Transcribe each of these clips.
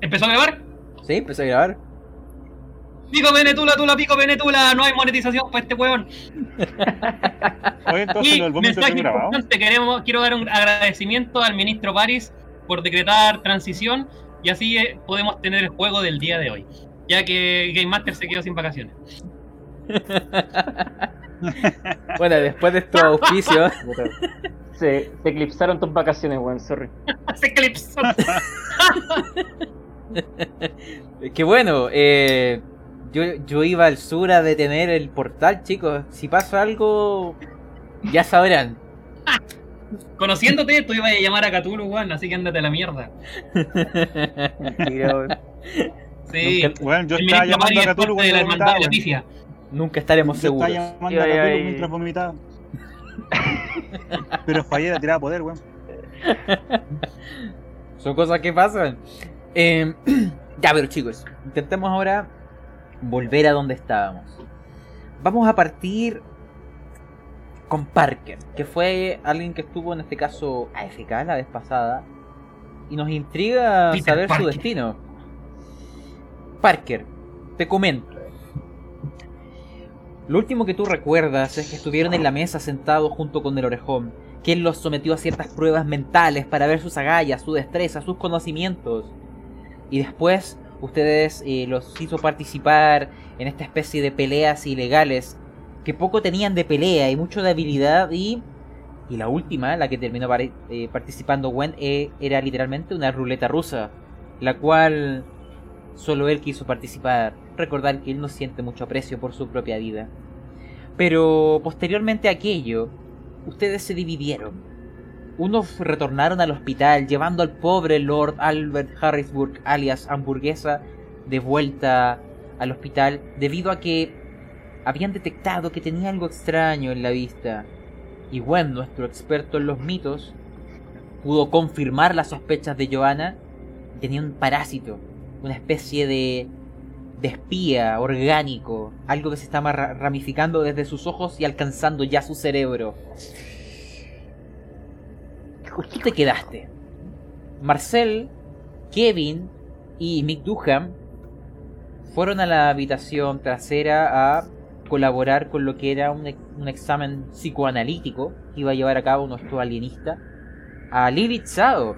¿Empezó a grabar? Sí, empezó a grabar. Pico Venetula, Tula, Pico Venetula, no hay monetización para este huevón. Oye, entonces Y mensaje importante, queremos, quiero dar un agradecimiento al ministro París por decretar transición y así eh, podemos tener el juego del día de hoy, ya que Game Master se quedó sin vacaciones. Bueno, después de estos auspicios, Se, se eclipsaron tus vacaciones, weón, sorry. Se eclipsó. que bueno, eh, yo, yo iba al sur a detener el portal, chicos. Si pasa algo, ya sabrán. Conociéndote, tú ibas a llamar a Cthulhu, weón, así que ándate a la mierda. Mentira, weón. Sí. Nunca- Bueno, yo el estaba llamando a Cthulhu de la hermandad de weón. pifia. Nunca estaremos Yo estaba seguros. llamando a Ay, Cthulhu ay. mientras vomitaba. Pero fallé, la tiraba poder, weón. Son cosas que pasan. Eh, ya, pero chicos, intentemos ahora volver a donde estábamos. Vamos a partir con Parker, que fue alguien que estuvo en este caso AFK la vez pasada. Y nos intriga Peter saber su destino. Parker, te comento. Lo último que tú recuerdas es que estuvieron en la mesa sentados junto con el orejón, que él los sometió a ciertas pruebas mentales para ver sus agallas, su destreza, sus conocimientos. Y después ustedes eh, los hizo participar en esta especie de peleas ilegales que poco tenían de pelea y mucho de habilidad y... Y la última, la que terminó eh, participando Gwen, eh, era literalmente una ruleta rusa, la cual solo él quiso participar. Recordar que él no siente mucho aprecio por su propia vida. Pero posteriormente a aquello, ustedes se dividieron. Unos retornaron al hospital llevando al pobre Lord Albert Harrisburg, alias Hamburguesa, de vuelta al hospital debido a que habían detectado que tenía algo extraño en la vista. Y Gwen, nuestro experto en los mitos, pudo confirmar las sospechas de Joanna. Tenía un parásito, una especie de, de espía orgánico, algo que se estaba ra- ramificando desde sus ojos y alcanzando ya su cerebro. Tú te quedaste. Marcel, Kevin y Mick Duham fueron a la habitación trasera a colaborar con lo que era un, un examen psicoanalítico que iba a llevar a cabo nuestro alienista a Lilith Zhao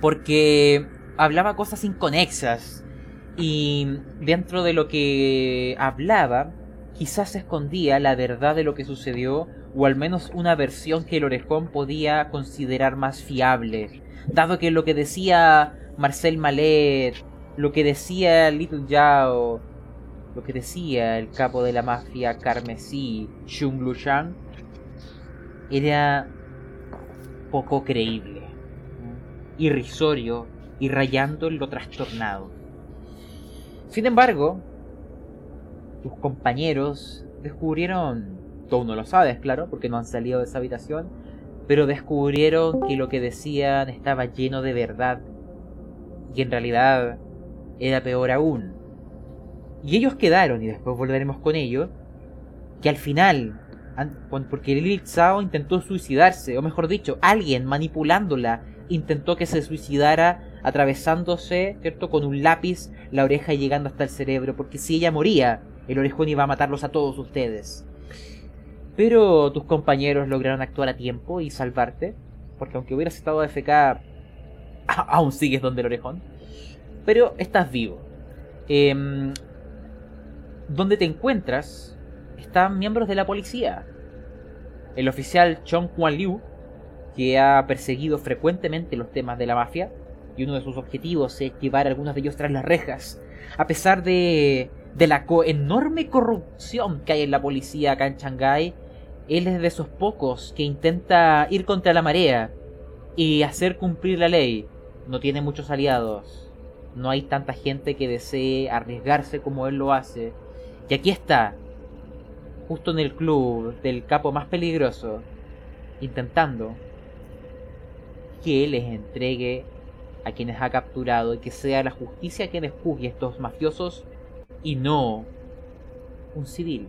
porque hablaba cosas inconexas y dentro de lo que hablaba quizás escondía la verdad de lo que sucedió o al menos una versión que el orejón podía considerar más fiable dado que lo que decía Marcel Malet lo que decía Little Yao lo que decía el capo de la mafia carmesí Xung Lushan era poco creíble irrisorio y rayando en lo trastornado. Sin embargo, tus compañeros descubrieron, tú no lo sabes, claro, porque no han salido de esa habitación, pero descubrieron que lo que decían estaba lleno de verdad y en realidad era peor aún. Y ellos quedaron, y después volveremos con ello, que al final, porque Lilith Zhao intentó suicidarse, o mejor dicho, alguien manipulándola intentó que se suicidara atravesándose, ¿cierto?, con un lápiz la oreja y llegando hasta el cerebro, porque si ella moría, el orejón iba a matarlos a todos ustedes. Pero tus compañeros lograron actuar a tiempo y salvarte, porque aunque hubieras estado FK, a- aún sigues donde el orejón. Pero estás vivo. Em, donde te encuentras están miembros de la policía. El oficial Chong Kwan Liu, que ha perseguido frecuentemente los temas de la mafia, y uno de sus objetivos es llevar a algunos de ellos tras las rejas, a pesar de, de la enorme corrupción que hay en la policía acá en Shanghái, él es de esos pocos que intenta ir contra la marea y hacer cumplir la ley. No tiene muchos aliados. No hay tanta gente que desee arriesgarse como él lo hace. Y aquí está, justo en el club del capo más peligroso, intentando que les entregue a quienes ha capturado y que sea la justicia quienes juzgue estos mafiosos y no un civil.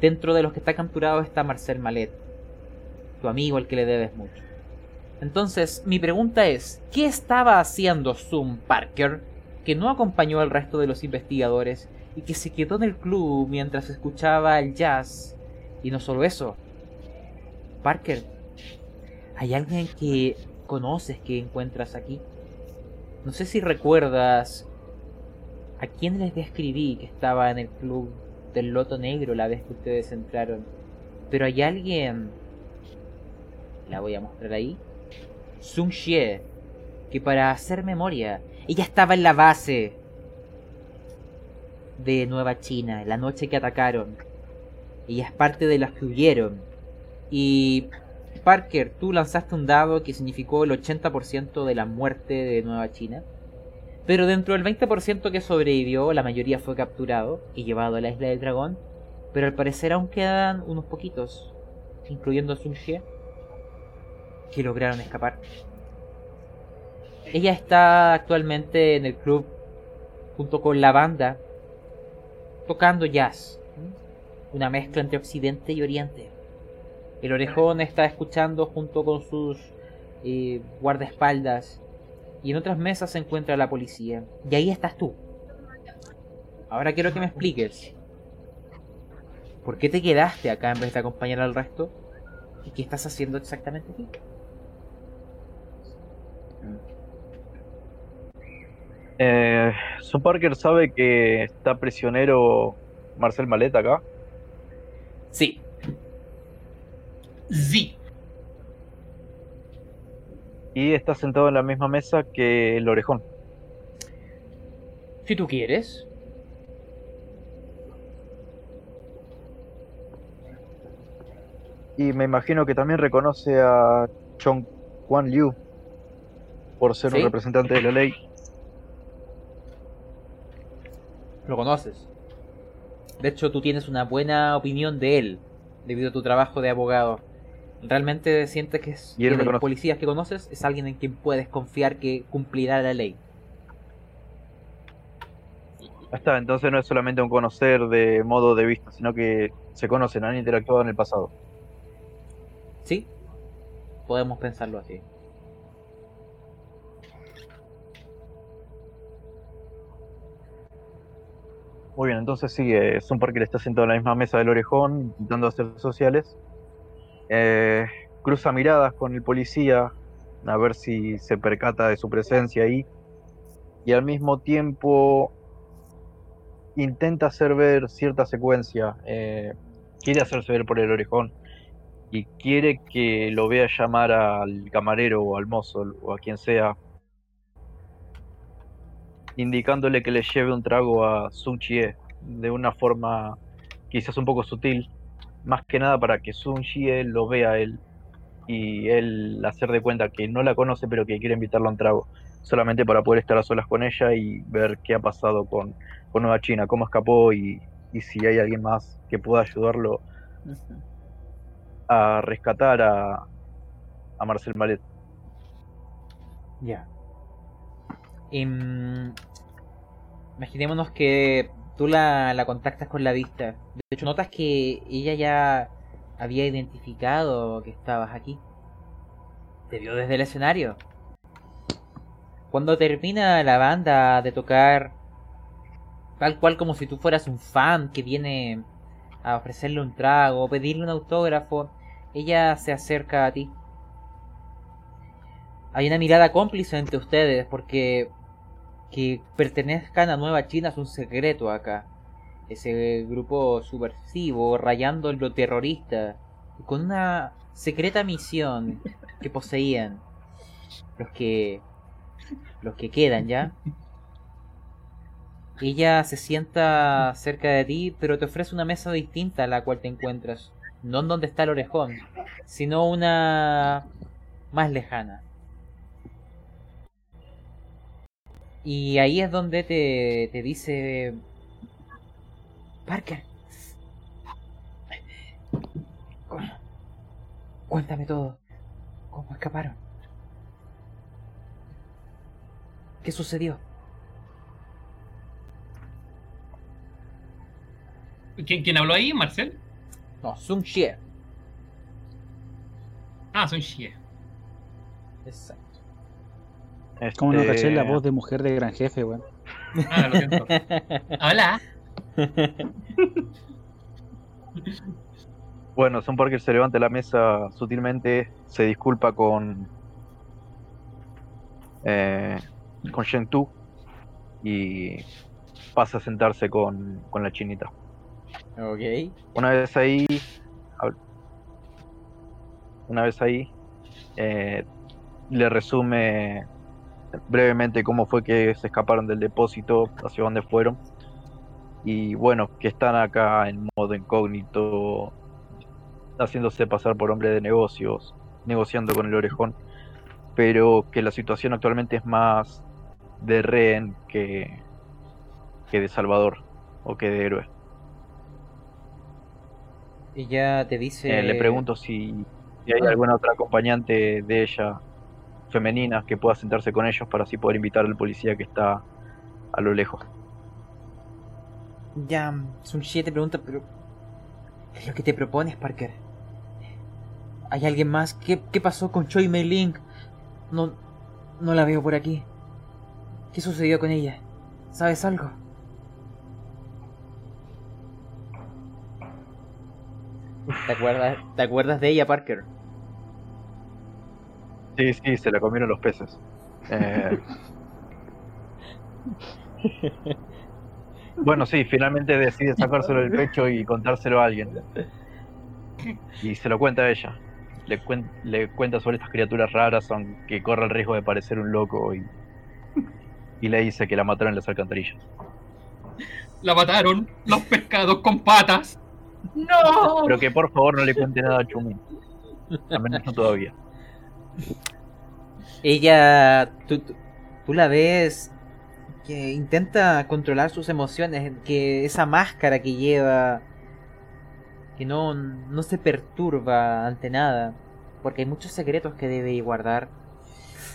Dentro de los que está capturado está Marcel Malet, tu amigo al que le debes mucho. Entonces, mi pregunta es, ¿qué estaba haciendo Zoom Parker que no acompañó al resto de los investigadores y que se quedó en el club mientras escuchaba el jazz? Y no solo eso, Parker, ¿hay alguien que conoces que encuentras aquí? No sé si recuerdas a quién les describí que estaba en el club del Loto Negro la vez que ustedes entraron. Pero hay alguien... La voy a mostrar ahí. Sun Xie. Que para hacer memoria, ella estaba en la base de Nueva China, la noche que atacaron. Ella es parte de las que huyeron. Y Parker, tú lanzaste un dado que significó el 80% de la muerte de Nueva China. Pero dentro del 20% que sobrevivió, la mayoría fue capturado y llevado a la isla del dragón. Pero al parecer aún quedan unos poquitos, incluyendo a Xie, que lograron escapar. Ella está actualmente en el club junto con la banda, tocando jazz, una mezcla entre Occidente y Oriente. El orejón está escuchando junto con sus eh, guardaespaldas y en otras mesas se encuentra la policía. Y ahí estás tú. Ahora quiero que me expliques. ¿Por qué te quedaste acá en vez de acompañar al resto? ¿Y qué estás haciendo exactamente aquí? Eh, Su Parker sabe que está prisionero Marcel Maleta acá. Sí, Y está sentado en la misma mesa que el orejón. si tú quieres. Y me imagino que también reconoce a Chong Kwan Liu por ser Sí. un representante de la ley. Lo conoces. De hecho, tú tienes una buena opinión de él, debido a tu trabajo de abogado. ¿Realmente sientes que, es, Y que de los policías que conoces es alguien en quien puedes confiar que cumplirá la ley? Está, entonces no es solamente un conocer de modo de vista, sino que se conocen, han interactuado en el pasado. ¿Sí? Podemos pensarlo así. Muy bien, entonces sigue. Son Parker está sentado en la misma mesa del orejón, intentando hacer sociales. Eh, cruza miradas con el policía, a ver si se percata de su presencia ahí. Y al mismo tiempo intenta hacer ver cierta secuencia. eh, quiere hacerse ver por el orejón. Y quiere que lo vea llamar al camarero o al mozo o a quien sea indicándole que le lleve un trago a Sun Chie de una forma quizás un poco sutil, más que nada para que Sun Chie lo vea a él y él hacer de cuenta que no la conoce pero que quiere invitarlo a un trago, solamente para poder estar a solas con ella y ver qué ha pasado con, con Nueva China, cómo escapó y, y si hay alguien más que pueda ayudarlo a rescatar a, a Marcel Malet. Ya. Em, imaginémonos que tú la, contactas con la vista. De hecho, notas que ella ya había identificado que estabas aquí. Te vio desde el escenario. Cuando termina la banda de tocar, tal cual como si tú fueras un fan que viene a ofrecerle un trago o pedirle un autógrafo, ella se acerca a ti. Hay una mirada cómplice entre ustedes porque que pertenezcan a Nueva China es un secreto acá. Ese grupo subversivo rayando lo terrorista con una secreta misión que poseían los que los que quedan ya. Ella se sienta cerca de ti, pero te ofrece una mesa distinta a la cual te encuentras. No en donde está el orejón, sino una más lejana. Y ahí es donde te, te dice... Parker. cu- Cuéntame todo. ¿Cómo escaparon? ¿Qué sucedió? ¿Quién, quién habló ahí? ¿Marcel? No, Sun Xie. Ah, son Xie. Exacto. ¿Cómo no Este, caché la voz de mujer de gran jefe, weón? Ah, lo siento. Hola. Bueno, Son Parker se levanta de la mesa sutilmente, se disculpa con. Eh, con Shen Tu y pasa a sentarse con, con la chinita. ok. Una vez ahí. Una vez ahí. eh, le resume brevemente cómo fue que se escaparon del depósito, hacia dónde fueron. Y bueno, que están acá en modo incógnito, haciéndose pasar por hombre de negocios, negociando con el orejón. Pero que la situación actualmente es más de rehén que, que de salvador o que de héroe. Ella te dice. Eh, le pregunto si, si hay alguna otra acompañante de ella femenina que pueda sentarse con ellos para así poder invitar al policía que está a lo lejos. Ya, Sun Shie te pregunta, pero. ¿Qué es lo que te propones, Parker? ¿Hay alguien más? ¿Qué, qué pasó con Choi Mei Ling? No. No la veo por aquí. ¿Qué sucedió con ella? ¿Sabes algo? ¿Te acuerdas, ¿Te acuerdas de ella, Parker? Sí, sí, se la comieron los peces. Eh, Bueno, sí, finalmente decide sacárselo del pecho y contárselo a alguien. Y se lo cuenta a ella. Le, cuen- le cuenta sobre estas criaturas raras, aunque corre el riesgo de parecer un loco. Y, y le dice que la mataron en las alcantarillas. La mataron los pescados con patas. ¡No! Pero que por favor no le cuente nada a Chumi. Al menos no todavía. Ella, tú, tú- la ves que intenta controlar sus emociones, que esa máscara que lleva, que no, no se perturba ante nada, porque hay muchos secretos que debe guardar,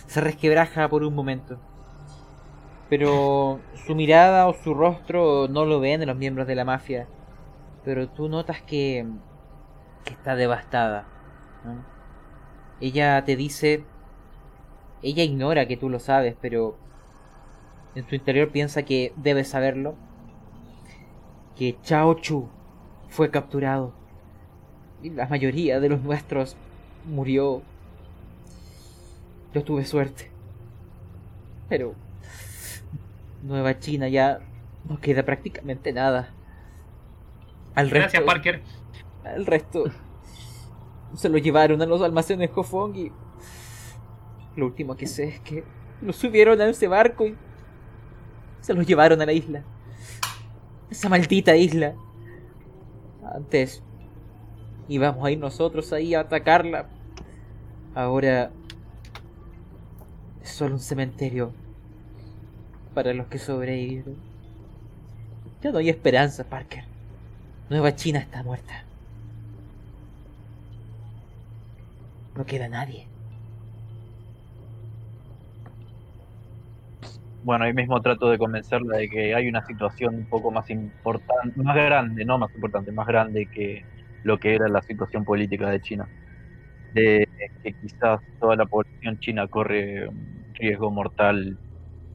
se resquebraja por un momento. Pero su mirada o su rostro no lo ven los miembros de la mafia, pero tú notas que, que está devastada. Ella te dice ella ignora que tú lo sabes, pero en su interior piensa que debes saberlo. Que Chao Chu fue capturado. Y la mayoría de los nuestros murió. Yo tuve suerte. Pero Nueva China ya no queda prácticamente nada. Al resto, Gracias, Parker. al resto se lo llevaron a los almacenes Hofong y lo último que sé es que lo subieron a ese barco y se los llevaron a la isla. Esa maldita isla. Antes íbamos a ir nosotros ahí a atacarla. Ahora es solo un cementerio para los que sobrevivieron. Ya no hay esperanza, Parker. Nueva China está muerta. No queda nadie. Bueno, ahí mismo trato de convencerla de que hay una situación un poco más importante, más grande, no más importante, más grande que lo que era la situación política de China. De que quizás toda la población china corre un riesgo mortal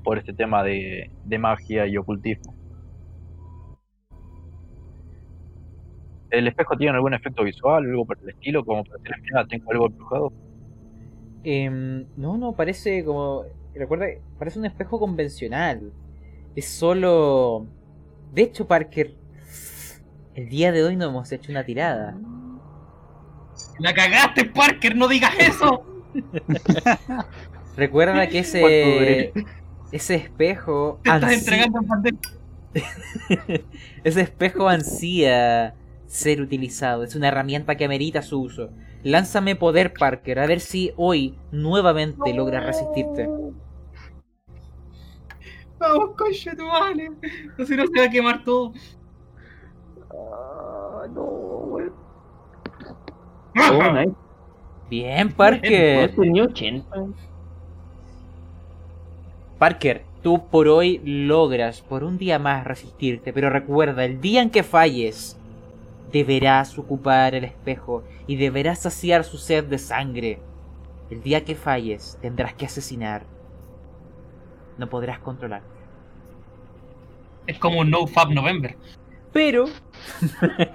por este tema de, de magia y ocultismo. ¿El espejo tiene algún efecto visual, algo por el estilo? Como para decirle, mira, tengo algo embrujado. Em, no, no, parece como. Recuerda, parece un espejo convencional. Es solo. De hecho, Parker, el día de hoy no hemos hecho una tirada. La cagaste, Parker, no digas eso. Recuerda que ese. Ese espejo. Te estás ansía- entregando. Ese espejo ansía ser utilizado. Es una herramienta que amerita su uso. Lánzame poder, Parker, a ver si hoy nuevamente logras resistirte. Vamos, coche tu madre. O si no se va a quemar todo. Ah, no. Oh, nice. Bien, No Parker. tenía 80. Parker, tú por hoy logras por un día más resistirte, pero recuerda, el día en que falles, deberás ocupar el espejo y deberás saciar su sed de sangre. El día que falles, tendrás que asesinar. No podrás controlarte. Es como un No Fab November. Pero.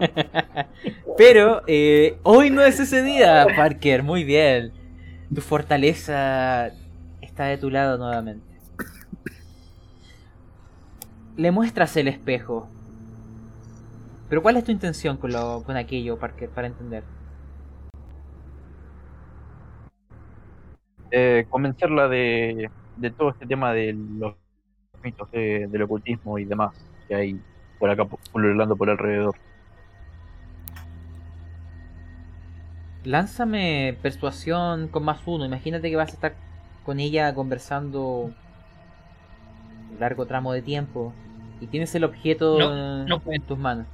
pero, eh, hoy no es ese día, Parker. Muy bien. Tu fortaleza está de tu lado nuevamente. Le muestras el espejo. Pero ¿cuál es tu intención con, lo, con aquello, Parker, para entender? Eh, convencerla de, de todo este tema de los mitos de- del ocultismo y demás que hay por acá pululando por alrededor. Lánzame persuasión con más uno. Imagínate que vas a estar con ella conversando un largo tramo de tiempo y tienes el objeto No, no puede. en tus manos.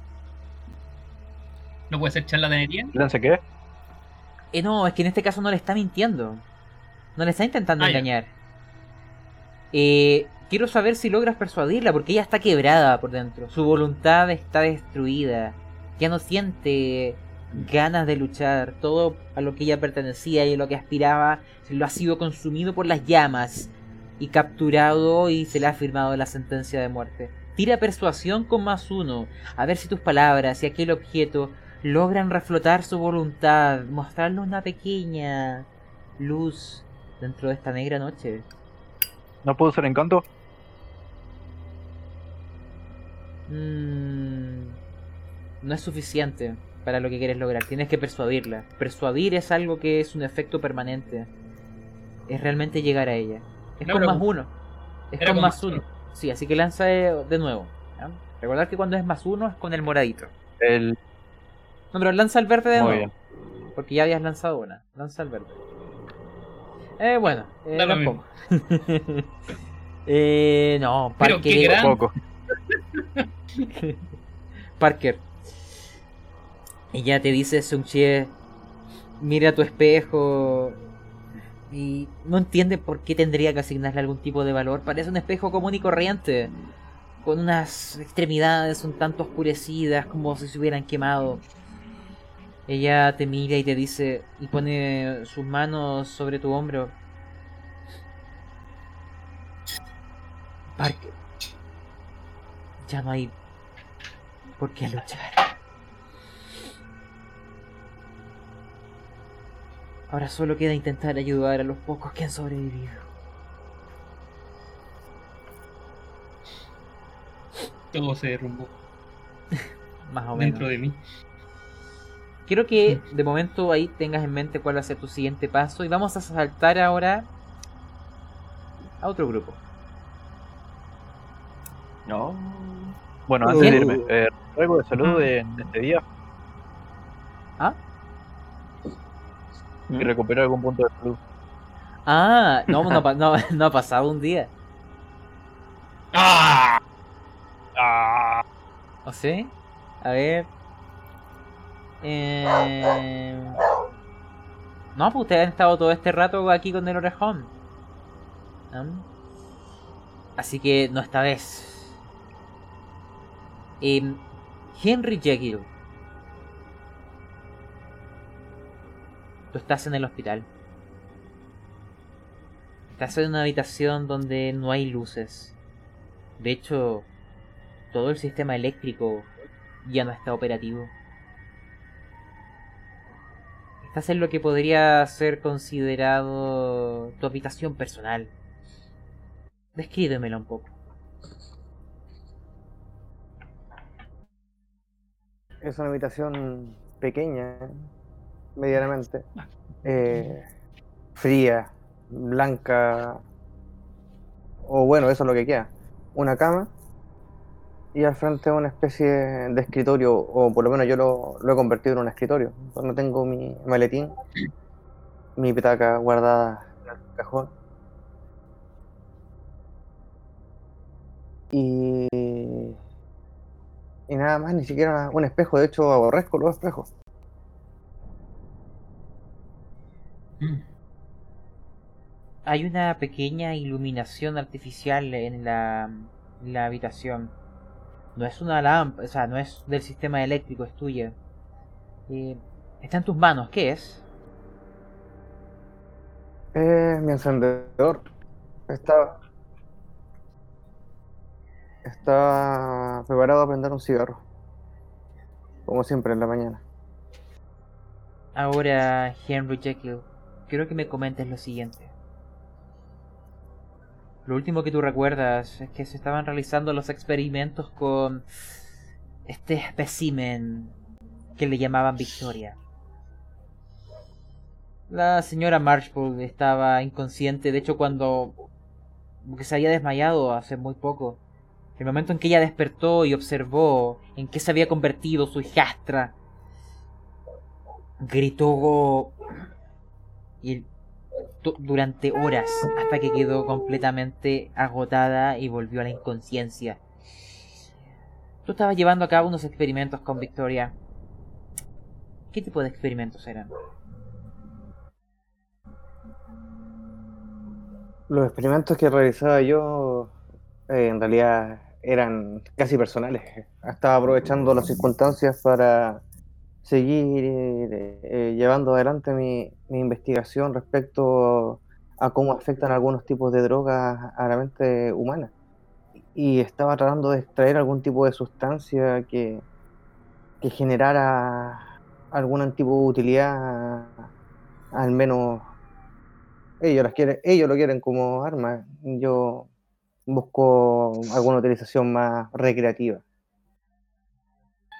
No puede ser charlatanería. ¿Lance qué? Eh, no, es que en este caso no le está mintiendo. No le está intentando Ah, engañar. Eh, quiero saber si logras persuadirla porque ella está quebrada por dentro. Su voluntad está destruida. Ya no siente ganas de luchar. Todo a lo que ella pertenecía y a lo que aspiraba lo ha sido consumido por las llamas y capturado y se le ha firmado la sentencia de muerte. Tira persuasión con más uno. A ver si tus palabras y aquel objeto logran reflotar su voluntad, mostrarle una pequeña luz dentro de esta negra noche. ¿No puedo usar encanto? Mm, no es suficiente para lo que quieres lograr. Tienes que persuadirla. Persuadir es algo que es un efecto permanente. Es realmente llegar a ella. Es No, con más uno. Es con más uno. uno. Sí, así que lanza de, de nuevo. ¿ya? Recordar que cuando es más uno es con el moradito. El... No, pero lanza el verde de Muy nuevo. bien. Porque ya habías lanzado una. Lanza el verde. Eh, bueno, eh, lo tampoco. eh, no, Pero Parker. qué gran- Poco. Parker. Ella te dice, Sungchie, mira tu espejo. Y no entiende por qué tendría que asignarle algún tipo de valor. Parece un espejo común y corriente. Con unas extremidades un tanto oscurecidas, como si se hubieran quemado. Ella te mira y te dice, y pone sus manos sobre tu hombro. Parker. Ya no hay por qué luchar. Ahora solo queda intentar ayudar a los pocos que han sobrevivido. Todo se derrumbó Más o menos. dentro de mí. Quiero que de momento ahí tengas en mente cuál va a ser tu siguiente paso y vamos a saltar ahora a otro grupo. No. Bueno, antes de irme, eh, algo de salud de, de este día ¿Ah? y recuperar algún punto de salud. Ah, no, no, pa- no, no ha pasado un día. ¡Ah! Ah, ¿O sí? A ver. Eh... No, pues ustedes han estado todo este rato aquí con el orejón. ¿Ah? Así que no esta vez. Em, Henry Jekyll. Tú estás en el hospital. Estás en una habitación donde no hay luces. De hecho, todo el sistema eléctrico ya no está operativo. Estás en lo que podría ser considerado tu habitación personal. Descríbemelo un poco. Es una habitación pequeña, medianamente. eh, fría, blanca. O bueno, eso es lo que queda. Una cama. Y al frente una especie de escritorio, o por lo menos yo lo, he convertido en un escritorio. Donde tengo mi maletín, mi petaca guardada en el cajón. Y y nada más, ni siquiera un espejo. De hecho, aborrezco los espejos. Mm. Hay una pequeña iluminación artificial en la, la habitación. No es una lámpara, o sea, no es del sistema eléctrico, es tuya. Eh, está en tus manos, ¿qué es? Eh, mi encendedor. Estaba. Estaba preparado a prender un cigarro. Como siempre en la mañana. Ahora, Henry Jekyll, quiero que me comentes lo siguiente. Lo último que tú recuerdas es que se estaban realizando los experimentos con este espécimen que le llamaban Victoria. La señora Marshall estaba inconsciente, de hecho cuando se había desmayado hace muy poco. El momento en que ella despertó y observó en qué se había convertido su hijastra, gritó y durante horas hasta que quedó completamente agotada y volvió a la inconsciencia. Tú estabas llevando a cabo unos experimentos con Victoria. ¿Qué tipo de experimentos eran? Los experimentos que realizaba yo eh, en realidad eran casi personales. Estaba aprovechando las circunstancias para seguir eh, eh, llevando adelante mi, mi investigación respecto a cómo afectan algunos tipos de drogas a la mente humana. Y estaba tratando de extraer algún tipo de sustancia que, que generara algún tipo de utilidad, al menos ellos las quieren, ellos lo quieren como arma. Yo busco alguna utilización más recreativa.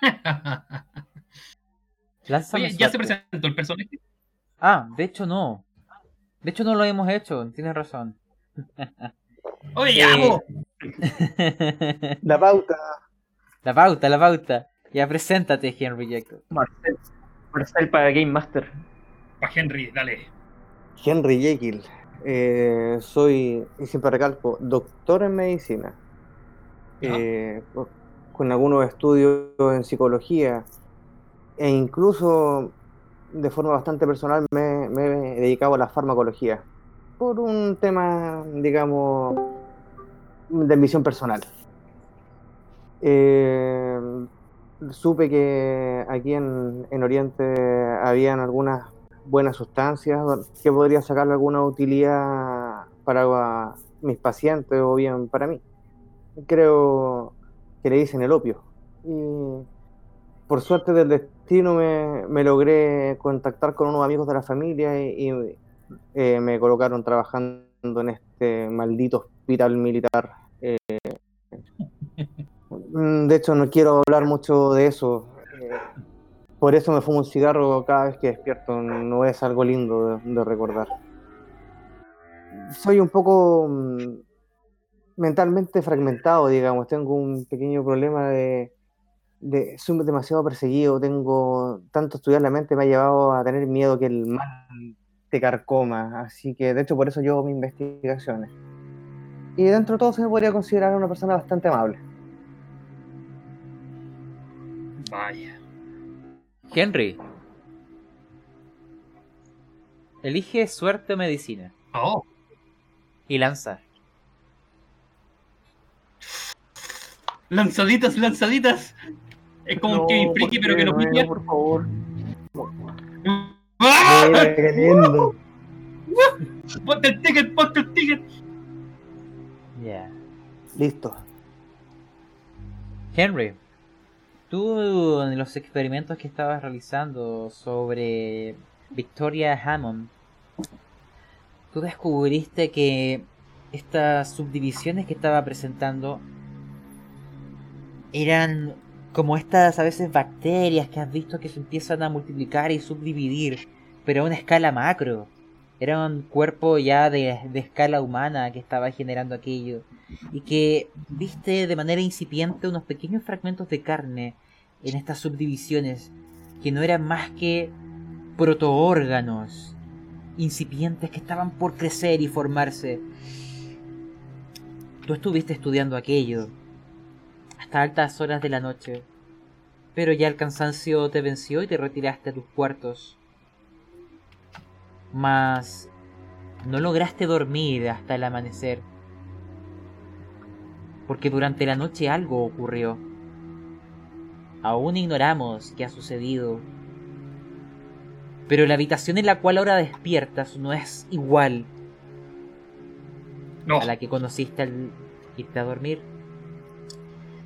Lánzame Oye, ya se suerte. presentó el personaje. Ah, de hecho no. De hecho no lo hemos hecho, tienes razón. Oye, ya, Eh. La pauta. la pauta, la pauta. Ya preséntate, Henry Jekyll. Marcel, Marcel para Game Master. Pa' Henry, dale. Henry Jekyll. Eh, soy, y siempre recalco, doctor en medicina. Eh, co- con algunos estudios en psicología. E incluso de forma bastante personal me, me he dedicado a la farmacología. Por un tema, digamos, de misión personal. Eh, supe que aquí en, en Oriente habían algunas buenas sustancias que podría sacarle alguna utilidad para mis pacientes o bien para mí. Creo que le dicen el opio. Y por suerte del destino me, me logré contactar con unos amigos de la familia y, eh, me colocaron trabajando en este maldito hospital militar. Eh, mm, de hecho, no quiero hablar mucho de eso. Eh, por eso me fumo un cigarro cada vez que despierto. No es algo lindo de, de recordar. Soy un poco mm, mentalmente fragmentado, digamos. Tengo un pequeño problema de, de- Soy demasiado perseguido. Tengo tanto estudiar la mente me ha llevado a tener miedo que el mal te carcoma. Así que, de hecho, por eso yo hago mis investigaciones. Y dentro de todo se me podría considerar una persona bastante amable. Vaya. Henry. Elige suerte o medicina. Oh, Y lanza. lanzaditas, lanzaditas. Es como un Kevin Friki, pero que no pilla. por favor. ¡Ah! Ponte el ticket, ponte el ticket. Ya. Listo. Henry. Tú en los experimentos que estabas realizando sobre Victoria Hammond, tú descubriste que estas subdivisiones que estaba presentando eran como estas a veces bacterias que has visto que se empiezan a multiplicar y subdividir, pero a una escala macro. Era un cuerpo ya de, escala humana que estaba generando aquello y que viste de manera incipiente unos pequeños fragmentos de carne en estas subdivisiones que no eran más que protoórganos incipientes que estaban por crecer y formarse. Tú estuviste estudiando aquello hasta altas horas de la noche, pero ya el cansancio te venció y te retiraste a tus cuartos. Mas no lograste dormir hasta el amanecer porque durante la noche algo ocurrió. Aún ignoramos qué ha sucedido. Pero la habitación en la cual ahora despiertas no es igual No. a la que conociste al irte a dormir.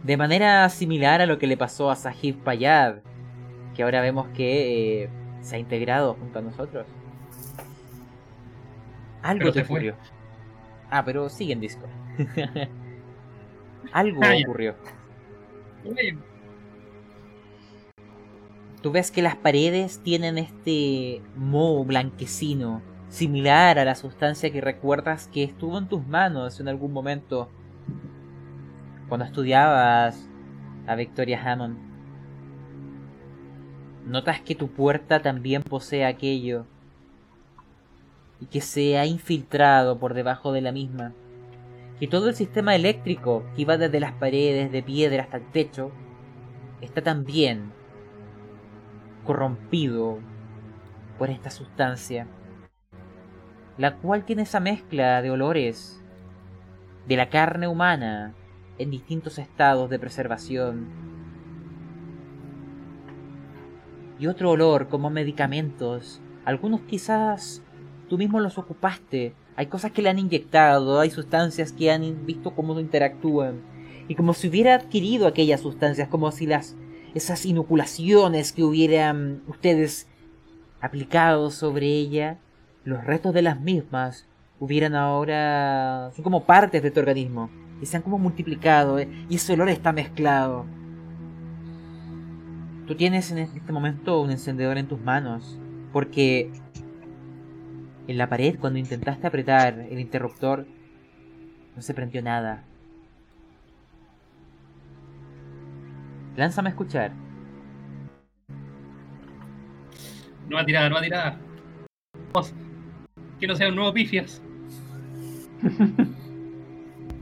De manera similar a lo que le pasó a Sahib Payad, que ahora vemos que eh, se ha integrado junto a nosotros. Algo Pero te fue. ocurrió. Ah, pero sigue en Discord. Algo Ah, ya. ocurrió. Tú ves que las paredes tienen este moho blanquecino, similar a la sustancia que recuerdas que estuvo en tus manos en algún momento cuando estudiabas a Victoria Hammond. Notas que tu puerta también posee aquello y que se ha infiltrado por debajo de la misma. Que todo el sistema eléctrico que iba desde las paredes de piedra hasta el techo está también corrompido por esta sustancia, la cual tiene esa mezcla de olores de la carne humana en distintos estados de preservación. Y otro olor como medicamentos, algunos quizás tú mismo los ocupaste, hay cosas que le han inyectado, hay sustancias que han visto cómo interactúan. Y como si hubiera adquirido aquellas sustancias, como si las esas inoculaciones que hubieran ustedes aplicado sobre ella, los restos de las mismas hubieran ahora... son como partes de tu organismo y se han como multiplicado eh, y ese olor está mezclado. Tú tienes en este momento un encendedor en tus manos porque en la pared cuando intentaste apretar el interruptor no se prendió nada. Lánzame a escuchar. No va a tirar, no va a tirar. Que no sea un nuevo pifias.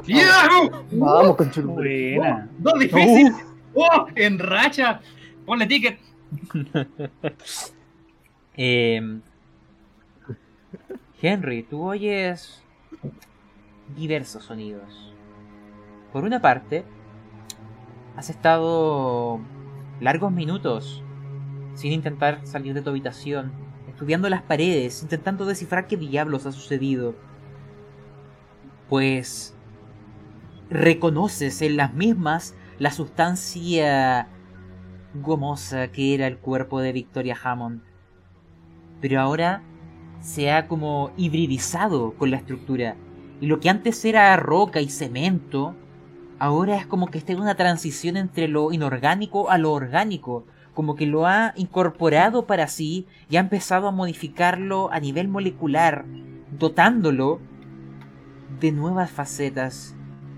¡Yeah! Vamos, con Buena. ¡Dos difíciles! ¡Oh! ¡En racha! Ponle ticket. Eh, Henry, tú oyes diversos sonidos. Por una parte, has estado largos minutos sin intentar salir de tu habitación, estudiando las paredes, intentando descifrar qué diablos ha sucedido. Pues reconoces en las mismas la sustancia gomosa que era el cuerpo de Victoria Hammond. Pero ahora se ha como hibridizado con la estructura. Y lo que antes era roca y cemento, ahora es como que está en una transición entre lo inorgánico a lo orgánico. Como que lo ha incorporado para sí y ha empezado a modificarlo a nivel molecular, dotándolo de nuevas facetas,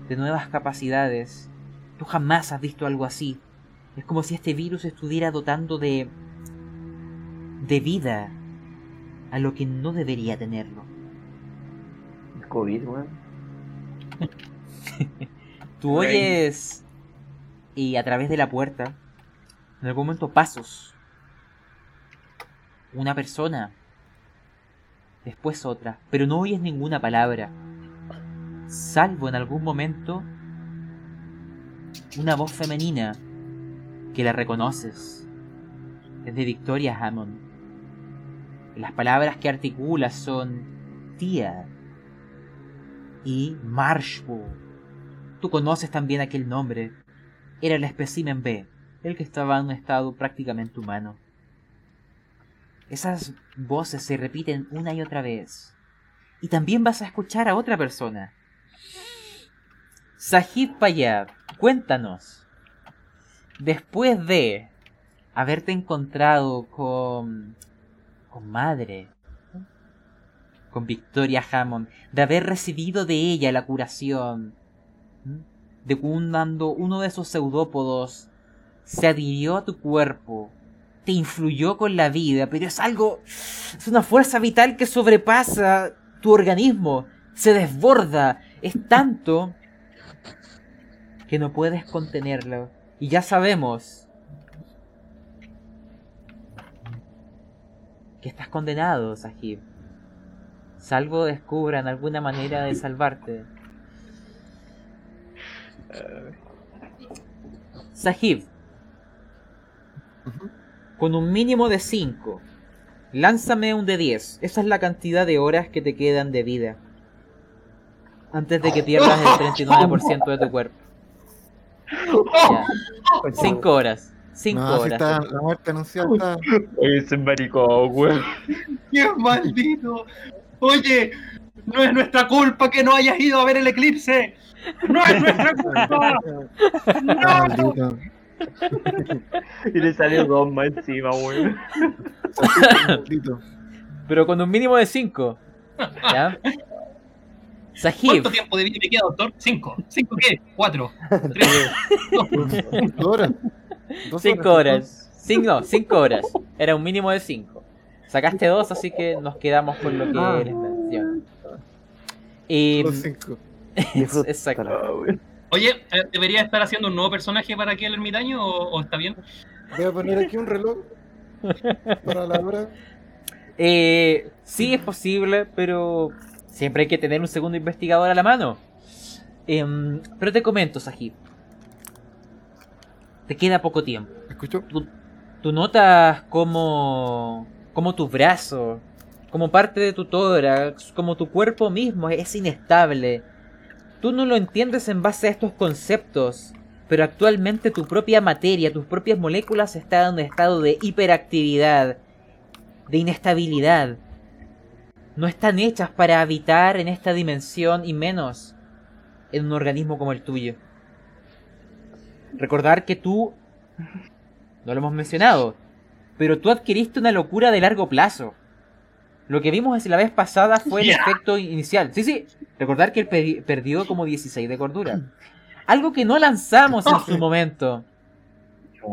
de nuevas capacidades. Tú jamás has visto algo así. Es como si este virus estuviera dotando de. de vida a lo que no debería tenerlo. El COVID, weón. Tú oyes. y a través de la puerta, en algún momento pasos. Una persona. Después otra, pero no oyes ninguna palabra. Salvo en algún momento una voz femenina que la reconoces. Es de Victoria Hammond. Las palabras que articula son tía y Marshall. Tú conoces también aquel nombre. Era el espécimen B, el que estaba en un estado prácticamente humano. Esas voces se repiten una y otra vez. Y también vas a escuchar a otra persona. Sahib Payab, cuéntanos. Después de haberte encontrado con. con madre. Con Victoria Hammond. De haber recibido de ella la curación. De cuando uno de esos pseudópodos se adhirió a tu cuerpo. Te influyó con la vida, pero es algo. Es una fuerza vital que sobrepasa tu organismo. Se desborda. Es tanto que no puedes contenerlo. Y ya sabemos que estás condenado, Sahib. Salvo descubran alguna manera de salvarte. Sahib, con un mínimo de 5, lánzame un de 10. Esa es la cantidad de horas que te quedan de vida. Antes de que pierdas el 39% de tu cuerpo. Ya. 5 horas. 5 No, si horas. está la muerte anunciada. está- Oye, ese maricón, weón. ¡Qué maldito! Oye, no es nuestra culpa que no hayas ido a ver el eclipse. No es nuestra culpa. No. Maldito. Y le salió goma encima, weón. Maldito. Pero con un mínimo de 5. ¿Ya? Sahib, ¿Cuánto tiempo de vida me queda, doctor? ¿Cinco? ¿Cinco qué? ¿Cuatro? ¿Tres? Dos. Dos horas. Dos 5 horas. 5 cinco horas. Era un mínimo de 5. Sacaste 2, así que nos quedamos con lo que Ah. les menciono. Y, Los cinco. Exacto. Oye, ¿debería estar haciendo un nuevo personaje para aquí el ermitaño o, o está bien? Voy a poner aquí un reloj para la hora. Eh, sí es posible, pero siempre hay que tener un segundo investigador a la mano. Em, pero te comento, Sahib. Te queda poco tiempo. ¿Me escuchó? Tú notas como, como tu brazo, como parte de tu tórax, como tu cuerpo mismo es inestable. Tú no lo entiendes en base a estos conceptos, pero actualmente tu propia materia, tus propias moléculas están en un estado de hiperactividad, de inestabilidad. No están hechas para habitar en esta dimensión y menos en un organismo como el tuyo. Recordar que tú no lo hemos mencionado, pero tú adquiriste una locura de largo plazo. Lo que vimos la vez pasada fue el efecto inicial. Sí, sí. Recordar que él perdió como 16 de cordura. Algo que no lanzamos en su momento.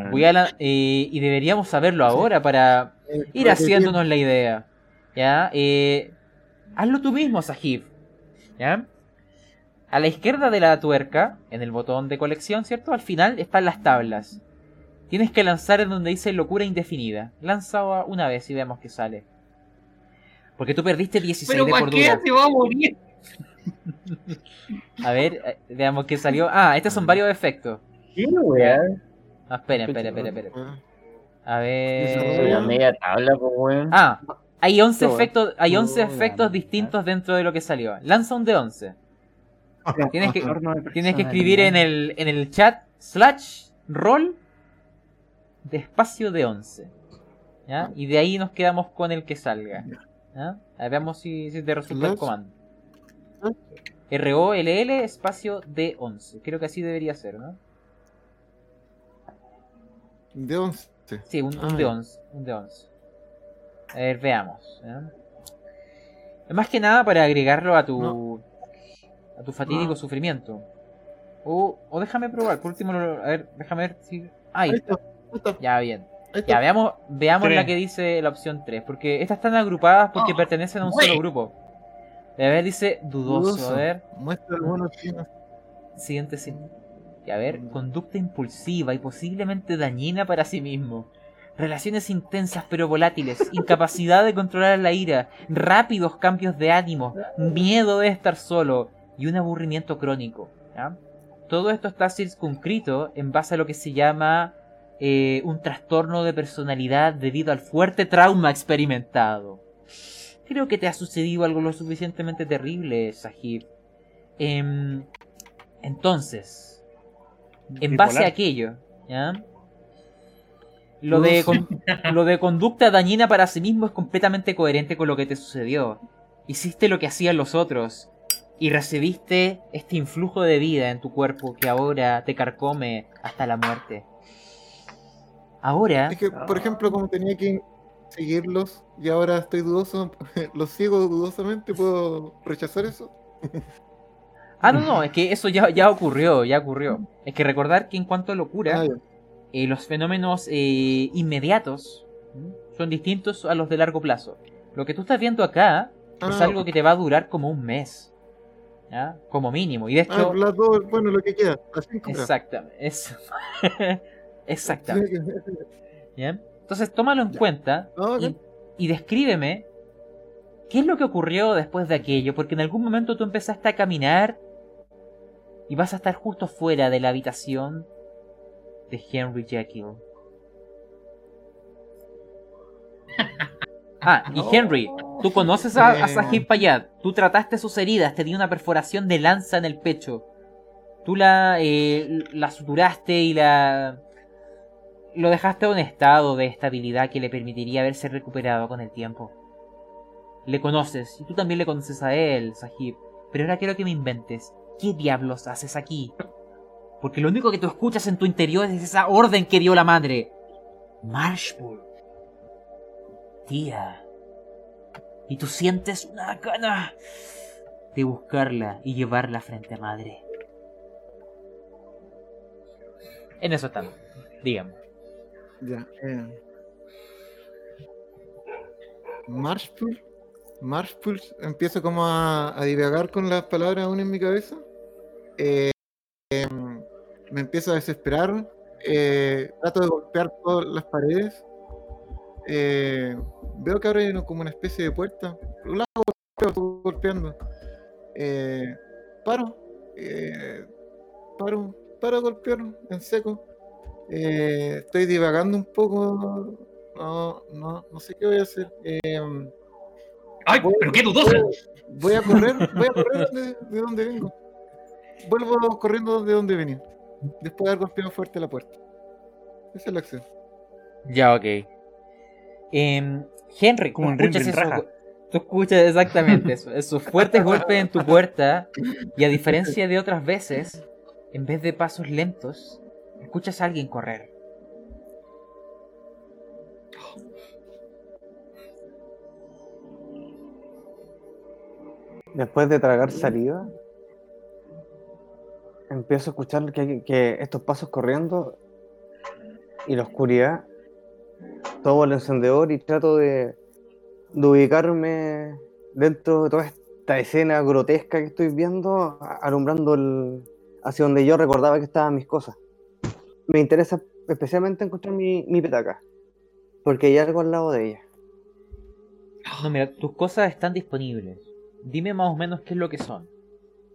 Voy a la- eh, y deberíamos saberlo ahora para Eh, ir ¿para qué haciéndonos la idea. ¿Ya? Eh, hazlo tú mismo, Sahib. ¿Ya? A la izquierda de la tuerca, en el botón de colección, ¿cierto? Al final están las tablas. Tienes que lanzar en donde dice locura indefinida. Lanza una vez y vemos qué sale. Porque tú perdiste 16 ¿Pero de cordura. se va a morir? A ver, eh, veamos qué salió. Ah, estos son varios efectos. ¿Qué, weón? Ah, espera, espera, espera, espera. tiempo? A Desarrollo. Soy la ver. media tabla, pues, weón. Ah, hay 11 Qué bueno. efectos, hay 11 Oh, la efectos distintos dentro de lo que salió. Lanza un de 11. Tienes que, tienes que escribir en el, en el chat slash roll de espacio de 11. ¿Ya? Y de ahí nos quedamos con el que salga. ¿Ya? A ver, veamos si, si te resulta el comando. R-O-L-L espacio de 11. Creo que así debería ser, ¿no? De 11. Sí, un, un Ah, de ya. 11. Un de 11. A ver, veamos. ¿ya? Más que nada para agregarlo a tu. a tu fatídico Ah. sufrimiento. O, o déjame probar, por último, a ver, déjame ver si. Ahí Ahí está. Ya, bien. Ya, veamos, veamos Tres. la que dice la opción 3. Porque estas están agrupadas porque Oh, pertenecen a un solo grupo. A ver, dice dudoso. Dudoso. A ver, Muestra algunos siguiente sí. Y a ver, conducta impulsiva y posiblemente dañina para sí mismo. Relaciones intensas pero volátiles, incapacidad de controlar la ira, rápidos cambios de ánimo, miedo de estar solo y un aburrimiento crónico. ¿ya? Todo esto está circunscrito en base a lo que se llama eh, un trastorno de personalidad debido al fuerte trauma experimentado. Creo que te ha sucedido algo lo suficientemente terrible, Sahib. Em, entonces, en base a aquello, ¿ya? Lo de, con- lo de conducta dañina para sí mismo es completamente coherente con lo que te sucedió. Hiciste lo que hacían los otros y recibiste este influjo de vida en tu cuerpo que ahora te carcome hasta la muerte. Ahora, Es que, por ejemplo, como tenía que seguirlos y ahora estoy dudoso, los sigo dudosamente, ¿puedo rechazar eso? ah no no, es que eso ya, ya ocurrió, ya ocurrió. Es que recordar que en cuanto a locura, Ah. Eh, los fenómenos eh, inmediatos son distintos a los de largo plazo. Lo que tú estás viendo acá es Ah, algo que te va a durar como un mes. ¿ya? Como mínimo. Y de Ah, hecho... las dos, bueno, lo que queda. Las cinco. exactamente. Es... exactamente. ¿ya? Entonces tómalo en Ya. cuenta Ah, y, y descríbeme qué es lo que ocurrió después de aquello. Porque en algún momento tú empezaste a caminar y vas a estar justo fuera de la habitación de Henry Jekyll. Ah, y Henry, tú conoces a, a. Sahib Payad. Tú trataste sus heridas, tenía una perforación de lanza en el pecho. Tú la, eh, la suturaste y la... Lo dejaste en un estado de estabilidad que le permitiría haberse recuperado con el tiempo. Le conoces, y tú también le conoces a él, Sahib. Pero ahora quiero que me inventes. ¿Qué diablos haces aquí? Porque lo único que tú escuchas en tu interior es esa orden que dio la madre. Marshbull. Tía. Y tú sientes una gana de buscarla y llevarla frente a madre. En eso estamos. Dígame. Ya. Eh. Marshpool. Marshpool. Empiezo como a, a divagar con las palabras aún en mi cabeza. Eh, em, me empiezo a desesperar. eh, trato de golpear todas las paredes. Eh, veo que una- como una especie de puerta. La golpeo, golpeando. Eh, paro. paro. Paro a golpear en seco. Estoy divagando un poco. No, no, no sé qué voy a hacer. ¡Ay, pero qué dudosa! voy a correr, voy a correr de, de donde vengo. Vuelvo corriendo de donde venía. Después de haber golpeado fuerte la puerta. Esa es la acción. Ya, ok. Em, Henry, Como escuchas eso- Raja. Tú escuchas exactamente eso, esos fuertes golpes en tu puerta y a diferencia de otras veces, en vez de pasos lentos, escuchas a alguien correr. Después de tragar saliva, empiezo a escuchar que, estos pasos corriendo y la oscuridad. Tomo el encendedor y trato de, ubicarme dentro de toda esta escena grotesca que estoy viendo, alumbrando el, hacia donde yo recordaba que estaban mis cosas. Me interesa especialmente encontrar mi, petaca, porque hay algo al lado de ella. No, mira, tus cosas están disponibles. Dime más o menos qué es lo que son.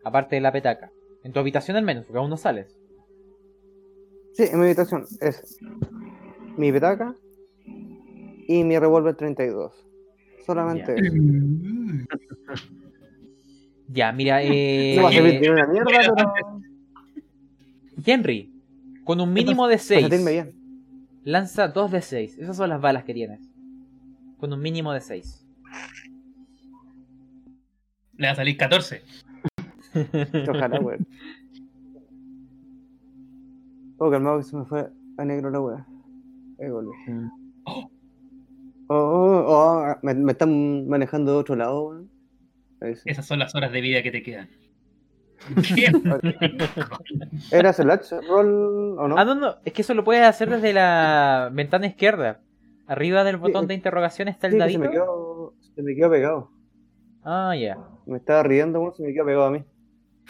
Aparte de la petaca. En tu habitación al menos, porque aún no sales. Sí, en mi habitación es mi petaca y mi revólver 32. Solamente Ya. eso. Ya, mira, eh, No va a servir de una mierda, Mira, pero Henry, con un mínimo de para 6, sentirme bien. lanza 2 de 6. Esas son las balas que tienes. Con un mínimo de 6. Le va a salir 14. Ojalá, weón. Oh, calmado que se me fue a negro la weá. Ahí volví. Oh. Oh, oh, oh, me, me están manejando de otro lado, weón. Esas son las horas de vida que te quedan. ¿Era Slash Roll o no? Ah, no, no, es que eso lo puedes hacer desde la ventana izquierda. Arriba del botón Sí, de interrogación está el Sí, que se dadito. me quedó, se me quedó pegado. Ah, ya. Me estaba riendo, weón, se me quedó pegado a mí.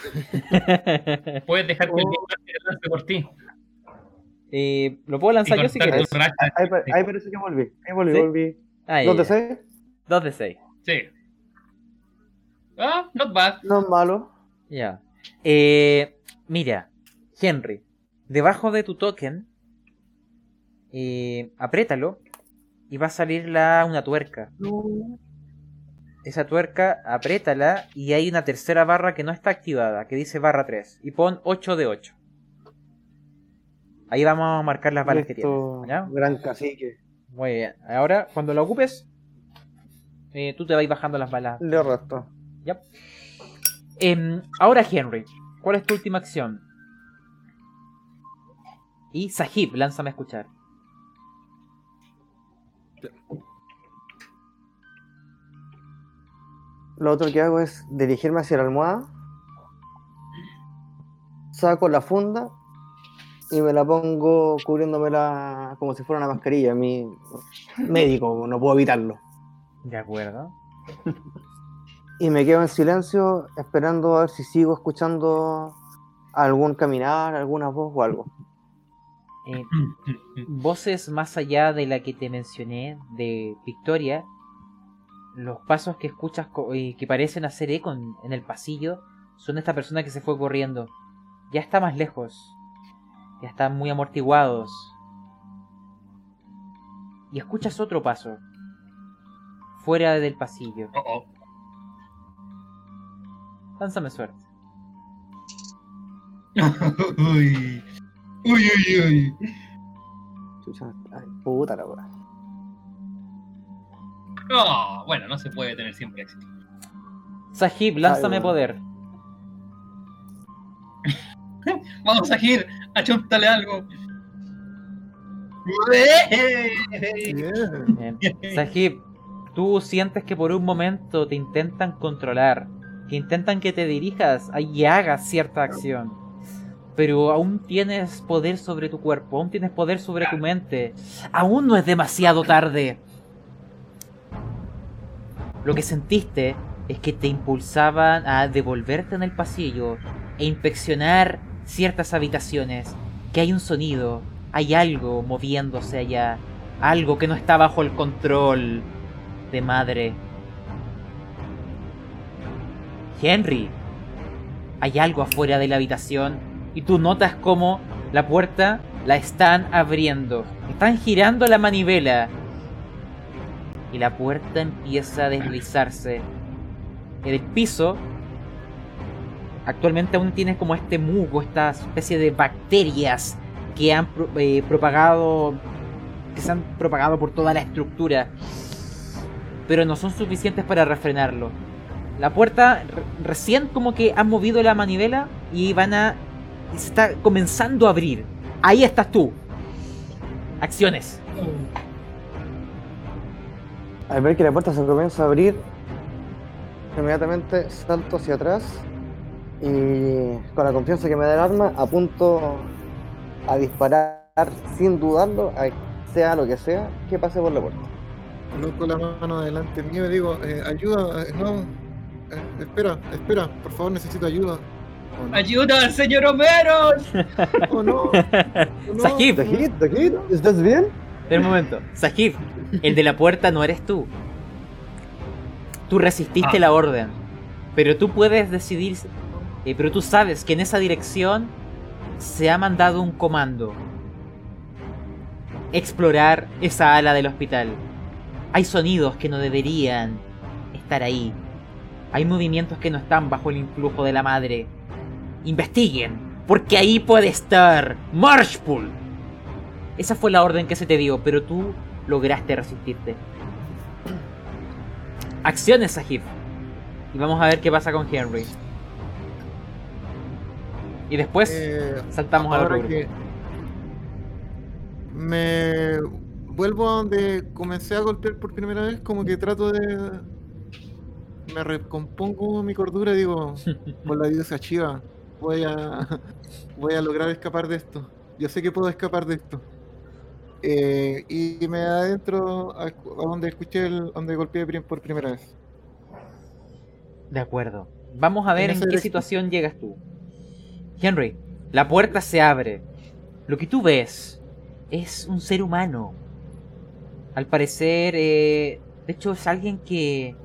Puedes dejar que el Oh. Master lance por ti. Eh, lo puedo lanzar yo si quieres. Ahí, ahí parece que volví. Ahí volví, ¿Sí? volví. Ah, ya, ¿Dónde ya. sé? 2 de 6. Sí. Ah, not bad. No es malo. Ya. Eh, mira, Henry, debajo de tu token, eh, apriétalo y va a salir la, una tuerca. Esa tuerca, apriétala y hay una tercera barra que no está activada, que dice barra 3. Y pon 8 de 8. Ahí vamos a marcar las balas que tienes. ¿ya? Gran cacique. Muy bien. Ahora, cuando la ocupes, eh, tú te vas bajando las balas. Le resto. Ya. Em, ahora, Henry, ¿cuál es tu última acción? Y Sahib, lánzame a escuchar. Lo otro que hago es dirigirme hacia la almohada, saco la funda y me la pongo cubriéndomela como si fuera una mascarilla. Mi médico, no puedo evitarlo. De acuerdo. Y me quedo en silencio esperando a ver si sigo escuchando algún caminar, alguna voz o algo. Eh, voces más allá de la que te mencioné de Victoria, los pasos que escuchas co- eh, que parecen hacer eco en, en el pasillo son de esta persona que se fue corriendo. Ya está más lejos. Ya están muy amortiguados. Y escuchas otro paso. fuera del pasillo. Oh, oh. Lánzame suerte. Uy. Uy, uy, uy. Chucha, ay, puta la weá. Oh, bueno, no se puede tener siempre éxito. Sahib, lánzame Ay, bueno. poder. Vamos a ir, achúntale algo. Bien. Sahib, tú sientes que por un momento te intentan controlar, que intentan que te dirijas y hagas cierta acción. Pero aún tienes poder sobre tu cuerpo, aún tienes poder sobre tu mente. Aún no es demasiado tarde. Lo que sentiste es que te impulsaban a devolverte en el pasillo e inspeccionar ciertas habitaciones. Que hay un sonido, hay algo moviéndose allá, algo que no está bajo el control de madre. Henry, hay algo afuera de la habitación y tú notas cómo la puerta la están abriendo. Están girando la manivela y la puerta empieza a deslizarse. El piso actualmente aún tienes como este musgo, esta especie de bacterias que han eh, propagado, que se han propagado por toda la estructura, pero no son suficientes para refrenarlo. La puerta re- recién como que han movido la manivela y van a, se está comenzando a abrir. Ahí estás tú. Acciones. Al ver que la puerta se comienza a abrir, inmediatamente salto hacia atrás y con la confianza que me da el arma apunto a disparar sin dudarlo, a sea lo que sea, que pase por la puerta. Coloco la mano delante mío y digo, eh, ayuda, eh, no, eh, espera, espera, por favor necesito ayuda. Oh, no. ¡Ayuda señor Homero! Oh, no, oh, no. Sahib, Dajit, Dajit, ¿estás bien? Un momento. Sahib, el de la puerta no eres tú. Tú resististe Ah. la orden. Pero tú puedes decidir. eh, pero tú sabes que en esa dirección se ha mandado un comando. Explorar esa ala del hospital. Hay sonidos que no deberían estar ahí. Hay movimientos que no están bajo el influjo de la madre. Investiguen, porque ahí puede estar Marshpool. Esa fue la orden que se te dio, pero tú lograste resistirte. Acciones, Sahib. Y vamos a ver qué pasa con Henry. Y después Eh, saltamos al otro grupo. me vuelvo a donde comencé a golpear por primera vez, como que trato de me recompongo mi cordura y digo, por la diosa Chiva, voy a voy a lograr escapar de esto. Yo sé que puedo escapar de esto. Eh, y me adentro a, a donde escuché el, donde golpeé por primera vez. De acuerdo. Vamos a ver En qué dirección. situación llegas tú. Henry, la puerta se abre. Lo que tú ves es un ser humano. Al parecer, eh, de hecho, es alguien que...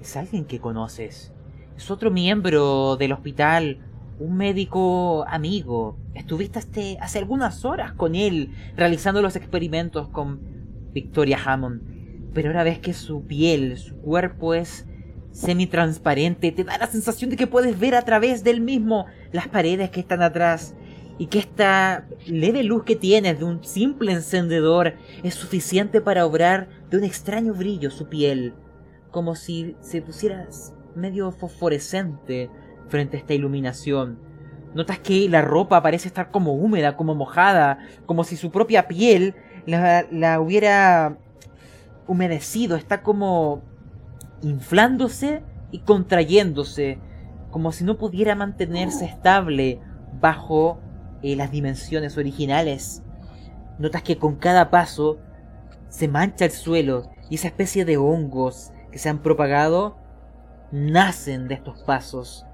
Es alguien que conoces. Es otro miembro del hospital, un médico amigo. Estuviste hace, algunas horas con él realizando los experimentos con Victoria Hammond. Pero ahora ves que su piel, su cuerpo es semitransparente, te da la sensación de que puedes ver a través del mismo las paredes que están atrás y que esta leve luz que tienes de un simple encendedor es suficiente para obrar de un extraño brillo su piel, como si se pusiera medio fosforescente frente a esta iluminación. Notas que la ropa parece estar como húmeda, como mojada, como si su propia piel la, hubiera humedecido, está como inflándose y contrayéndose, como si no pudiera mantenerse estable bajo eh, las dimensiones originales. Notas que con cada paso se mancha el suelo y esa especie de hongos que se han propagado nacen de estos pasos,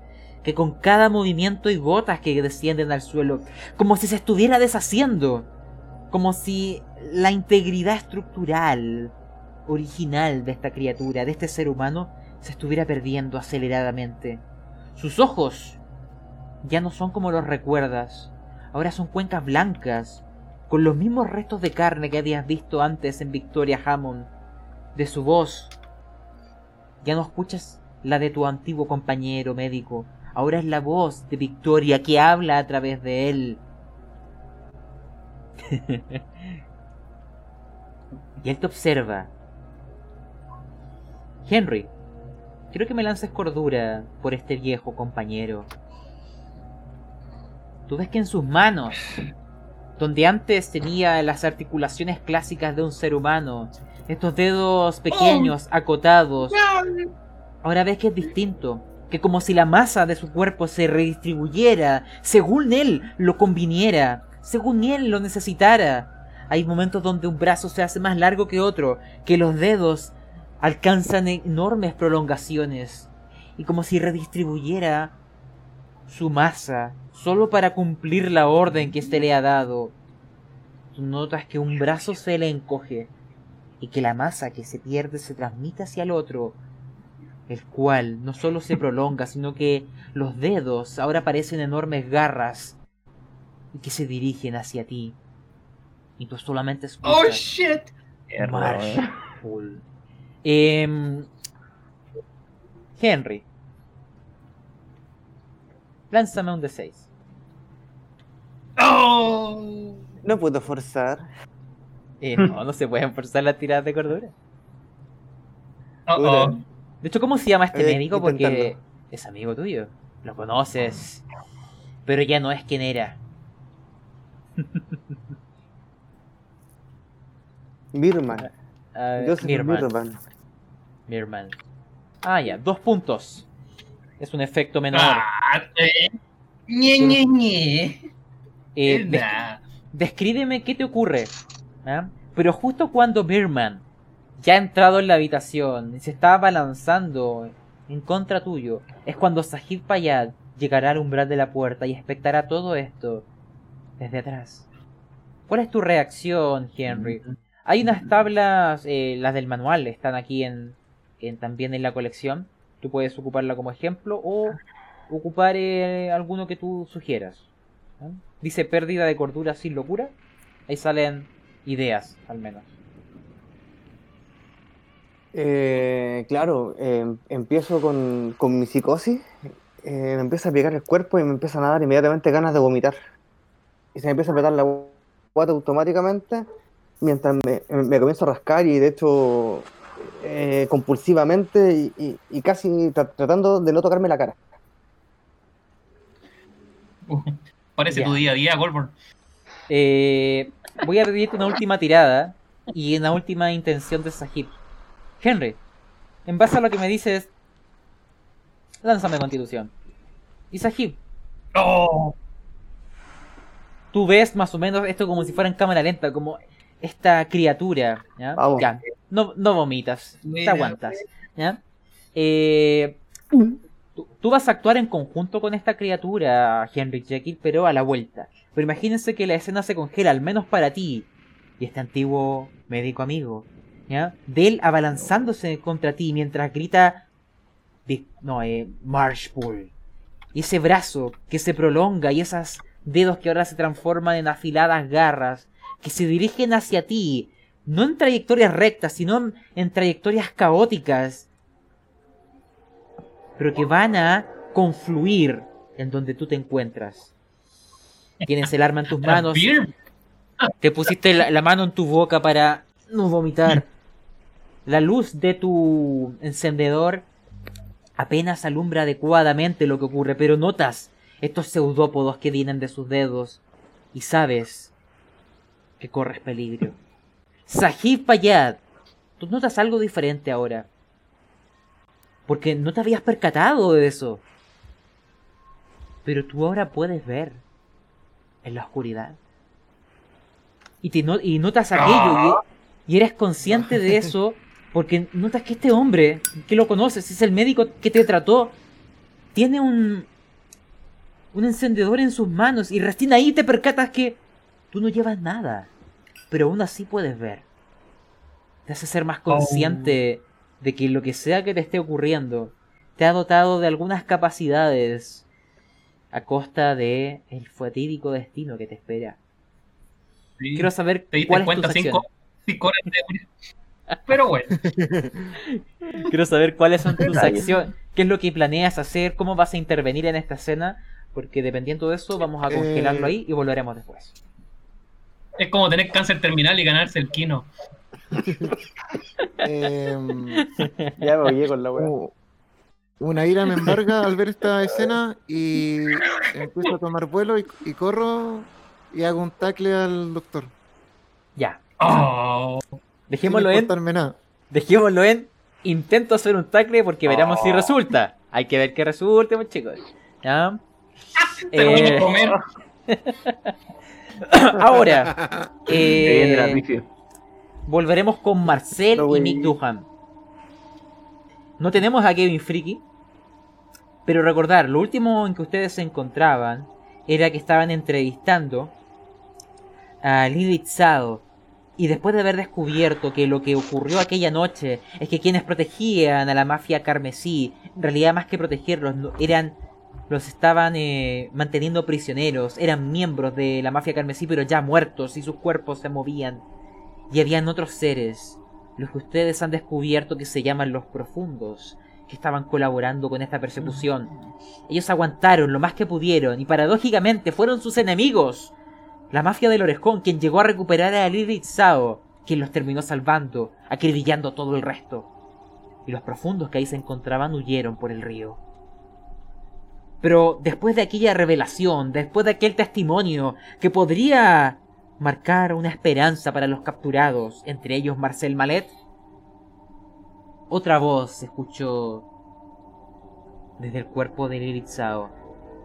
que con cada movimiento hay gotas que descienden al suelo, como si se estuviera deshaciendo, como si la integridad estructural original de esta criatura, de este ser humano, se estuviera perdiendo aceleradamente. Sus ojos ya no son como los recuerdas, ahora son cuencas blancas, con los mismos restos de carne que habías visto antes en Victoria Hammond. de su voz. Ya no escuchas la de tu antiguo compañero médico. Ahora es la voz de Victoria que habla a través de él. y él te observa. Henry, quiero que me lances cordura por este viejo compañero. Tú ves que en sus manos, donde antes tenía las articulaciones clásicas de un ser humano, estos dedos pequeños, acotados, ahora ves que es distinto. Que como si la masa de su cuerpo se redistribuyera según él lo conviniera, según él lo necesitara. Hay momentos donde un brazo se hace más largo que otro, que los dedos alcanzan enormes prolongaciones, y como si redistribuyera su masa solo para cumplir la orden que se le ha dado. Tú notas que un brazo se le encoge y que la masa que se pierde se transmite hacia el otro, el cual no solo se prolonga, sino que los dedos ahora parecen enormes garras y que se dirigen hacia ti. Y tú solamente escuchas ¡Oh, shit! Marshall. Em, Henry. Lánzame un D6. ¡Oh! No puedo forzar. Eh, no, no se pueden forzar las tiradas de cordura. Oh, oh. De hecho, ¿cómo se llama este Eh, médico? Porque es amigo tuyo. Lo conoces. Pero ya no es quien era. Ah, Joseph Mirman. Birman. Mirman. Ah, ya, dos puntos. Es un efecto menor. Ah, eh. Ñe, Ñe, Ñe. Eh, descríbeme qué te ocurre. ¿ah? Pero justo cuando Birman ya ha entrado en la habitación y se está abalanzando en contra tuyo, es cuando Sahid Payad llegará al umbral de la puerta y expectará todo esto desde atrás. ¿Cuál es tu reacción, Henry? Hay unas tablas, eh, las del manual, están aquí en, en- también en la colección. Tú puedes ocuparla como ejemplo o ocupar eh, alguno que tú sugieras. Dice pérdida de cordura sin locura. Ahí salen ideas, al menos. Eh, claro, eh, empiezo con, con mi psicosis, eh, me empieza a pegar el cuerpo y me empiezan a dar inmediatamente ganas de vomitar. Y se me empieza a apretar la guata automáticamente mientras me, me comienzo a rascar y de hecho eh, compulsivamente y, y- y casi tra- tratando de no tocarme la cara. Uh, Parece tu día a día, Goldborn. Eh, voy a pedirte una última tirada y una última intención de Sahib. Henry, en base a lo que me dices, lánzame constitución. Y Sahib, ¡Oh! tú ves más o menos esto como si fuera en cámara lenta, como esta criatura, ¿ya? Vamos. Ya, no, no vomitas, te Mira, aguantas, ¿ya? Eh, tú, tú vas a actuar en conjunto con esta criatura, Henry Jekyll, pero a la vuelta. Pero imagínense que la escena se congela, al menos para ti, y este antiguo médico amigo, ¿ya? De él abalanzándose contra ti mientras grita, no, eh, Marshpool. Y ese brazo que se prolonga y esos dedos que ahora se transforman en afiladas garras que se dirigen hacia ti, no en trayectorias rectas, sino en, en trayectorias caóticas, pero que van a confluir en donde tú te encuentras. Tienes el arma en tus manos, te pusiste la, la mano en tu boca para no vomitar. La luz de tu encendedor apenas alumbra adecuadamente lo que ocurre, pero notas estos pseudópodos que vienen de sus dedos y sabes que corres peligro. Sahib Payad, tú notas algo diferente ahora. Porque no te habías percatado de eso. Pero tú ahora puedes ver en la oscuridad. Y, te no- y notas aquello y, y eres consciente de eso porque notas que este hombre, que lo conoces, es el médico que te trató, tiene un, un encendedor en sus manos y recién ahí te percatas que tú no llevas nada, pero aún así puedes ver. Te hace ser más consciente de que lo que sea que te esté ocurriendo te ha dotado de algunas capacidades a costa de el fatídico destino que te espera. Sí. Quiero saber ¿Te diste cuál es tu. Cinco, cinco horas de. Pero bueno, Quiero saber cuáles son tus acciones, qué es lo que planeas hacer, cómo vas a intervenir en esta escena, porque dependiendo de eso vamos a congelarlo Eh. ahí y volveremos después. es como tener cáncer terminal y ganarse el kino. Em, Ya me oye con la weá. u- una ira me embarga al ver esta escena y empiezo a tomar vuelo y, y corro y hago un tackle al doctor. Ya, Oh, dejémoslo en, nada. dejémoslo en, intento hacer un tackle porque veremos si resulta. Hay que ver que resulte, pues, chicos. ¿Ya? Eh, comer. ahora, eh, volveremos con Marcel No, y. Mick Duhan. No tenemos a Kevin Friki, pero recordar, lo último en que ustedes se encontraban era que estaban entrevistando a Lilith Sado. Y después de haber descubierto que lo que ocurrió aquella noche es que quienes protegían a la mafia carmesí, en realidad más que protegerlos, eran los estaban eh, manteniendo prisioneros, eran miembros de la mafia carmesí pero ya muertos y sus cuerpos se movían. Y habían otros seres, los que ustedes han descubierto que se llaman los profundos, que estaban colaborando con esta persecución. Ellos aguantaron lo más que pudieron y paradójicamente fueron sus enemigos. La mafia del Orejón, quien llegó a recuperar a Lilith quien los terminó salvando, acribillando todo el resto. Y los profundos que ahí se encontraban huyeron por el río. Pero después de aquella revelación, después de aquel testimonio que podría marcar una esperanza para los capturados, entre ellos Marcel Malet, otra voz se escuchó desde el cuerpo de Lilith Sao.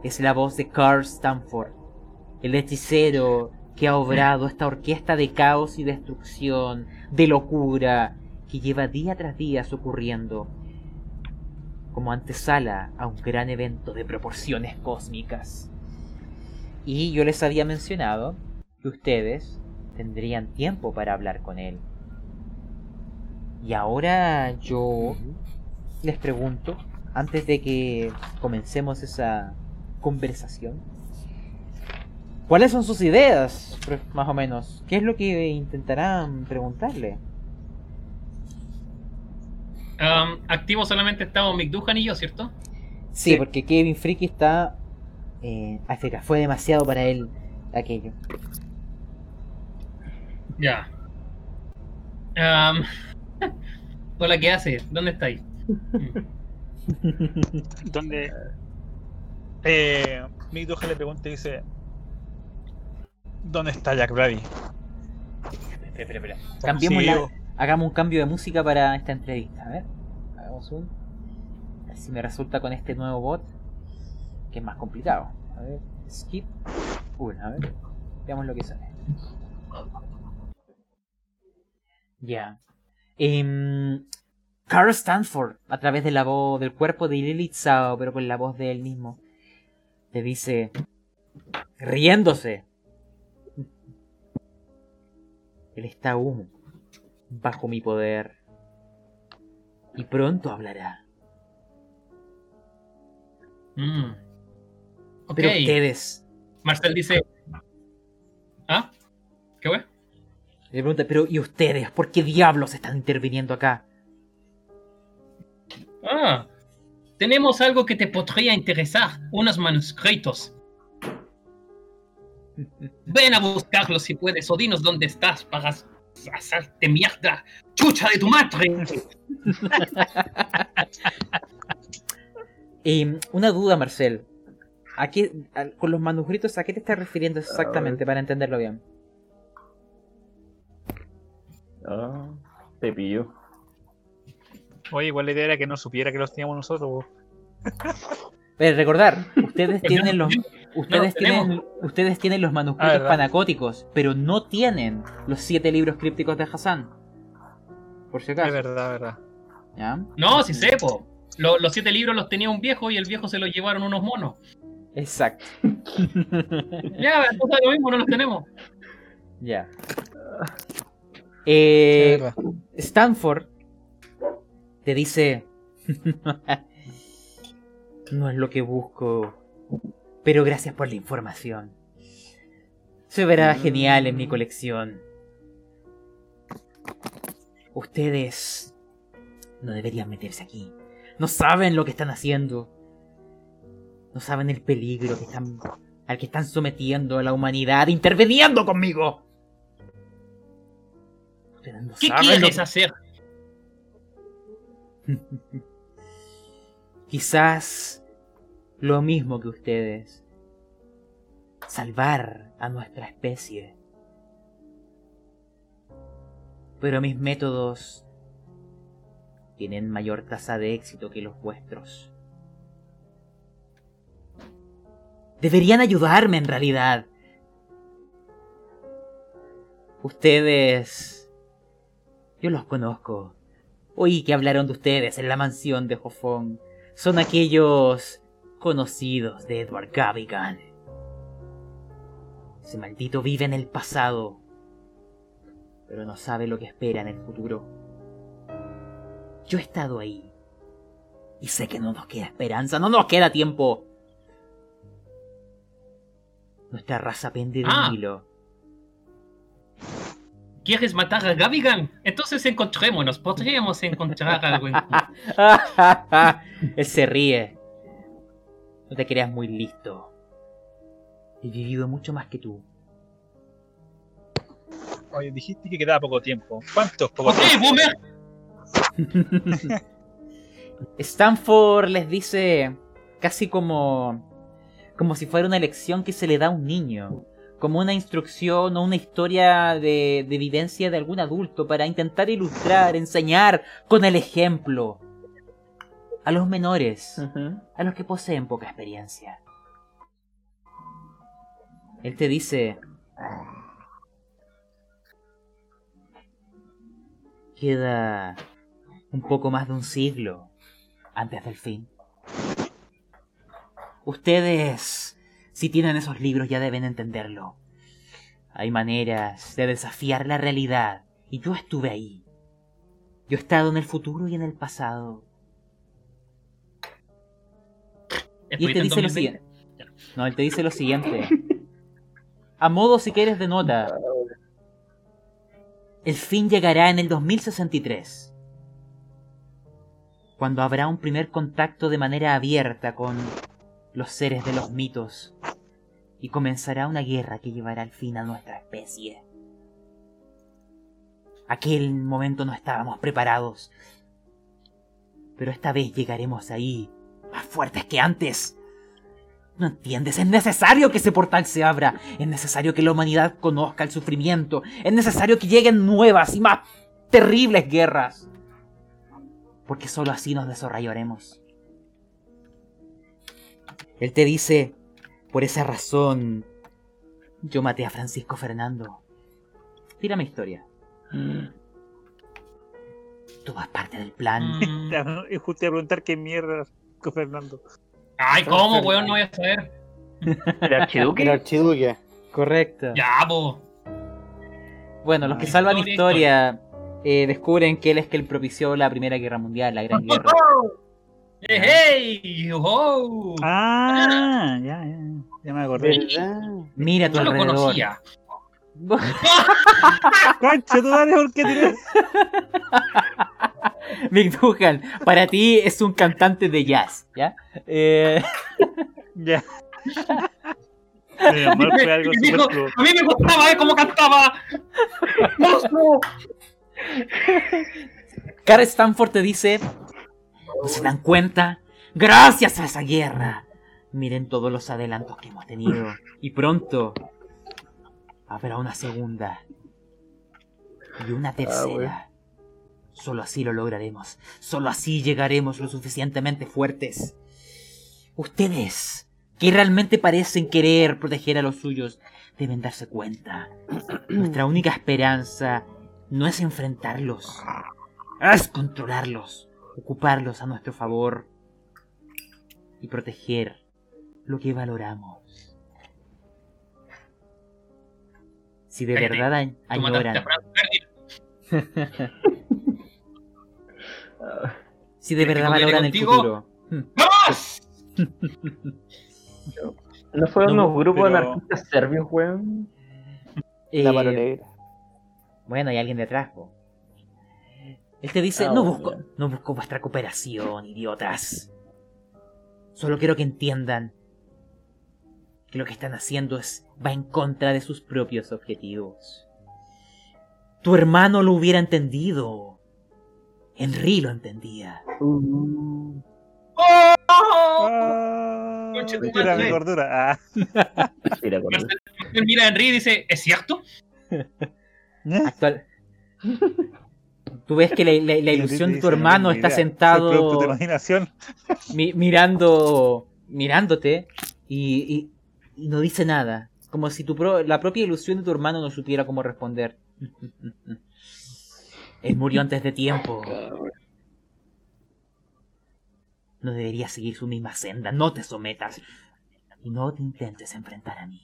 Es la voz de Carl Stanford, el hechicero que ha obrado esta orquesta de caos y destrucción, de locura, que lleva día tras día ocurriendo como antesala a un gran evento de proporciones cósmicas. Y yo les había mencionado que ustedes tendrían tiempo para hablar con él. Y ahora yo les pregunto, antes de que comencemos esa conversación, ¿cuáles son sus ideas, más o menos? ¿Qué es lo que intentarán preguntarle? Um, activo solamente estamos Mick Duhan y yo, ¿cierto? Sí, porque Kevin Friki está eh, AFK. Fue demasiado para él aquello. Ya. Um, hola, ¿qué hace? ¿Dónde estáis? Donde eh, Mick Duhan le pregunta y dice: ¿Dónde está Jack Brady? Espera, espera, espera. Cambiemos la- Hagamos un cambio de música para esta entrevista. A ver. Hagamos un. A ver si me resulta con este nuevo bot. Que es más complicado. A ver. Skip. Uy, a ver. Veamos lo que sale. Ya. Em, Carl Stanford, a través de la voz del cuerpo de Lilith Sao, pero con la voz de él mismo, le dice, riéndose. Él está aún bajo mi poder. Y pronto hablará. Mm. Pero ustedes, Marcel dice. ¿Ah? ¿Qué fue? le pregunta, pero ¿y ustedes? ¿Por qué diablos están interviniendo acá? Ah, tenemos algo que te podría interesar, unos manuscritos. Ven a buscarlos si puedes, o dinos dónde estás para hacerte mierda, chucha de tu madre. Eh, una duda, Marcel. ¿A qué, a- con los manuscritos, ¿a qué te estás refiriendo exactamente para entenderlo bien? Ah, te pillo. Oye, igual la idea era que no supiera que los teníamos nosotros. Pero recordar, ustedes tienen los ustedes no, tienen ustedes tienen los manuscritos Ah, ¿verdad? panacóticos, pero no tienen los siete libros crípticos de Hassan. Por si Es acaso. verdad, verdad. ¿Ya? No, si sé, po. Lo- los siete libros los tenía un viejo y el viejo se los llevaron unos monos. Exacto. Ya, entonces lo mismo, no los tenemos. Ya. Es Eh, verdad. Stanford te dice... no es lo que busco, pero gracias por la información. Se verá genial en mi colección. Ustedes no deberían meterse aquí. No saben lo que están haciendo. No saben el peligro que están, al que están sometiendo a la humanidad interviniendo conmigo. Ustedes no ¿Qué saben quieres que- hacer? Quizás lo mismo que ustedes. Salvar a nuestra especie. Pero mis métodos tienen mayor tasa de éxito que los vuestros. Deberían ayudarme en realidad. Ustedes... Yo los conozco. Oí que hablaron de ustedes en la mansión de Jofón. Son aquellos conocidos de Edward Gavigan. Ese maldito vive en el pasado, pero no sabe lo que espera en el futuro. Yo he estado ahí y sé que no nos queda esperanza, no nos queda tiempo. Nuestra raza pende de Ah. un hilo. ¿Quieres matar a Gavigan? Entonces encontrémonos. Podríamos encontrar algo en. Él se ríe. No te creas muy listo. He vivido mucho más que tú. Oye, dijiste que quedaba poco tiempo. ¿Cuánto es poco Ok, tiempo? boomer. Stanford les dice casi como como si fuera una lección que se le da a un niño, como una instrucción o una historia de, de vivencia de algún adulto para intentar ilustrar, enseñar con el ejemplo a los menores, a los que poseen poca experiencia. Él te dice, queda un poco más de un siglo antes del fin. Ustedes, si tienen esos libros, ya deben entenderlo. Hay maneras de desafiar la realidad, y yo estuve ahí. Yo he estado en el futuro y en el pasado. Y él te ¿Estuviste en dice lo 2020? siguiente. No, él te dice lo siguiente. A modo, si quieres, de nota. El fin llegará en el 2063. Cuando habrá un primer contacto de manera abierta con los seres de los mitos. Y comenzará una guerra que llevará al fin a nuestra especie. Aquel momento no estábamos preparados. Pero esta vez llegaremos ahí, más fuertes que antes. ¿No entiendes? Es necesario que ese portal se abra. Es necesario que la humanidad conozca el sufrimiento. Es necesario que lleguen nuevas y más terribles guerras. Porque solo así nos desarrollaremos. Él te dice, por esa razón, yo maté a Francisco Fernando. Tira mi historia. Todo es parte del plan. Mm. Es justo a preguntar qué mierda Fernando. Ay, ¿cómo, weón? No voy a saber. ¿El archiduque? El archiduque. Correcto. Ya, po. Bueno, los que salvan historia, historia eh, descubren que él es quien propició la Primera Guerra Mundial, la Gran Guerra. ¡Hey! hey ¡Oh! Ah, ya, ya. Ya me acordé. ¿Verdad? Mira a tu lo alrededor. conocía. Concha, tú dale, ¿por qué tienes? Mick Dugan, para ti es un cantante de jazz, ¿ya? Eh, Ya. Fue algo dijo, a mí me gustaba, ¿eh? Cómo cantaba. ¡Monstruo! Carl Stanford te dice, ¿no se dan cuenta? Gracias a esa guerra. Miren todos los adelantos que hemos tenido. Y pronto habrá una segunda. Y una tercera. Solo así lo lograremos. Solo así llegaremos lo suficientemente fuertes. Ustedes, que realmente parecen querer proteger a los suyos, deben darse cuenta. Nuestra única esperanza no es enfrentarlos, es controlarlos, ocuparlos a nuestro favor y proteger lo que valoramos. Si de verdad añoran. si de ¿Crees que verdad valoran el futuro, ¡Vamos! ¿No fueron No, unos grupos pero- anarquistas serbios, weón? eh, La mano negra. Bueno, hay alguien detrás, po. Él te dice, Ah, no busco, no busco vuestra cooperación, idiotas. Solo quiero que entiendan que lo que están haciendo es va en contra de sus propios objetivos. Tu hermano lo hubiera entendido. Henry lo entendía. Uh, tu Tira mi madre. gordura. Ah. mira, a Henry y dice, ¿es cierto? Actual. Tú ves que la, la- la ilusión de tu dice, "No hermano está idea". Soy producto de tu sentado imaginación. mi- mirando, mirándote y, y- y no dice nada. Como si tu pro- la propia ilusión de tu hermano no supiera cómo responder. Él murió antes de tiempo. No deberías seguir su misma senda. No te sometas. Y no te intentes enfrentar a mí.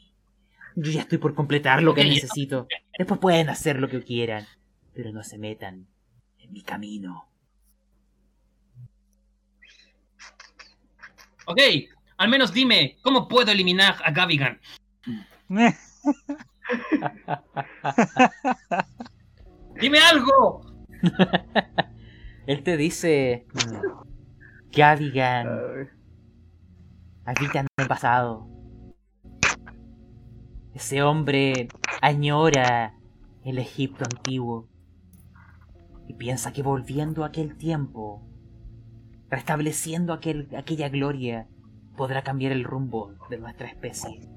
Yo ya estoy por completar lo que necesito. Después pueden hacer lo que quieran. Pero no se metan en mi camino. Ok, al menos dime, ¿cómo puedo eliminar a Gavigan? ¡Dime algo! Él te dice... Gavigan Ay, habita en el pasado. Ese hombre añora el Egipto antiguo y piensa que volviendo a aquel tiempo, restableciendo aquel, aquella gloria, podrá cambiar el rumbo de nuestra especie.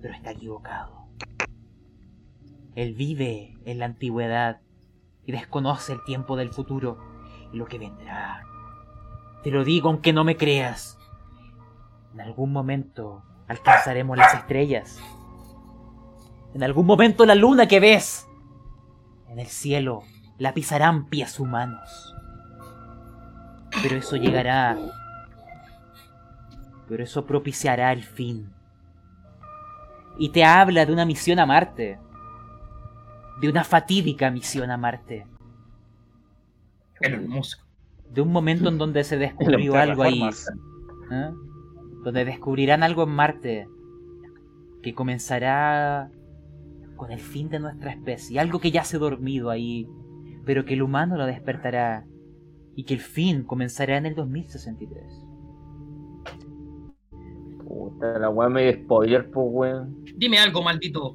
Pero está equivocado. Él vive en la antigüedad y desconoce el tiempo del futuro y lo que vendrá. Te lo digo aunque no me creas. En algún momento alcanzaremos las estrellas. En algún momento la luna que ves en el cielo la pisarán pies humanos. Pero eso llegará. Pero eso propiciará el fin. Y te habla de una misión a Marte. De una fatídica misión a Marte. El músico. De un momento en donde se descubrió algo ahí. ¿eh? donde descubrirán algo en Marte que comenzará con el fin de nuestra especie, algo que ya se ha dormido ahí, pero que el humano lo despertará y que el fin comenzará en el 2063. puta, la weá me spoiler, pues, weón. Dime algo, maldito.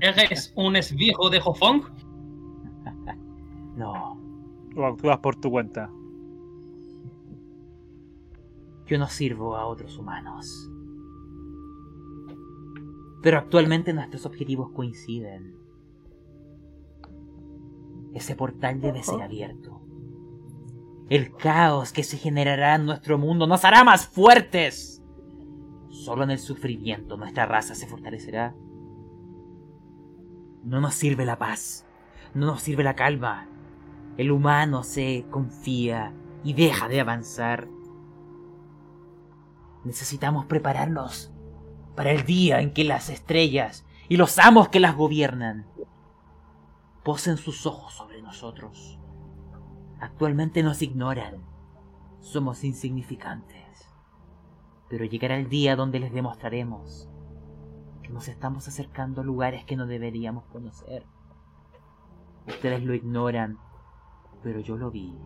¿Eres un esviejo de Hofong? No, O actúas por tu cuenta. yo no sirvo a otros humanos. Pero actualmente nuestros objetivos coinciden. Ese portal debe ser abierto. El caos que se generará en nuestro mundo nos hará más fuertes. Solo en el sufrimiento nuestra raza se fortalecerá. No nos sirve la paz. No nos sirve la calma. El humano se confía y deja de avanzar. Necesitamos prepararnos para el día en que las estrellas y los amos que las gobiernan posen sus ojos sobre nosotros. Actualmente nos ignoran. Somos insignificantes. Pero llegará el día donde les demostraremos nos estamos acercando a lugares que no deberíamos conocer. Ustedes lo ignoran, pero yo lo vi.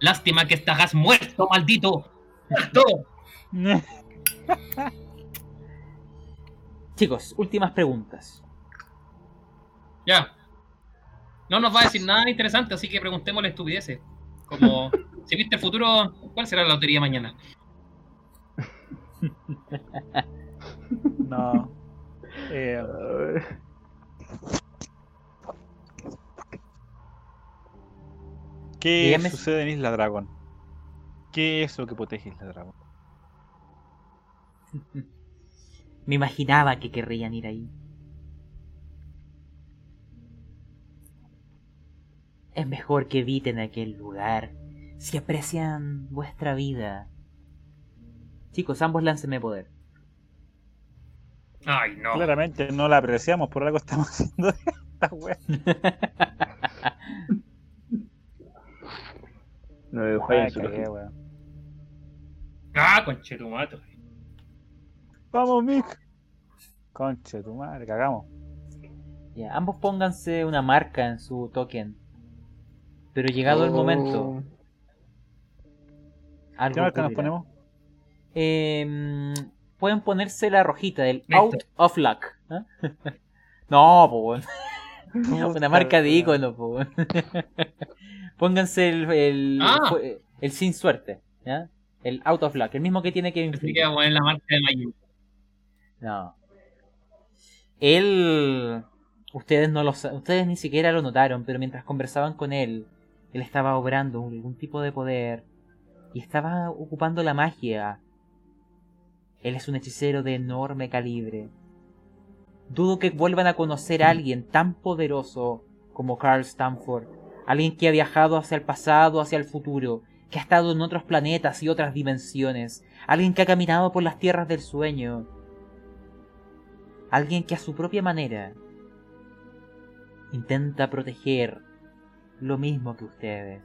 Lástima que estarás muerto, maldito. ¡Muerto! Chicos, últimas preguntas. Ya. No nos va a decir nada interesante, así que preguntémosle estupideces. Como, si viste el futuro, ¿cuál será la lotería mañana? No. Eh, ¿Qué Dígame- sucede en Isla Dragon? ¿Qué es lo que protege Isla Dragon? Me imaginaba que querrían ir ahí. Es mejor que eviten aquel lugar si aprecian vuestra vida. Chicos, ambos láncenme poder. Ay, no. Claramente no la apreciamos, por algo estamos haciendo esta wea. No me su cagué, lógica. wea. Ah, conchetumato. Vamos, Mick. Conche tu madre, cagamos. Ya, ambos pónganse una marca en su token. Pero llegado el momento, Oh. ¿Qué marca nos ponemos? Em, pueden ponerse la rojita del Listo. Out of Luck. ¿ah? no, weón. una marca de icono, po. Pónganse el, el, Ah. el sin suerte. ¿ya? El Out of Luck, el mismo que tiene que poner la marca de Magic. No. Él. Ustedes no lo Ustedes ni siquiera lo notaron, pero mientras conversaban con él, él estaba obrando algún tipo de poder. Y estaba ocupando la magia. Él es un hechicero de enorme calibre. Dudo que vuelvan a conocer a alguien tan poderoso como Carl Stanford. Alguien que ha viajado hacia el pasado, hacia el futuro, que ha estado en otros planetas y otras dimensiones. Alguien que ha caminado por las tierras del sueño. Alguien que a su propia manera intenta proteger lo mismo que ustedes.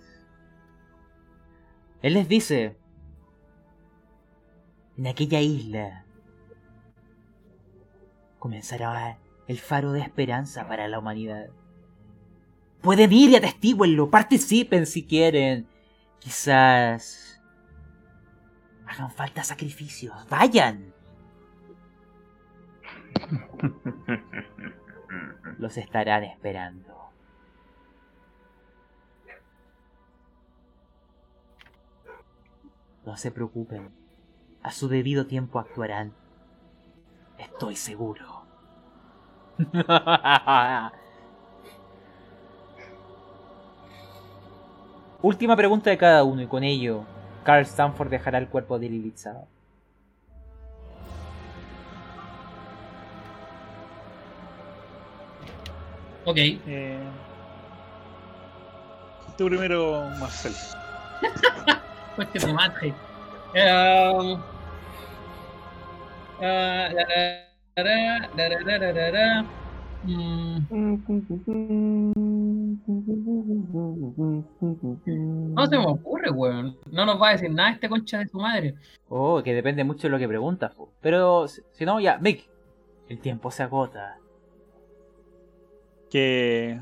Él les dice, en aquella isla comenzará el faro de esperanza para la humanidad. Pueden ir y atestíguenlo, participen si quieren. Quizás hagan falta sacrificios. Vayan. Los estarán esperando. No se preocupen. A su debido tiempo actuarán. Estoy seguro. Última pregunta de cada uno y con ello, Carl Stanford dejará el cuerpo de Lilith Sado. Ok. Eh, tú primero, Marcel. Pues que tu madre. Eh, No se me ocurre, weón. No nos va a decir nada este concha de su madre. Oh, que depende mucho de lo que preguntas. Pero si no, ya, Mick. El tiempo se agota. Que.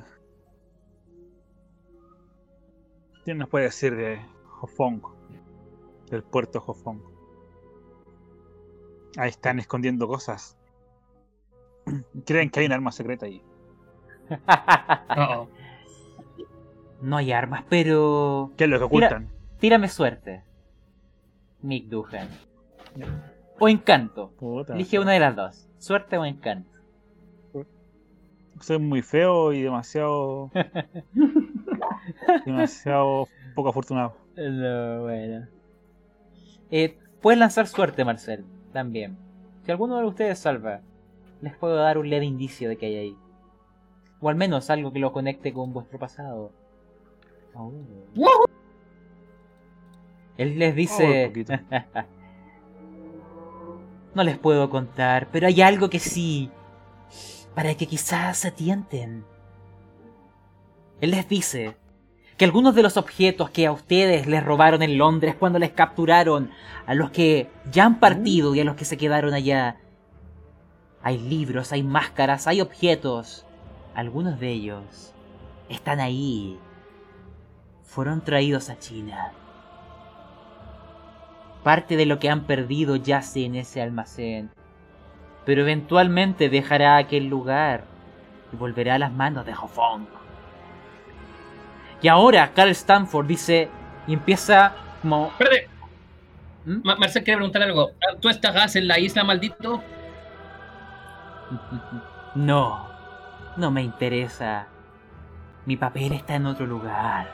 ¿Quién nos puede decir de Hofong? Del puerto Hofong. Ahí están escondiendo cosas. Creen que hay un arma secreta ahí. Oh, no hay armas, pero... ¿Qué es lo que ocultan? Tírame suerte. Mick Duhan. O encanto. Puta, Elige una de las dos. Suerte o encanto. Soy muy feo y demasiado. demasiado poco afortunado. No, bueno. Eh, puedes lanzar suerte, Marcel. También. Si alguno de ustedes salva, les puedo dar un leve indicio de que hay ahí. O al menos algo que lo conecte con vuestro pasado. Oh. Él les Oh, dice... poquito. no les puedo contar, pero hay algo que sí. Para que quizás se tienten. Él les dice que algunos de los objetos que a ustedes les robaron en Londres cuando les capturaron, a los que ya han partido y a los que se quedaron allá, hay libros, hay máscaras, hay objetos. Algunos de ellos están ahí. Fueron traídos a China. Parte de lo que han perdido yace en ese almacén. Pero eventualmente dejará aquel lugar y volverá a las manos de Hofong. Y ahora Carl Stanford dice y empieza como... Espérate, ¿Mm? Ma- Marcel quiere preguntar algo. ¿Tú estás en la isla, maldito? No, no me interesa. Mi papel está en otro lugar.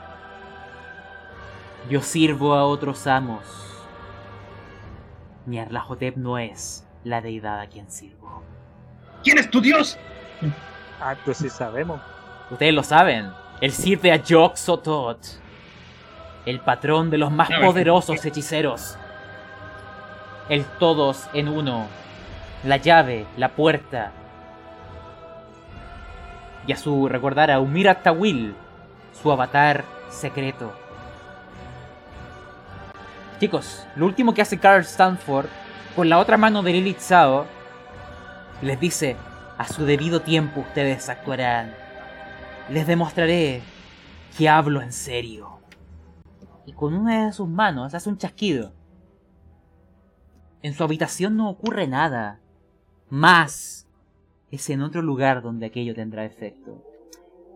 Yo sirvo a otros amos. Nyarlathotep no es la deidad a quien sirvo. ¿Quién es tu dios? Ah, pues sí sabemos. Ustedes lo saben. Él sirve a Jok Sotot, el patrón de los más poderosos hechiceros. El todos en uno. La llave, la puerta. Y a su recordar a Umira Tawil, su avatar secreto. Chicos, lo último que hace Carl Stanford con la otra mano de Lilith les dice: A su debido tiempo ustedes actuarán. Les demostraré que hablo en serio. Y con una de sus manos hace un chasquido. En su habitación no ocurre nada. Más es en otro lugar donde aquello tendrá efecto.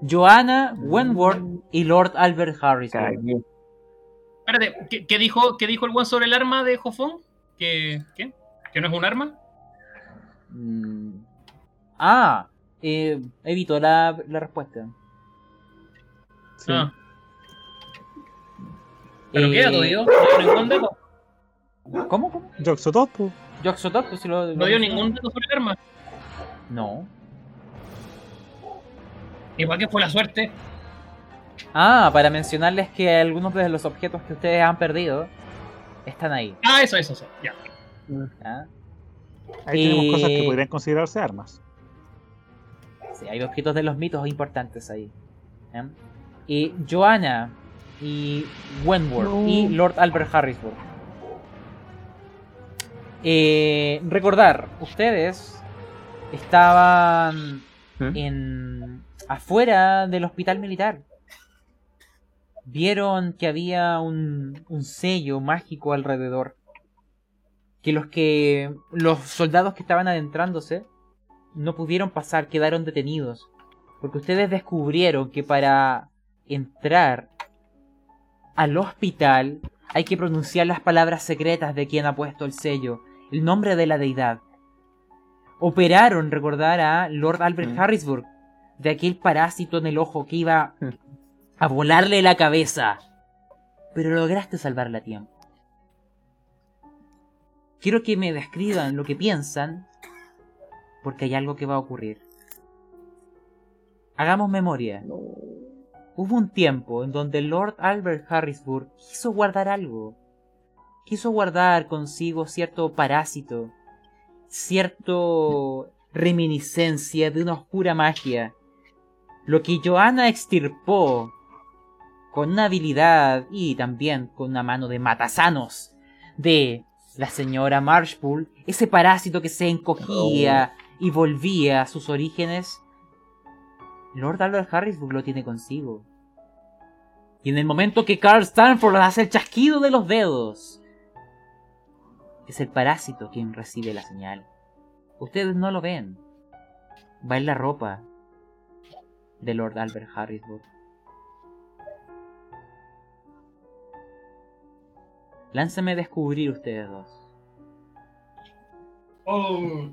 Joanna Wentworth y Lord Albert Harrison. Espérate, ¿qué, qué dijo, ¿qué dijo el buen sobre el arma de Jofón? ¿Que, ¿Qué? ¿Que no es un arma? Mm. Ah, eh, evitó la, la respuesta. Sí. Ah. ¿Pero qué Eh, dato dio? No dio ningún dato. ¿Cómo? ¿Cómo? Pues, si lo, No lo dio mencionó. ningún dato sobre el arma. No. ¿Y para qué fue la suerte? Ah, para mencionarles que algunos de los objetos que ustedes han perdido están ahí. Ah, eso, eso, eso. Ya. ¿ya? Ahí tenemos cosas que Eh, podrían considerarse armas. Sí, hay objetos de los mitos importantes ahí. ¿ya? Y Joanna y Wentworth y Lord Albert Harrisburg. Eh, recordar, ustedes estaban ¿Mm? en afuera del hospital militar. Vieron que había un, un sello mágico alrededor. Que los que los soldados que estaban adentrándose no pudieron pasar, quedaron detenidos. Porque ustedes descubrieron que para entrar al hospital hay que pronunciar las palabras secretas de quien ha puesto el sello, el nombre de la deidad. Operaron, recordar, a Lord Albert Mm. Harrisburg, de aquel parásito en el ojo que iba a volarle la cabeza. Pero lograste salvarla a tiempo. Quiero que me describan lo que piensan, porque hay algo que va a ocurrir. Hagamos memoria. Hubo un tiempo en donde Lord Albert Harrisburg quiso guardar algo. Quiso guardar consigo cierto parásito, cierto reminiscencia de una oscura magia. Lo que Joanna extirpó con una habilidad y también con una mano de matasanos de la señora Marshpool, ese parásito que se encogía y volvía a sus orígenes, Lord Albert Harrisburg lo tiene consigo. Y en el momento que Carl Stanford hace el chasquido de los dedos, es el parásito quien recibe la señal. Ustedes no lo ven. Va en la ropa de Lord Albert Harrisburg. Lánzame a descubrir ustedes dos. Oh,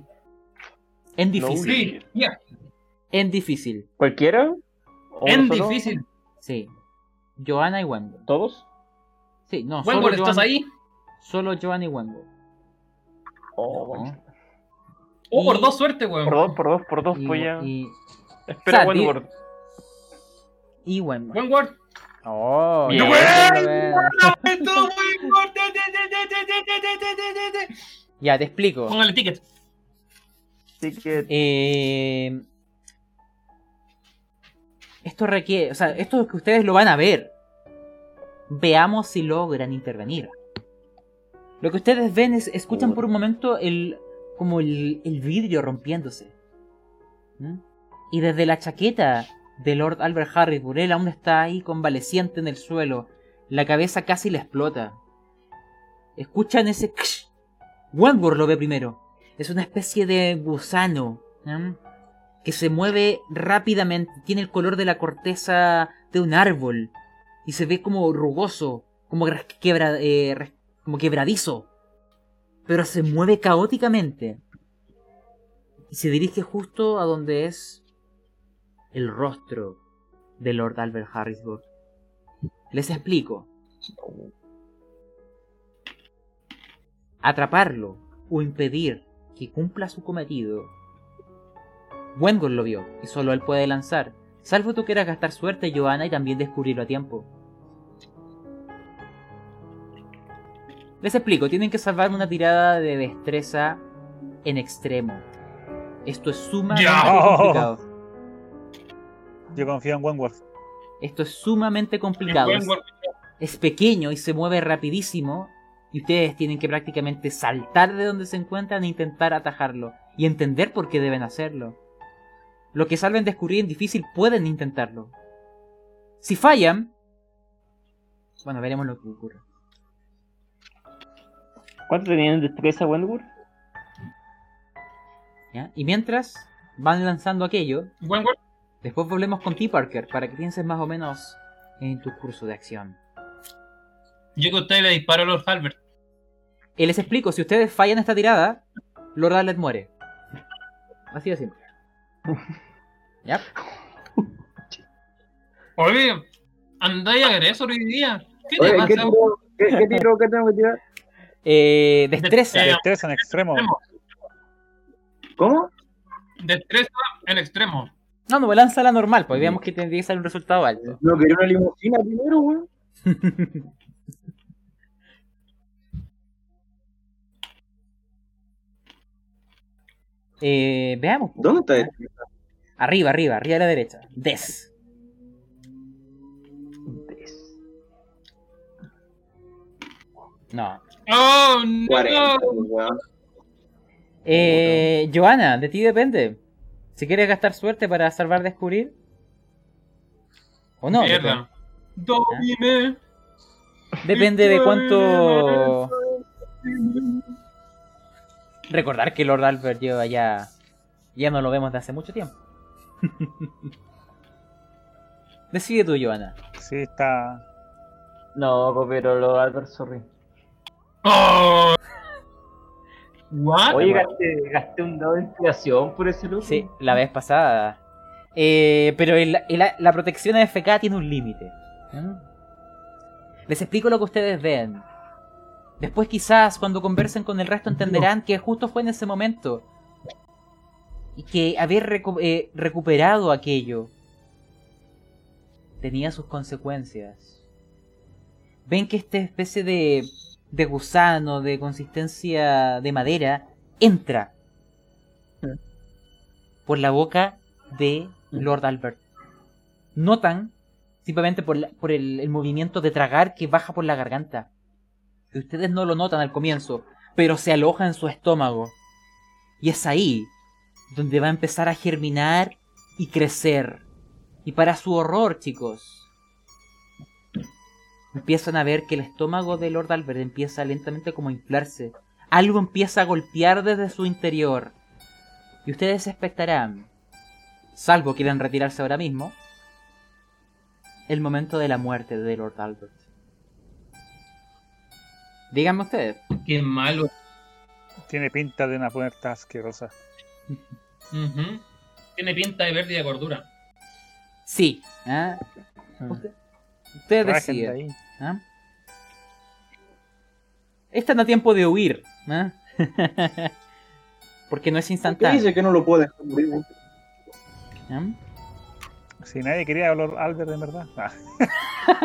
En difícil. sí, ya. En difícil. ¿Cualquiera? ¿O En difícil. Sí. Joanna y Wembley. ¿Todos? Sí, no, solo, ¿estás Joanna, ahí? solo Joanna y Wembley. Oh, ¿no? Oh, por dos suerte, weón. por dos, por dos, por dos, Y, voy a... y, Espera, o sea, di- Wentworth. y. Buen word. Oh, Bien. ya, ¡Buen bueno, bueno. Ya, te explico. Póngale ticket. Que... Eh, esto requiere, o sea, esto es que ustedes lo van a ver. Veamos si logran intervenir. Lo que ustedes ven es, escuchan por un momento el, como el, vidrio rompiéndose. ¿Mm? Y desde la chaqueta de Lord Albert Harrisburg, él aún está ahí convaleciente en el suelo. La cabeza casi le explota. Escuchan ese... Wentworth lo ve primero. Es una especie de gusano. Que se mueve rápidamente. Tiene el color de la corteza de un árbol y se ve como rugoso, eh, como quebradizo. Pero se mueve caóticamente y se dirige justo a donde es el rostro de Lord Albert Harrisburg. Les explico. Atraparlo o impedir que cumpla su cometido. Wendell lo vio y solo él puede lanzar. Salvo tú quieras gastar suerte, Johanna, y también descubrirlo a tiempo. Les explico, tienen que salvar una tirada de destreza en extremo. Esto es sumamente complicado. Yo confío en Wentworth. Esto es sumamente complicado. Es, es pequeño y se mueve rapidísimo. Y ustedes tienen que prácticamente saltar de donde se encuentran e intentar atajarlo. Y entender por qué deben hacerlo. Lo que salven descubrir en difícil pueden intentarlo. Si fallan, bueno, veremos lo que ocurre. ¿Cuánto tenían en destreza, Wentworth? ¿ya? Y mientras van lanzando aquello, después volvemos con T. Parker para que pienses más o menos en tu curso de acción. Yo que a usted le disparó a Lord Halbert. Y les explico, si ustedes fallan esta tirada, Lord Arlet muere. Así de simple. ¿Ya? Oye, andáis agresor hoy día. ¿Qué te Oye, pasa? ¿qué tiro, qué, qué tiro que tengo que tirar? Eh, destreza. Destreza en extremo. ¿Cómo? Destreza en extremo. No, no, pues lánzala normal, pues veamos que tendría que salir un resultado alto. No quería una limusina primero, weón. Eh, veamos. pues. ¿Dónde está? Arriba, arriba, arriba a la derecha. Des. No. ¡Oh, no! 40, weón. Eh, Joana, de ti depende. Si quieres gastar suerte para salvar descubrir. O no. Depende, Mierda. Domine. depende de cuánto. Recordar que Lord Albert lleva ya. Ya no lo vemos de hace mucho tiempo. Decide tú, Joana. Sí, está. No, pues, pero lo Albert, sorry. ¡Oh! ¿What? Oye, gasté, gasté un dado de inspiración por ese loco. Sí, la vez pasada. Eh, pero el- el- la protección AFK tiene un límite. ¿Mm? Les explico lo que ustedes ven. Después quizás cuando conversen con el resto entenderán que justo fue en ese momento. Y que haber recu- eh, recuperado aquello tenía sus consecuencias. Ven que esta especie de, de gusano de consistencia de madera entra por la boca de Lord Albert. Notan, simplemente por, la- por el, el movimiento de tragar que baja por la garganta. Que ustedes no lo notan al comienzo, pero se aloja en su estómago. Y es ahí donde va a empezar a germinar y crecer. Y para su horror, chicos, empiezan a ver que el estómago de Lord Albert empieza lentamente como a inflarse. Algo empieza a golpear desde su interior. Y ustedes expectarán, salvo quieran retirarse ahora mismo, el momento de la muerte de Lord Albert. Díganme ustedes. Qué malo. Tiene pinta de una puerta asquerosa. Tiene pinta de verde y de gordura. Sí. ¿ah? Usted- ustedes de deciden. ahí. ¿ah? Están a tiempo de huir. ¿ah? Porque no es ¿Qué instantáneo. dice que no lo weón? Si nadie quería hablar Albert en verdad.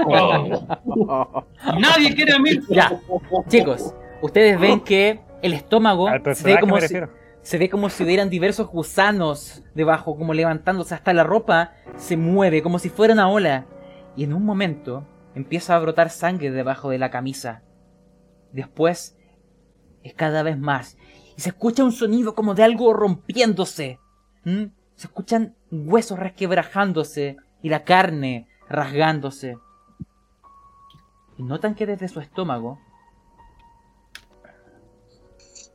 Oh. Nadie quiere a mí. Ya, chicos, ustedes ven que el estómago se ve, como si, se ve como si hubieran diversos gusanos debajo, como levantándose hasta la ropa, se mueve como si fuera una ola. Y en un momento empieza a brotar sangre debajo de la camisa. Después es cada vez más. Y se escucha un sonido como de algo rompiéndose. ¿Mm? Se escuchan huesos resquebrajándose y la carne rasgándose. Y notan que desde su estómago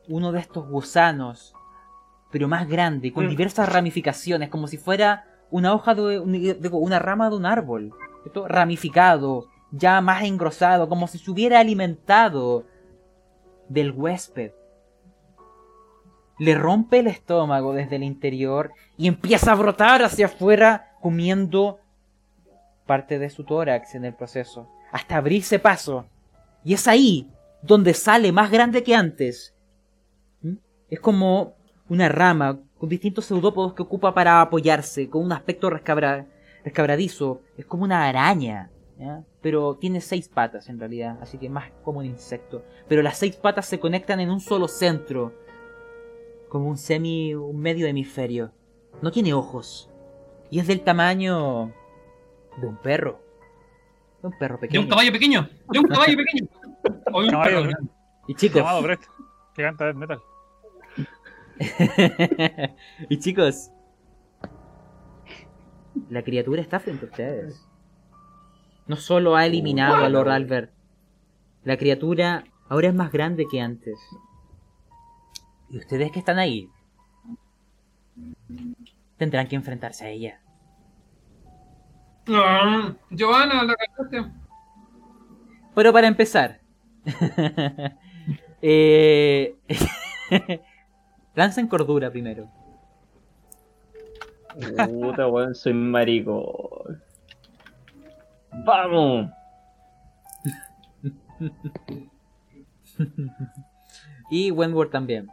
uno de estos gusanos, pero más grande, con diversas ramificaciones, como si fuera una hoja de, de- una rama de un árbol, ¿cierto? ramificado, ya más engrosado, como si se hubiera alimentado del huésped. Le rompe el estómago desde el interior y empieza a brotar hacia afuera, comiendo parte de su tórax en el proceso, hasta abrirse paso. Y es ahí donde sale más grande que antes. ¿Mm? Es como una rama con distintos pseudópodos que ocupa para apoyarse, con un aspecto rescabra- rescabradizo. Es como una araña, pero tiene seis patas en realidad, así que más como un insecto. Pero las seis patas se conectan en un solo centro, como un semi, un medio hemisferio. No tiene ojos y es del tamaño de un perro, de un perro De pequeño. un caballo pequeño. De un caballo pequeño. O de un Caballo perro. Y chicos, Llamado Brett, que canta death metal. y chicos, La criatura está frente a ustedes. No solo ha eliminado a Lord Albert, la criatura ahora es más grande que antes. Y ustedes que están ahí tendrán que enfrentarse a ella. Ah, Giovanna, la cagaste. Pero para empezar, eh... lancen cordura primero. Puta, weón, soy maricón. ¡Vamos! Y Wentworth también.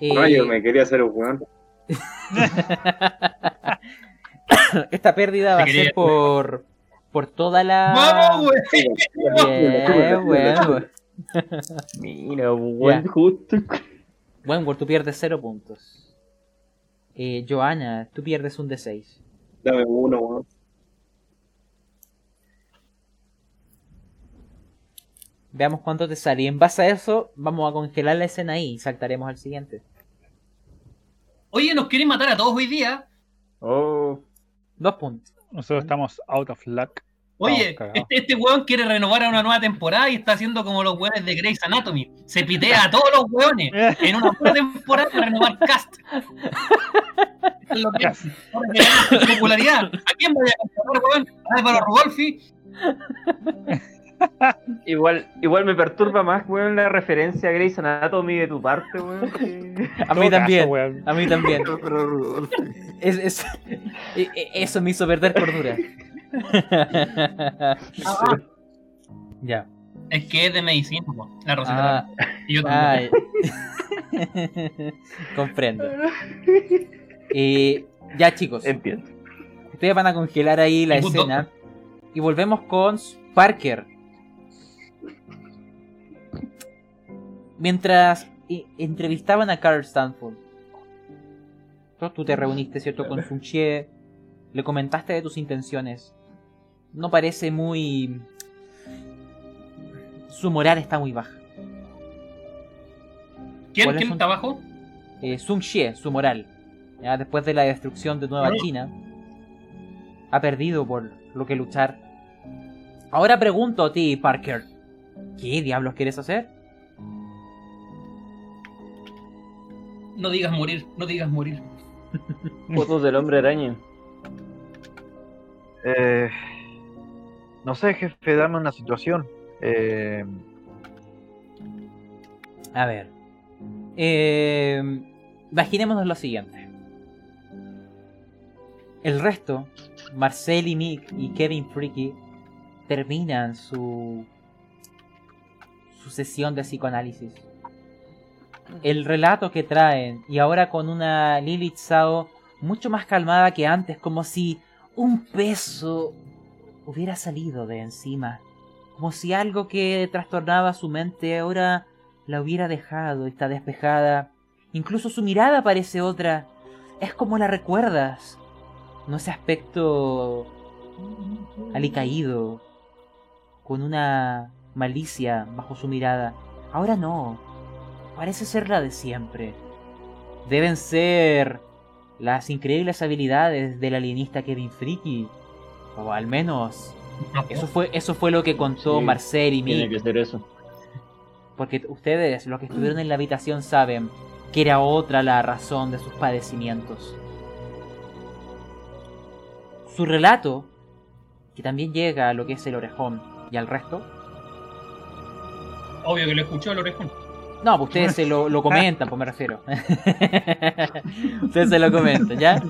Eh, Rayo, me quería hacer un weón. Esta pérdida va a ser por por toda la ¡Vamos, güey! Mira, weón, Ya. justo. Wentworth, tú pierdes 0 puntos. Eh, Johanna, tú pierdes un D6. Dame uno, weón. Veamos cuánto te sale. Y en base a eso, vamos a congelar la escena ahí y saltaremos al siguiente. Oye, nos quieren matar a todos hoy día. Oh, Dos puntos. Nosotros estamos out of luck. Oye, este, este weón quiere renovar a una nueva temporada y está haciendo como los weones de Grey's Anatomy. Se pitea a todos los weones en una nueva temporada para renovar cast. Es lo que es. Popularidad. ¿A quién vaya a contratar, weón? ¿A Álvaro Rodolfi? Igual, igual me perturba más, weón, la referencia a Grey's Anatomy de tu parte, weón. que- A mí también. caso, weón. A mí también. Pero, pero, Rudolfi, Es- es- eso me hizo perder cordura. ya. Es que es de medicina, la Rosita. Ah, Y yo también. Comprendo. Eh, ya chicos, Entiendo. ustedes van a congelar ahí la escena. Y volvemos con Parker. Mientras entrevistaban a Carl Stanford. Tú- te reuniste, ¿cierto? Con Funchie. Le comentaste de tus intenciones. No parece muy... Su moral está muy baja. ¿Quién, ¿cuáles quién está abajo? eh, Sun Xie, su moral, ¿ya? después de la destrucción de Nueva. China, ha perdido por lo que luchar. Ahora pregunto a ti, Parker, ¿qué diablos quieres hacer? No digas morir, no digas morir. Fotos del hombre araña. Eh, no sé, jefe, dame una situación. Eh, A ver, eh, imaginémonos lo siguiente. El resto, Marcel y Mick y Kevin Freaky, terminan su, su sesión de psicoanálisis. El relato que traen, y ahora con una Lilith Sao mucho más calmada que antes, como si un peso hubiera salido de encima. Como si algo que trastornaba su mente ahora la hubiera dejado, está despejada. Incluso su mirada parece otra. Es como la recuerdas. No ese aspecto alicaído, con una malicia bajo su mirada. Ahora no. Parece ser la de siempre. Deben ser las increíbles habilidades del alienista Kevin Freaky. O al menos eso fue, eso fue lo que contó Sí, Marcel y Tiene Mick. que ser eso. Porque ustedes, los que estuvieron en la habitación, saben que era otra la razón de sus padecimientos. Su relato, que también llega a lo que es el orejón y al resto. Obvio que lo escuchó el orejón. No, pues ustedes se lo, lo comentan, pues me refiero. ustedes se lo comentan, ¿ya?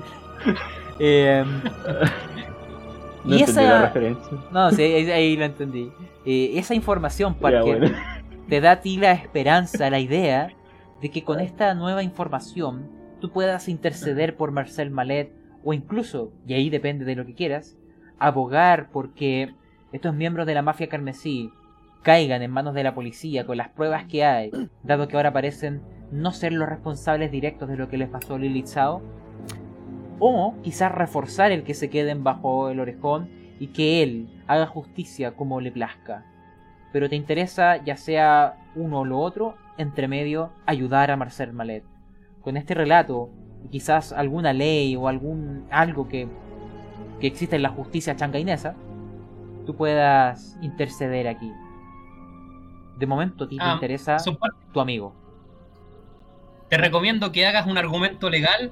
Eh, No y entendí la esa. referencia. No, sí, ahí, ahí lo entendí. Eh, esa información, Parker, bueno. te da a ti la esperanza, la idea de que con esta nueva información tú puedas interceder por Marcel Malet o incluso, y ahí depende de lo que quieras, abogar porque estos miembros de la mafia carmesí caigan en manos de la policía con las pruebas que hay, dado que ahora parecen no ser los responsables directos de lo que les pasó a Lilith Zhao, o quizás reforzar el que se queden bajo el orejón y que él haga justicia como le plazca pero te interesa, ya sea uno o lo otro, entre medio, ayudar a Marcel Malet. Con este relato, quizás alguna ley o algún algo que, que existe en la justicia changainesa, tú puedas interceder aquí. De momento a ti te Ah, interesa tu amigo. Te recomiendo que hagas un argumento legal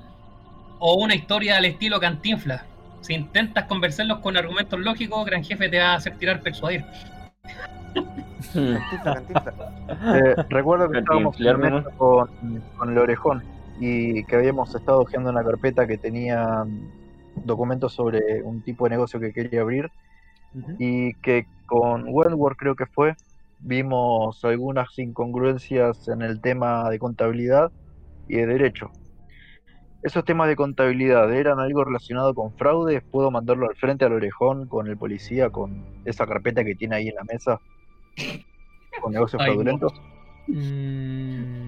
o una historia al estilo Cantinflas. Si intentas convencerlos con argumentos lógicos, Gran Jefe te va a hacer tirar persuadir. Eh, recuerdo que estábamos con, con el orejón y que habíamos estado hojeando una carpeta que tenía mm, documentos sobre un tipo de negocio que quería abrir y que con Wentworth creo que fue, vimos algunas incongruencias en el tema de contabilidad y de derecho. Esos temas de contabilidad eran algo relacionado con fraude, puedo mandarlo al frente al orejón con el policía, con esa carpeta que tiene ahí en la mesa, con negocios Ay, no. fraudulentos. Mm,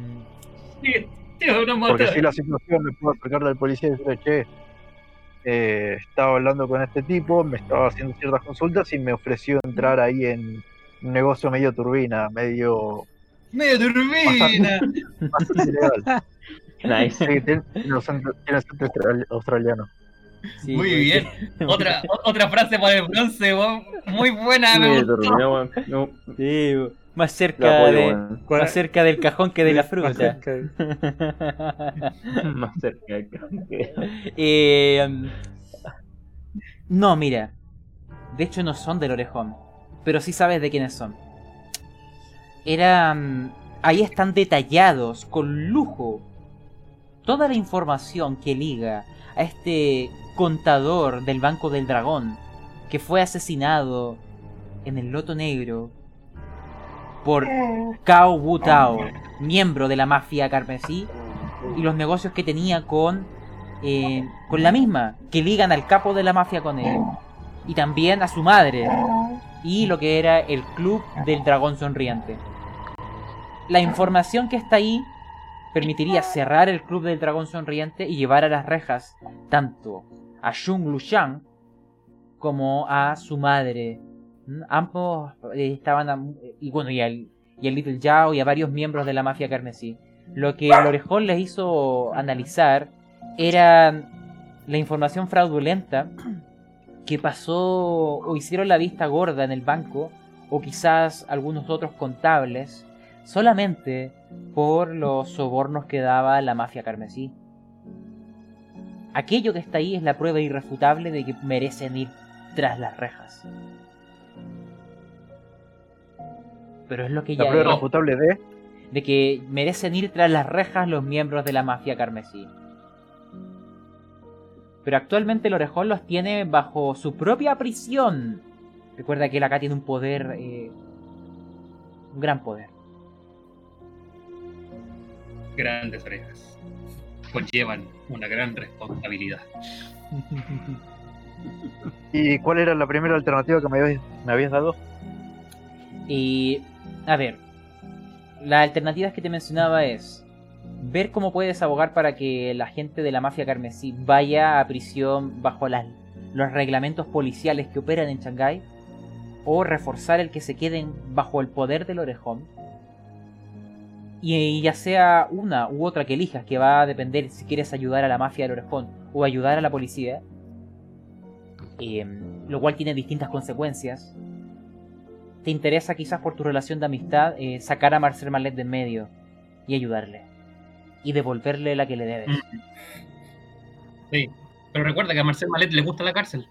Sí, van a Porque si la situación me puedo acercarle al policía y decirle, che, eh, estaba hablando con este tipo, me estaba haciendo ciertas consultas y me ofreció entrar ahí en un negocio medio turbina, medio ¡Me turbina! bastante ilegal. Nice. Sí, tiene, tiene acento australiano. sí, Muy bien. Otra, otra frase para el bronce, weón. Muy buena, me Me gustó. No, Sí, más cerca apoyo, de, weón. más cerca del cajón que de la Más fruta. cerca Más cerca de acá. Eh, um, no, mira. De hecho no son del orejón. Pero sí sabes de quiénes son. Eran... Ahí están detallados con lujo toda la información que liga a este contador del Banco del Dragón que fue asesinado en el Loto Negro por Cao Wu Tao, miembro de la mafia carmesí, y los negocios que tenía con, eh, con la misma, que ligan al capo de la mafia con él, y también a su madre, y lo que era el Club del Dragón Sonriente. La información que está ahí permitiría cerrar el Club del Dragón Sonriente y llevar a las rejas tanto a Shung Lushan como a su madre. ¿Mm? Ambos eh, estaban, a- y bueno, y al, y Little Yao y a varios miembros de la mafia carmesí. Lo que el orejón les hizo analizar era la información fraudulenta que pasó o hicieron la vista gorda en el banco o quizás algunos otros contables solamente por los sobornos que daba la mafia carmesí. Aquello que está ahí es la prueba irrefutable de que merecen ir tras las rejas. Pero es lo que La ya prueba es irrefutable de de que merecen ir tras las rejas los miembros de la mafia carmesí. Pero actualmente el orejón los tiene bajo su propia prisión. Recuerda que él acá tiene un poder, eh, un gran poder. Grandes orejas. Conllevan una gran responsabilidad. ¿Y cuál era la primera alternativa que me habías, me habías dado? Y, a ver, las alternativas que te mencionaba es ver cómo puedes abogar para que la gente de la mafia carmesí vaya a prisión bajo las, los reglamentos policiales que operan en Shanghái, o reforzar el que se queden bajo el poder del orejón. Y ya sea una u otra que elijas, que va a depender si quieres ayudar a la mafia del orejón o ayudar a la policía, em, lo cual tiene distintas consecuencias te interesa quizás por tu relación de amistad eh, sacar a Marcel Malet de en medio y ayudarle. Y devolverle la que le debes. Mm. Sí. Pero recuerda que a Marcel Malet le gusta la cárcel.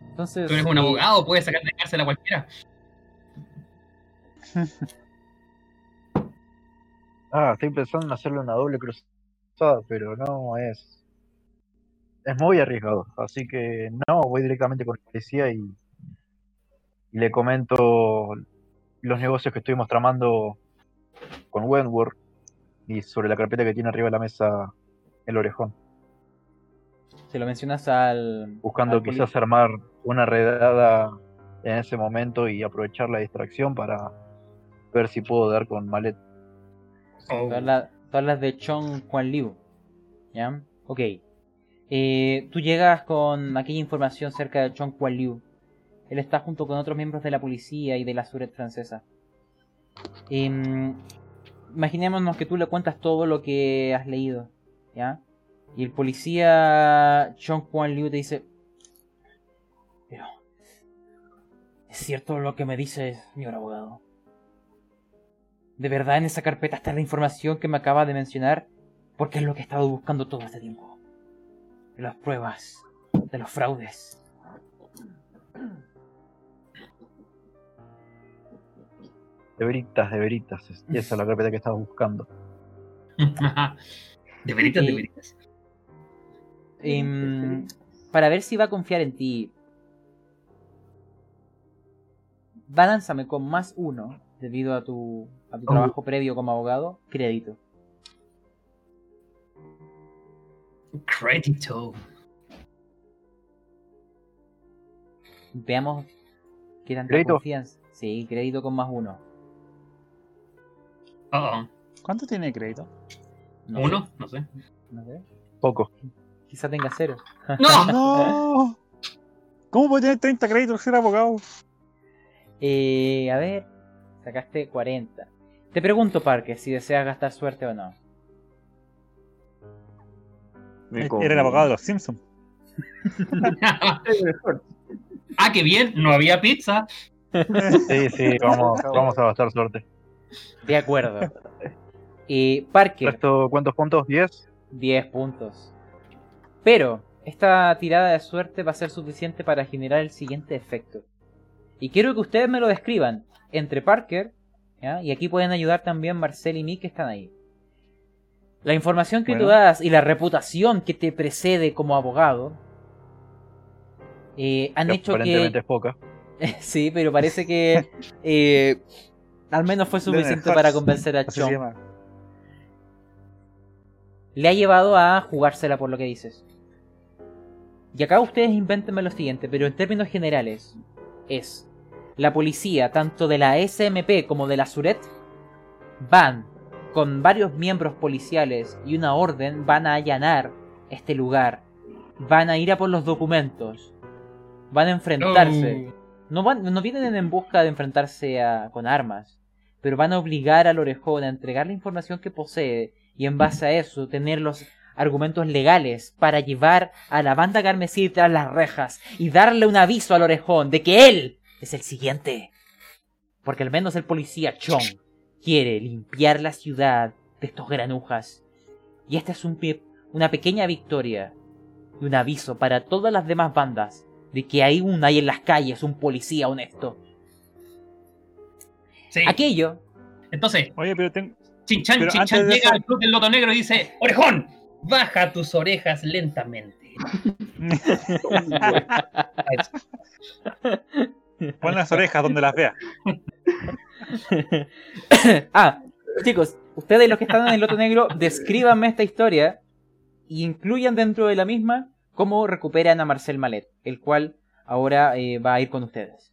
Entonces, Tú eres un abogado, puedes sacar de cárcel a cualquiera. Ah, estoy pensando en hacerle una doble cruzada, pero no es. Es muy arriesgado. Así que no, voy directamente con el policía y, y le comento los negocios que estuvimos tramando con Wentworth y sobre la carpeta que tiene arriba de la mesa el orejón. se lo mencionas al. Buscando al quizás armar una redada en ese momento y aprovechar la distracción para ver si puedo dar con Malet. Oh. Todas las, todas las de Chong Juan Liu. ¿Ya? Ok. Eh, tú llegas con aquella información cerca de Chong Juan Liu. Él está junto con otros miembros de la policía y de la Suret francesa. Em, imaginémonos que tú le cuentas todo lo que has leído, ¿ya? Y el policía Chong Kwan Liu te dice, pero es cierto lo que me dice señor abogado. ¿De verdad en esa carpeta está la información que me acaba de mencionar? Porque es lo que he estado buscando todo este tiempo. Las pruebas de los fraudes. De veritas, de veritas. es- esa es la carpeta que estaba buscando. de veritas, de veritas. Em, para ver si va a confiar en ti. Balánzame con más uno, debido a tu, a tu Oh. trabajo previo como abogado, crédito. Crédito. Veamos qué tanta ¿Crédito? confianza. Sí, crédito con más uno. ¿Cuánto tiene crédito? No sé, Uno, no sé. no sé. Poco. Quizá tenga cero. ¡No! ¡No! ¿Cómo puede tener 30 créditos ser abogado? Eh, a ver, sacaste 40. Te pregunto, Parker, si deseas gastar suerte o no. Me Era el abogado de los Simpsons. ah, qué bien, no había pizza. Sí, sí, vamos, vamos a gastar suerte. De acuerdo. Eh, Parker, ¿Resto cuántos puntos? ¿10? 10 puntos. Pero esta tirada de suerte va a ser suficiente para generar el siguiente efecto. Y quiero que ustedes me lo describan entre Parker, ¿ya? y aquí pueden ayudar también Marcel y Mick que están ahí. La información que tú das y la reputación que te precede como abogado eh, han que hecho aparentemente que... es poca. sí, pero parece que eh, al menos fue suficiente para convencer a llama. le ha llevado a jugársela por lo que dices. Y acá ustedes invéntenme lo siguiente, pero en términos generales, es la policía, tanto de la SMP como de la Suret, van con varios miembros policiales y una orden, van a allanar este lugar, van a ir a por los documentos, van a enfrentarse. Oh. No, van, no vienen en busca de enfrentarse a- con armas, pero van a obligar al orejón a entregar la información que posee y en base a eso tener los argumentos legales para llevar a la banda carmesí tras las rejas y darle un aviso al orejón de que él es el siguiente. Porque al menos el policía Chong quiere limpiar la ciudad de estos granujas. Y esta es un una pequeña victoria y un aviso para todas las demás bandas de que hay un hay en las calles un policía honesto. Sí. Aquello Entonces, Oye, pero tengo. Chinchan, Pero Chinchan antes de llega eso- al club del loto negro y dice: ¡Orejón! Baja tus orejas lentamente. Pon las orejas donde las veas. ah, chicos, ustedes los que están en el Loto Negro, descríbanme esta historia y incluyan dentro de la misma cómo recuperan a Marcel Malet, el cual ahora eh, va a ir con ustedes.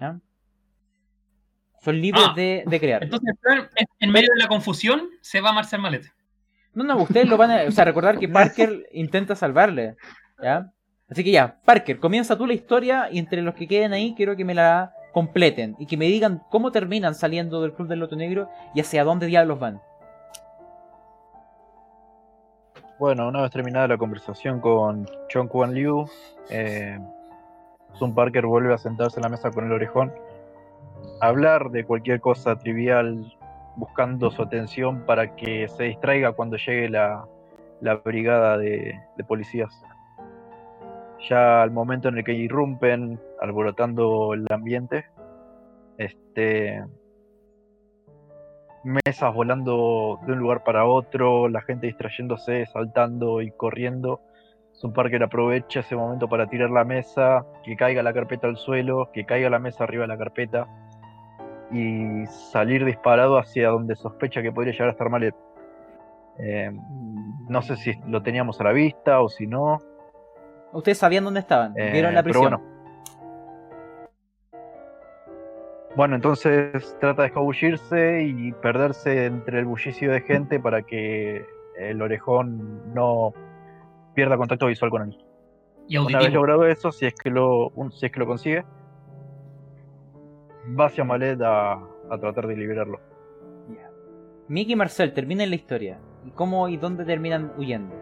¿Ya? Son libres Ah, de, de crear. Entonces, en medio de la confusión, se va Marcel Malet. No, no, ustedes lo van a... O sea, recordar que Parker intenta salvarle. ¿Ya? Así que ya, Parker, comienza tú la historia y entre los que queden ahí quiero que me la completen y que me digan cómo terminan saliendo del Club del Loto Negro y hacia dónde diablos van. Bueno, una vez terminada la conversación con Chong Kwan Liu, eh, Sun Parker vuelve a sentarse en la mesa con el orejón, hablar de cualquier cosa trivial, buscando su atención para que se distraiga cuando llegue la, la brigada de, de policías. Ya al momento en el que irrumpen, alborotando el ambiente, este, mesas volando de un lugar para otro, la gente distrayéndose, saltando y corriendo. Sun Parker aprovecha ese momento para tirar la mesa, que caiga la carpeta al suelo, que caiga la mesa arriba de la carpeta y salir disparado hacia donde sospecha que podría llegar a estar Malet. Eh, no sé si lo teníamos a la vista o si no. Ustedes sabían dónde estaban, eh, vieron la pero prisión. bueno. Bueno, entonces trata de escabullirse y perderse entre el bullicio de gente para que el orejón no pierda contacto visual con él. Y Una vez logrado eso, si es que lo, un- si es que lo consigue, va hacia Malet a, a tratar de liberarlo. Ya. Mick y Marcel terminan la historia. ¿Y cómo y dónde terminan huyendo?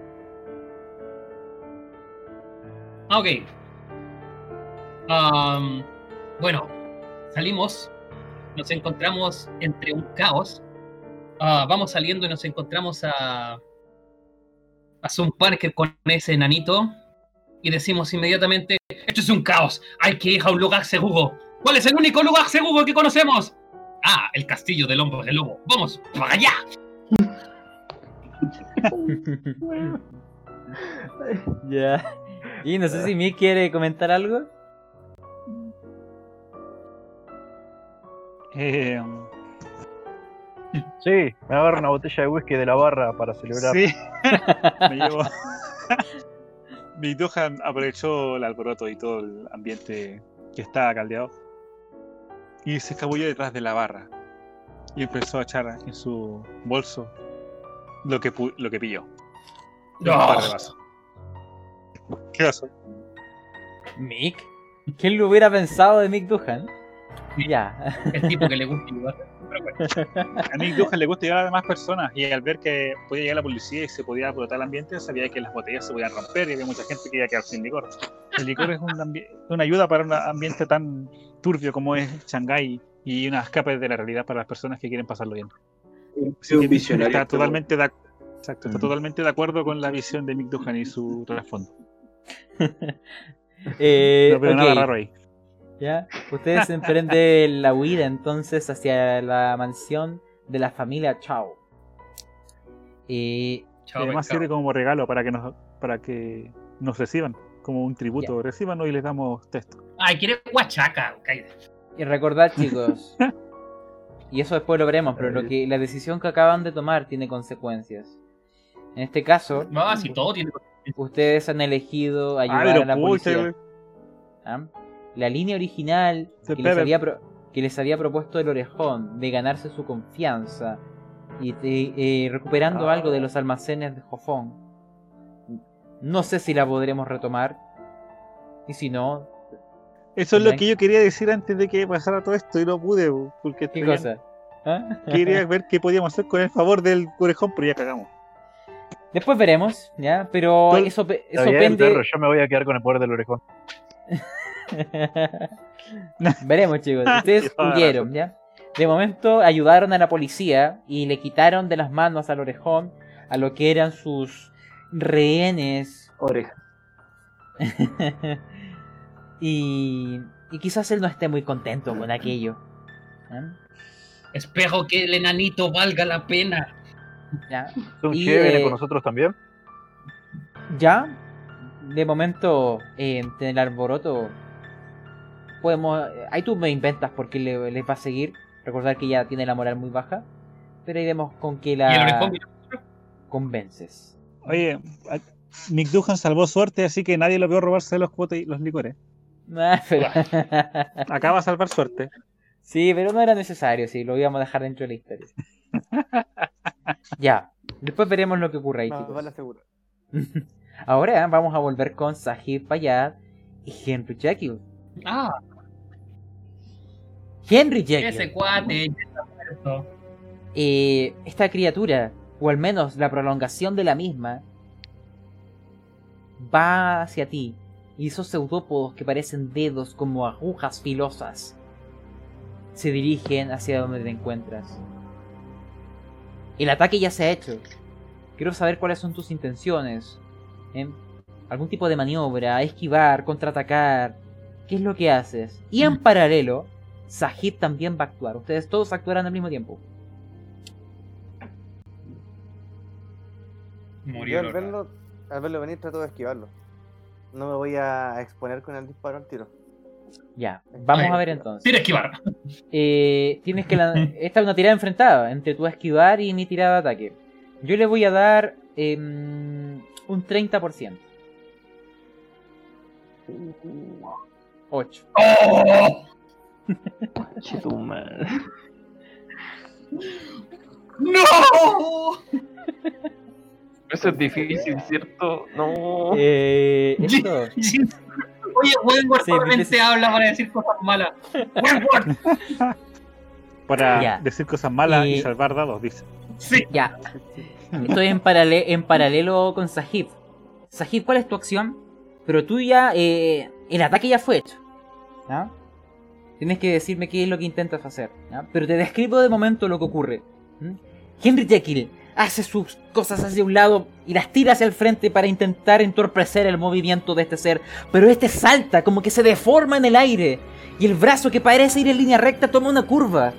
Ah, ok. Bueno, salimos, nos encontramos entre un caos. Ah, vamos saliendo y nos encontramos a, a Sun Parker con ese enanito y decimos inmediatamente, esto es un caos, hay que ir a un lugar seguro. ¿Cuál es el único lugar seguro que conocemos? Ah, el castillo del hombre de lobo. Vamos, para allá. Ya. Y no sé si Mick quiere comentar algo. Eh, Sí, me agarro una botella de whisky de la barra para celebrar. sí. Me llevo. Mi Duhan aprovechó el alboroto y todo el ambiente que estaba caldeado y se escabulló detrás de la barra y empezó a echar en su bolso lo que, pu- lo que pilló. Un par de vasos. ¿Qué pasó? Mick. ¿Quién lo hubiera pensado de Mick Duhan? Ya. El tipo que le gusta ayudar. Pero bueno. A Nick Duhan le gusta llegar a más personas y al ver que podía llegar la policía y se podía brotar el ambiente, sabía que las botellas se podían romper y había mucha gente que iba a quedar sin licor. El licor es un una ayuda para un ambiente tan turbio como es Shanghái y una escape de la realidad para las personas que quieren pasarlo bien. Sí, un visionario. Está totalmente de, ac- exacto, está Mm. totalmente de acuerdo con la visión de Mick Duhan y su trasfondo. Eh, No veo nada raro ahí. Ya. Ustedes emprenden la huida entonces hacia la mansión de la familia Chao. Y Chao, además sirve como regalo para que nos, para que nos reciban, como un tributo. Recíbanos y les damos texto. Ay, quiere guachaca. y recordad, chicos. y eso después lo veremos, pero lo que la decisión que acaban de tomar tiene consecuencias. En este caso, No, si todo tiene. ustedes han elegido ayudar a la policía. ¿ah? La línea original que les, había pro- que les había propuesto el orejón de ganarse su confianza y de- eh, recuperando Ah. algo de los almacenes de Jofón. No sé si la podremos retomar. Y si no, Eso es lo que yo quería decir antes de que pasara todo esto y no pude, porque ¿qué cosa? ¿Ah? quería ver qué podíamos hacer con el favor del orejón, pero ya cagamos. Después veremos, ¿ya? Pero eso, eso bien, pende. perro, yo me voy a quedar con el poder del orejón. Veremos, chicos. Ustedes huyeron, ¿ya? De momento ayudaron a la policía y le quitaron de las manos al orejón a lo que eran sus rehenes. Oreja. y, y quizás él no esté muy contento con aquello. ¿ya? Espero que el enanito valga la pena. ¿Ya? Sun Y, eh, con nosotros también. Ya, de momento, eh, en el arboroto, podemos. Ahí tú me inventas por qué le, les va a seguir. Recordar que ya tiene la moral muy baja. Pero ahí vemos con el la convences. Oye, a- Mick Duhan salvó suerte, así que nadie lo vio robarse los cuotes y los licores. Ah, pero- Acaba de salvar suerte. sí, pero no era necesario, sí, lo íbamos a dejar dentro de la historia. ya, después veremos lo que ocurre ahí, chicos. vale seguro. Ahora vamos a volver con Sahib Payad y Henry Jekyll. Ah, Henry Jekyll. ese cuate ya está muerto. eh, esta criatura, o al menos la prolongación de la misma, va hacia ti. Y esos pseudópodos que parecen dedos como agujas filosas se dirigen hacia donde te encuentras. El ataque ya se ha hecho. Quiero saber cuáles son tus intenciones. ¿eh? ¿Algún tipo de maniobra? ¿Esquivar? ¿Contraatacar? ¿Qué es lo que haces? Y en paralelo, Sahib también va a actuar. Ustedes todos actuarán al mismo tiempo. Yo Murió. al verlo, al verlo venir trato de esquivarlo. No me voy a exponer con el disparo al tiro. Ya, vamos Ay, a ver entonces. Tira esquivar. Eh, tienes que lan- Esta es una tirada enfrentada entre tu esquivar y mi tirada de ataque. Yo le voy a dar em, un 30%. 8. ¡Oh! ¡No! Eso es difícil, ¿cierto? No. Eh, esto, Oye, Wentworth Sí, solamente habla para decir cosas malas. Wentworth. Para Ya. decir cosas malas y Y- salvar dados, dice. Sí. Ya. Estoy en, parale- en paralelo con Sahib. Sahib, ¿cuál es tu acción? Pero tú ya. eh, el ataque ya fue hecho. ¿ya? Tienes que decirme qué es lo que intentas hacer. Pero te describo de momento lo que ocurre. Henry Jekyll hace sus cosas hacia un lado y las tira hacia el frente para intentar entorpecer el movimiento de este ser. Pero este salta, como que se deforma en el aire. Y el brazo que parece ir en línea recta toma una curva.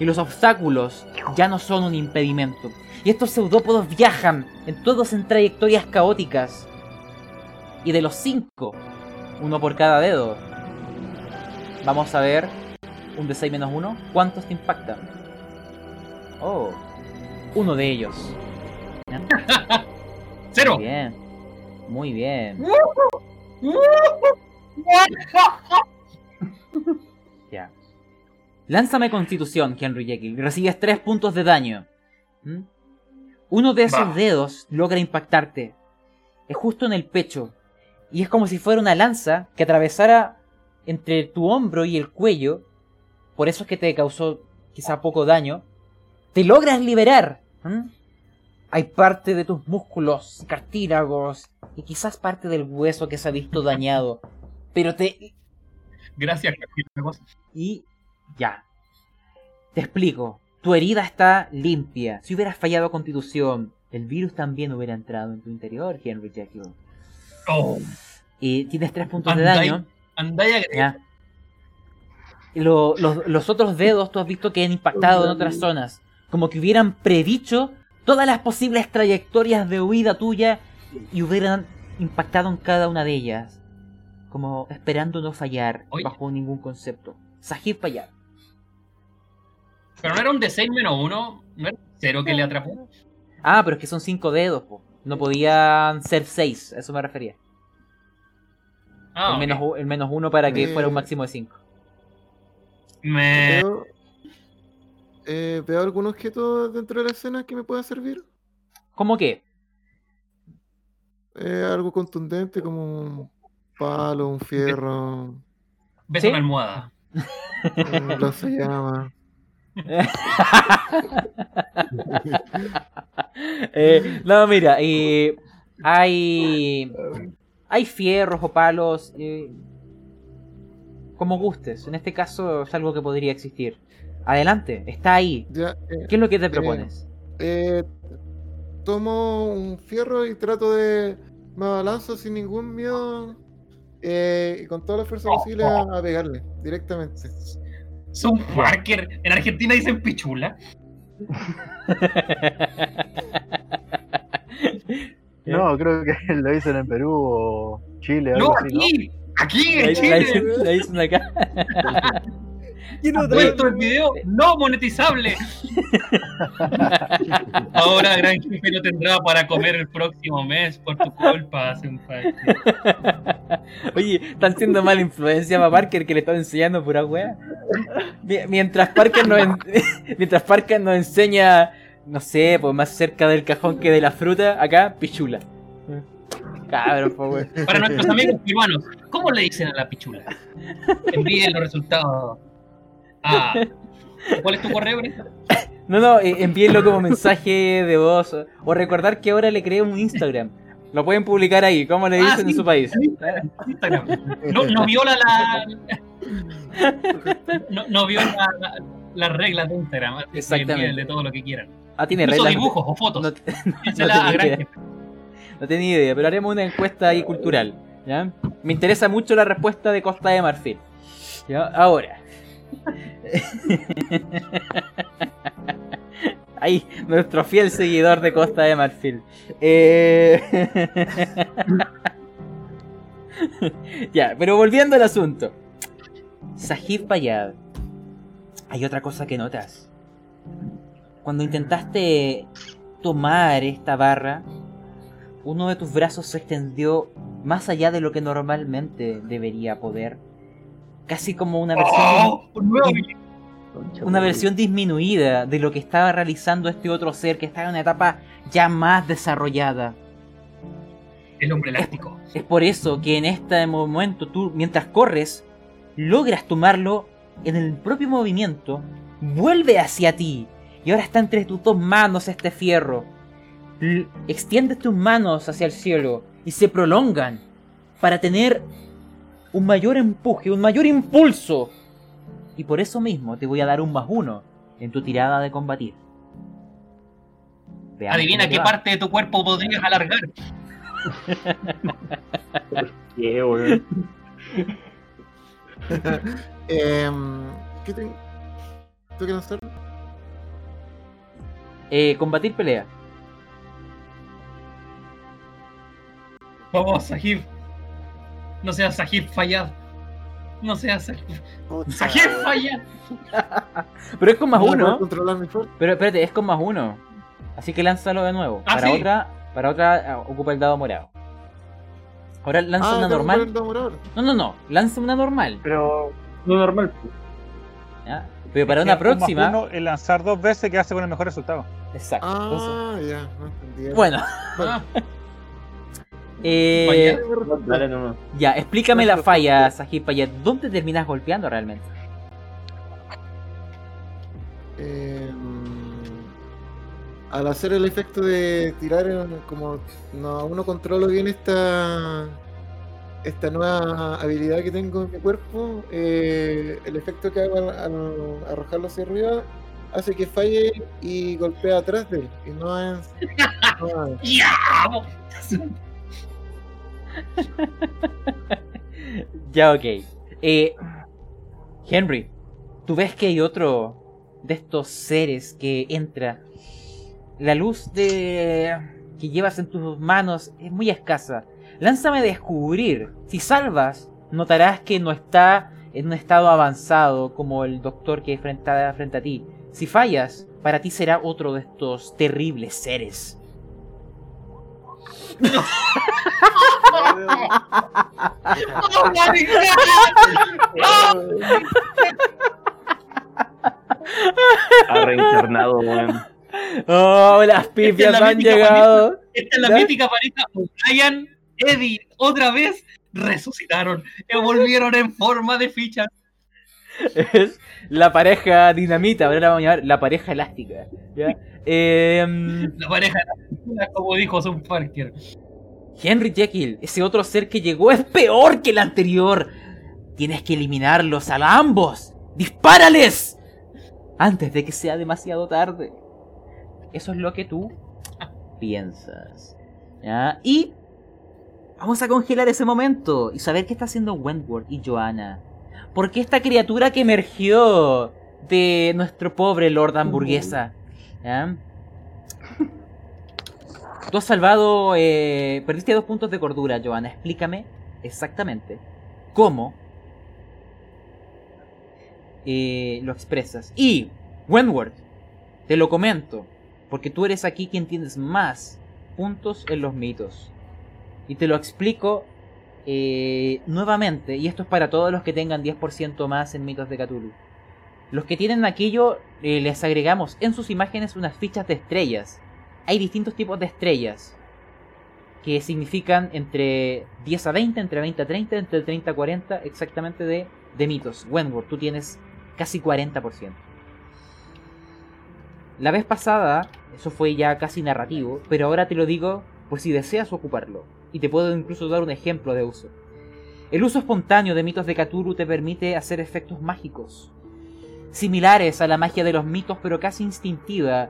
Y los obstáculos ya no son un impedimento. Y estos pseudópodos viajan en todos en trayectorias caóticas. Y de los cinco, uno por cada dedo. Vamos a ver un de 6 menos 1. ¿Cuántos te impactan? Oh, uno de ellos. Cero. Muy bien. Muy bien. Ya. Lánzame constitución, Henry Jekyll. Recibes 3 puntos de daño. ¿Mm? Uno de esos dedos logra impactarte. Es justo en el pecho. Y es como si fuera una lanza que atravesara entre tu hombro y el cuello. Por eso es que te causó quizá poco daño. Te logras liberar. ¿Mm? Hay parte de tus músculos, cartílagos y quizás parte del hueso que se ha visto dañado. Pero te Gracias, Carlos. y ya. Te explico. Tu herida está limpia. Si hubieras fallado constitución, el virus también hubiera entrado en tu interior, Henry Jekyll. Oh, Y tienes tres puntos de daño. Andaya que Ya. Y lo- los, los otros dedos tú has visto que han impactado en otras zonas. Como que hubieran predicho todas las posibles trayectorias de huida tuya y hubieran impactado en cada una de ellas. Como esperando no fallar Oye. bajo ningún concepto. Sahib fallar. Pero no era un D6 menos uno, no era cero que le atrapó. Ah, pero es que son cinco dedos, po. No podían ser seis, a eso me refería. Ah, el, menos, u- el menos uno para que Eh. fuera un máximo de cinco. Me... ¿Veo, eh, ¿Veo algún objeto dentro de la escena que me pueda servir? ¿Cómo que? Eh, algo contundente como un palo, un fierro, Ves ¿Sí? una almohada. un lanzallamas. Eh, no, mira, eh, hay. Hay fierros o palos. eh, como gustes. En este caso es algo que podría existir. Adelante, está ahí. Ya, eh, ¿Qué es lo que te propones? eh, tomo un fierro y trato de. Me abalanzo sin ningún miedo eh, y con toda la fuerza posible a, a pegarle directamente. Son Parker. En Argentina dicen pichula. No, creo que lo dicen en Perú o Chile, No, algo así, ¿no? aquí. Aquí La, en la Chile. dicen, la dicen acá. Puesto el video no monetizable. Ahora gran jefe no tendrá para comer el próximo mes por tu culpa, senpai. Oye, están siendo mala influencia para Parker que le están enseñando pura wea. Mi- Mientras Parker nos en- mientras Parker nos enseña, no sé, pues más cerca del cajón que de la fruta, acá, pichula. Cabrón, wea. Para nuestros amigos peruanos, ¿cómo le dicen a la pichula? Envíen los resultados. Ah, ¿cuál es tu correo, Brito? No, no, eh, envíenlo como mensaje de voz. o- recordar que ahora le creé un Instagram. Lo pueden publicar ahí, como le Ah, dicen en su país. Instagram. No, no viola la. No, no viola la- las reglas de Instagram. así que Exactamente. envíenle todo lo que quieran. Ah, tiene reglas. dibujos o fotos. No, tenía jefe. No tenía idea, pero haremos una encuesta ahí cultural. ¿ya? Me interesa mucho la respuesta de Costa de Marfil. ¿ya? Ahora. Ahí, nuestro fiel seguidor de Costa de Marfil. Eh... ya, pero volviendo al asunto. Sahib Payad. Hay otra cosa que notas. Cuando intentaste tomar esta barra, uno de tus brazos se extendió más allá de lo que normalmente debería poder. Casi como una versión, ¡Oh! Una versión disminuida de lo que estaba realizando este otro ser que estaba en una etapa ya más desarrollada. El hombre elástico. Es por eso que en este momento tú, mientras corres, logras tomarlo en el propio movimiento, vuelve hacia ti y ahora está entre tus dos manos este fierro. L- extiendes tus manos hacia el cielo y se prolongan para tener un mayor empuje, un mayor impulso. Y por eso mismo te voy a dar un más uno en tu tirada de combatir. Veamos Adivina qué va. parte de tu cuerpo podrías alargar. ¿Qué, weón? ¿Qué tengo? ¿Tengo que lanzar? Eh, combatir pelea. Vamos, Sahib. No seas Sahib Fayad. No seas Sahib. Sahib. Fayad. Pero es con más ¿No puedo uno. Pero espérate, es con más uno. Así que lánzalo de nuevo. Ah, para sí. otra, para otra ah, ocupa el dado morado. Ahora lanza Ah, una normal. No, no, no. Lanza una normal. Pero no normal. ¿ya? Pero para una Es que un más próxima. uno, el lanzar dos veces que hace con el mejor resultado. Exacto. entonces- Ah, ya, no entendía. bueno, Ah, eh, ya, explícame la falla, Sajid Payet. ¿Dónde terminas golpeando realmente? Em, al hacer el efecto de tirar, en- como no, aún no controlo bien esta esta nueva habilidad que tengo en mi cuerpo, eh, el efecto que hago al, al arrojarlo hacia arriba hace que falle y golpea atrás de él. Y no es. no es- ¡Ya! ok. Eh, Henry, tú ves que hay otro de estos seres que entra. La luz de que llevas en tus manos es muy escasa. Lánzame a descubrir. Si salvas, notarás que no está en un estado avanzado como el doctor que enfrenta frente a ti. Si fallas, para ti será otro de estos terribles seres. ¡Oh! Ha reencarnado, weón. ¡Oh, las pifias Esta es la han mítica llegado! Esta es la ¿Ya? mítica pareja. Brian, Eddie, otra vez resucitaron. Y volvieron en forma de ficha. Es la pareja dinamita, ahora la vamos a llamar la pareja elástica. ¿ya? Em, La pareja, como dijo Sun Parker. Henry Jekyll, ese otro ser que llegó es peor que el anterior. Tienes que eliminarlos a ambos. ¡Dispárales! Antes de que sea demasiado tarde. Eso es lo que tú piensas. ¿ya? Y vamos a congelar ese momento y saber qué está haciendo Wentworth y Joanna. Porque esta criatura que emergió de nuestro pobre Lord Hamburguesa. ¿ya? Tú has salvado. eh, perdiste dos puntos de cordura, Joanna. Explícame exactamente cómo eh, lo expresas. Y, Wentworth, te lo comento. Porque tú eres aquí quien tienes más puntos en los mitos. Y te lo explico eh, nuevamente. Y esto es para todos los que tengan 10% más en mitos de Cthulhu. Los que tienen aquello, eh, les agregamos en sus imágenes unas fichas de estrellas. Hay distintos tipos de estrellas. Que significan entre 10 a 20, entre 20 a 30, entre 30 a 40, exactamente de, de mitos. Wentworth, tú tienes casi 40%. La vez pasada, eso fue ya casi narrativo, pero ahora te lo digo por si deseas ocuparlo. Y te puedo incluso dar un ejemplo de uso. El uso espontáneo de mitos de Cthulhu te permite hacer efectos mágicos, similares a la magia de los mitos, pero casi instintiva,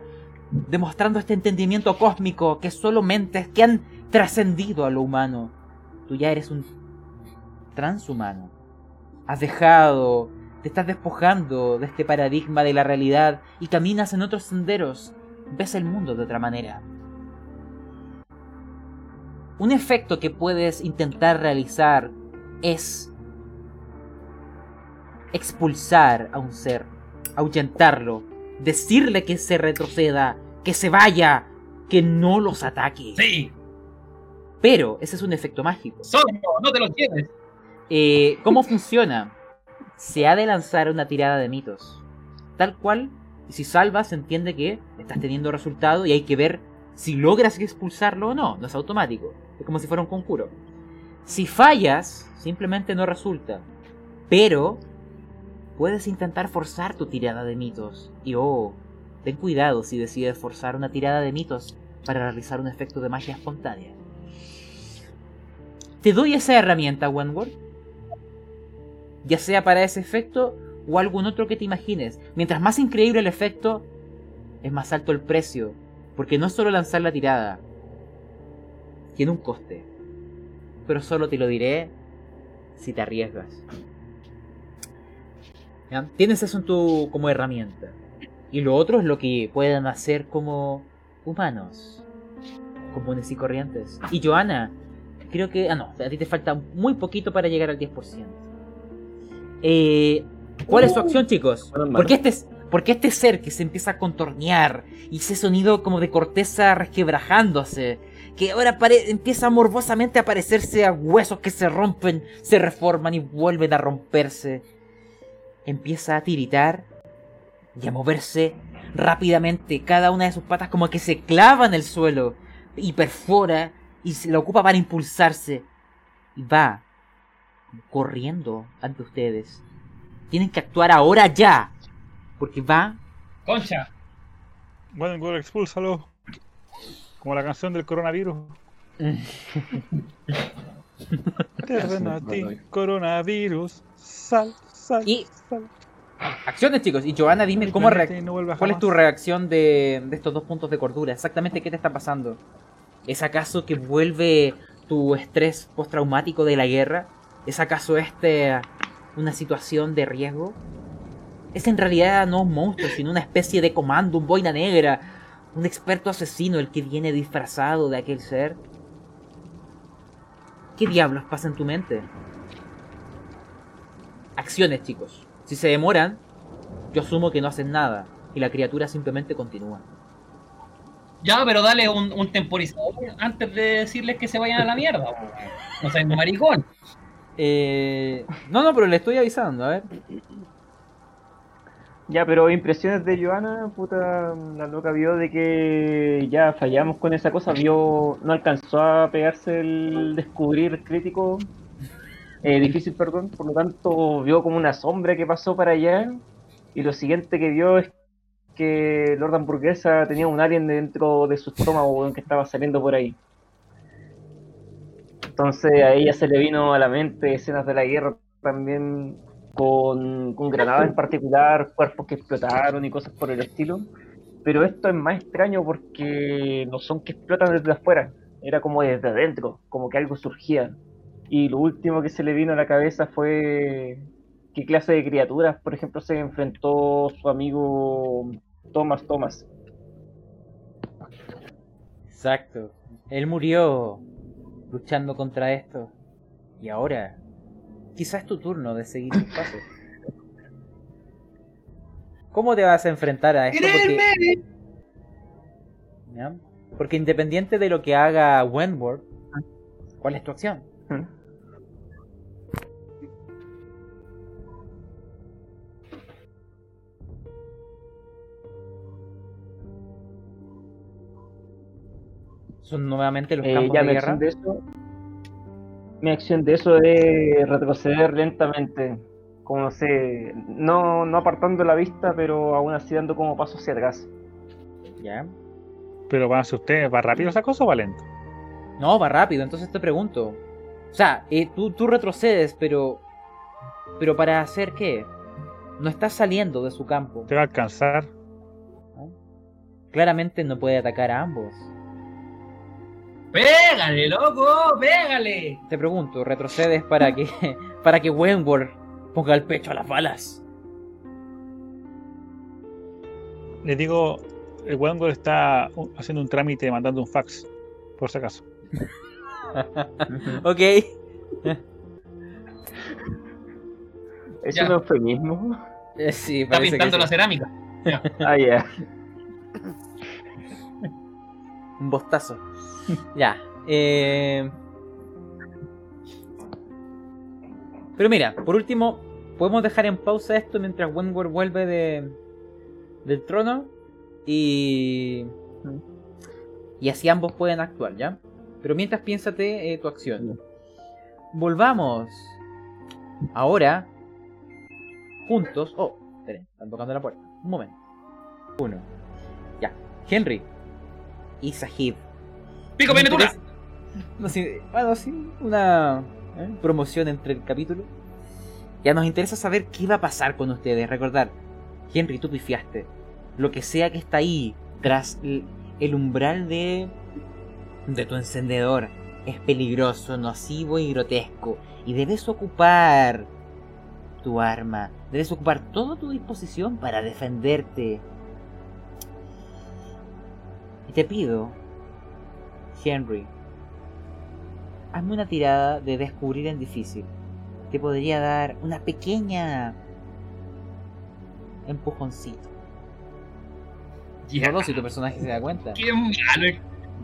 demostrando este entendimiento cósmico que solo mentes que han trascendido a lo humano. Tú ya eres un transhumano. Has dejado, te estás despojando de este paradigma de la realidad y caminas en otros senderos. Ves el mundo de otra manera. Un efecto que puedes intentar realizar es expulsar a un ser, ahuyentarlo, decirle que se retroceda, que se vaya, que no los ataque. Sí, Pero ese es un efecto mágico. solo, no te lo lleves. Eh, ¿Cómo funciona? Se ha de lanzar una tirada de mitos. Tal cual, y si salvas, se entiende que estás teniendo resultado y hay que ver si logras expulsarlo o no, no es automático, es como si fuera un conjuro. Si fallas, simplemente no resulta, pero puedes intentar forzar tu tirada de mitos. Y oh, ten cuidado si decides forzar una tirada de mitos para realizar un efecto de magia espontánea. Te doy esa herramienta, Wentworth. Ya sea para ese efecto o algún otro que te imagines. Mientras más increíble el efecto, es más alto el precio. Porque no es solo lanzar la tirada. Tiene un coste. Pero solo te lo diré si te arriesgas. ¿Ya? Tienes eso en tu, como herramienta. Y lo otro es lo que pueden hacer como humanos. Comunes y corrientes. Y Joana, creo que... Ah, no, a ti te falta muy poquito para llegar al 10%. Eh, ¿Cuál es su acción, chicos? Porque este, es- porque este ser que se empieza a contornear y ese sonido como de corteza resquebrajándose, que ahora empieza morbosamente a parecerse a huesos que se rompen, se reforman y vuelven a romperse, empieza a tiritar y a moverse rápidamente. Cada una de sus patas como que se clava en el suelo y perfora y se la ocupa para impulsarse y va corriendo ante ustedes. Tienen que actuar ahora ya. Porque va. Concha. Bueno, expúlsalo. Como la canción del coronavirus. Te ordeno a ti, coronavirus. Sal, sal, Y- sal. Acciones, chicos. Y Johanna, dime cómo no ¿Cuál es tu reacción de, de estos dos puntos de cordura? Exactamente qué te está pasando. ¿Es acaso que vuelve tu estrés postraumático de la guerra? ¿Es acaso este una situación de riesgo? ¿Es en realidad no un monstruo, sino una especie de comando, un boina negra, un experto asesino el que viene disfrazado de aquel ser? ¿Qué diablos pasa en tu mente? Acciones, chicos. Si se demoran, yo asumo que no hacen nada y la criatura simplemente continúa. Ya, pero dale un, un temporizador antes de decirles que se vayan a la mierda. po. No seas maricón. Eh, no, no, pero le estoy avisando, a ver. Ya, pero impresiones de Joana, puta, la loca vio de que ya fallamos con esa cosa, vio, no alcanzó a pegarse el descubrir crítico, eh, difícil, perdón, por lo tanto vio como una sombra que pasó para allá, y lo siguiente que vio es que Lord Hamburguesa tenía un alien dentro de su estómago que estaba saliendo por ahí. Entonces a ella se le vino a la mente escenas de la guerra también con, granadas en particular, cuerpos que explotaron y cosas por el estilo. Pero esto es más extraño porque no son que explotan desde afuera, era como desde adentro, como que algo surgía. Y lo último que se le vino a la cabeza fue qué clase de criaturas, por ejemplo, se enfrentó su amigo Thomas Thomas. Exacto. Él murió luchando contra esto. Y ahora, quizás es tu turno de seguir tus pasos. ¿Cómo te vas a enfrentar a esto? Porque, ¿Ya? Porque independiente de lo que haga Wentworth, ¿cuál es tu acción? Son nuevamente los Eh, campos ya de guerra. acción de eso. Mi acción de eso es retroceder lentamente. Como no sé, no, no apartando la vista, pero aún así dando como pasos hacia atrás. ¿Ya? Pero van a ser ustedes, ¿va rápido esa cosa o va lento? No, va rápido, entonces te pregunto. O sea, eh, tú, tú retrocedes, pero. ¿Pero para hacer qué? No estás saliendo de su campo. ¿Te va a alcanzar? Claramente no puede atacar a ambos. Pégale, loco, pégale. Te pregunto, ¿retrocedes para que. para que Wentworth ponga el pecho a las balas? Les digo, el Wangor está haciendo un trámite mandando un fax, por si acaso. Ok. ¿Es Ya. un eufemismo? Eh, sí, Está pintando sí. la cerámica. Ah, ya. Un bostazo. ya. eh. Pero mira, por último, podemos dejar en pausa esto mientras Wentworth vuelve de, del trono. Y. Y así ambos pueden actuar, ¿ya? Pero mientras piénsate eh, tu acción. Volvamos. Ahora. Juntos. Oh, esperen, están tocando la puerta. Un momento. Uno. Ya. Henry. Y Sahib. No sé, bueno, sí, una ¿eh? promoción entre el capítulo. Ya nos interesa saber qué va a pasar con ustedes. Recordar, Henry, tú pifiaste. Lo que sea que está ahí, tras el, el umbral de, de tu encendedor, es peligroso, nocivo y grotesco. Y debes ocupar tu arma. Debes ocupar toda tu disposición para defenderte. Y te pido, Henry, hazme una tirada de descubrir en difícil. Te podría dar una pequeña empujoncito. Ya. Solo si tu personaje se da cuenta. Qué malo, es-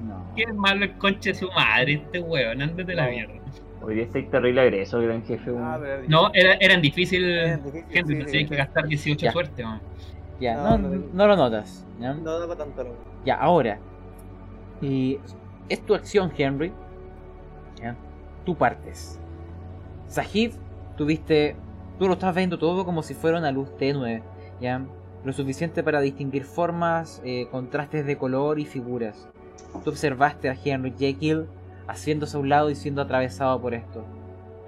No. qué malo el conche de su madre, este weón, ándate la No. mierda. Hoy día estáis terrible agreso, gran jefe. Ah, No, era, eran difícil, Era difícil, Henry, sí, no sí, hay sí. que gastar 18 Ya. suerte, man. Ya, No, no, no, no lo notas. ¿ya? No, no tanto. no. Ya, ahora. Y es tu acción, Henry. ¿ya? Tú partes. Sahib, tuviste. Tú lo estás viendo todo como si fuera una luz tenue. ¿ya? Lo suficiente para distinguir formas, eh, contrastes de color y figuras. Tú observaste a Henry Jekyll haciéndose a un lado y siendo atravesado por esto.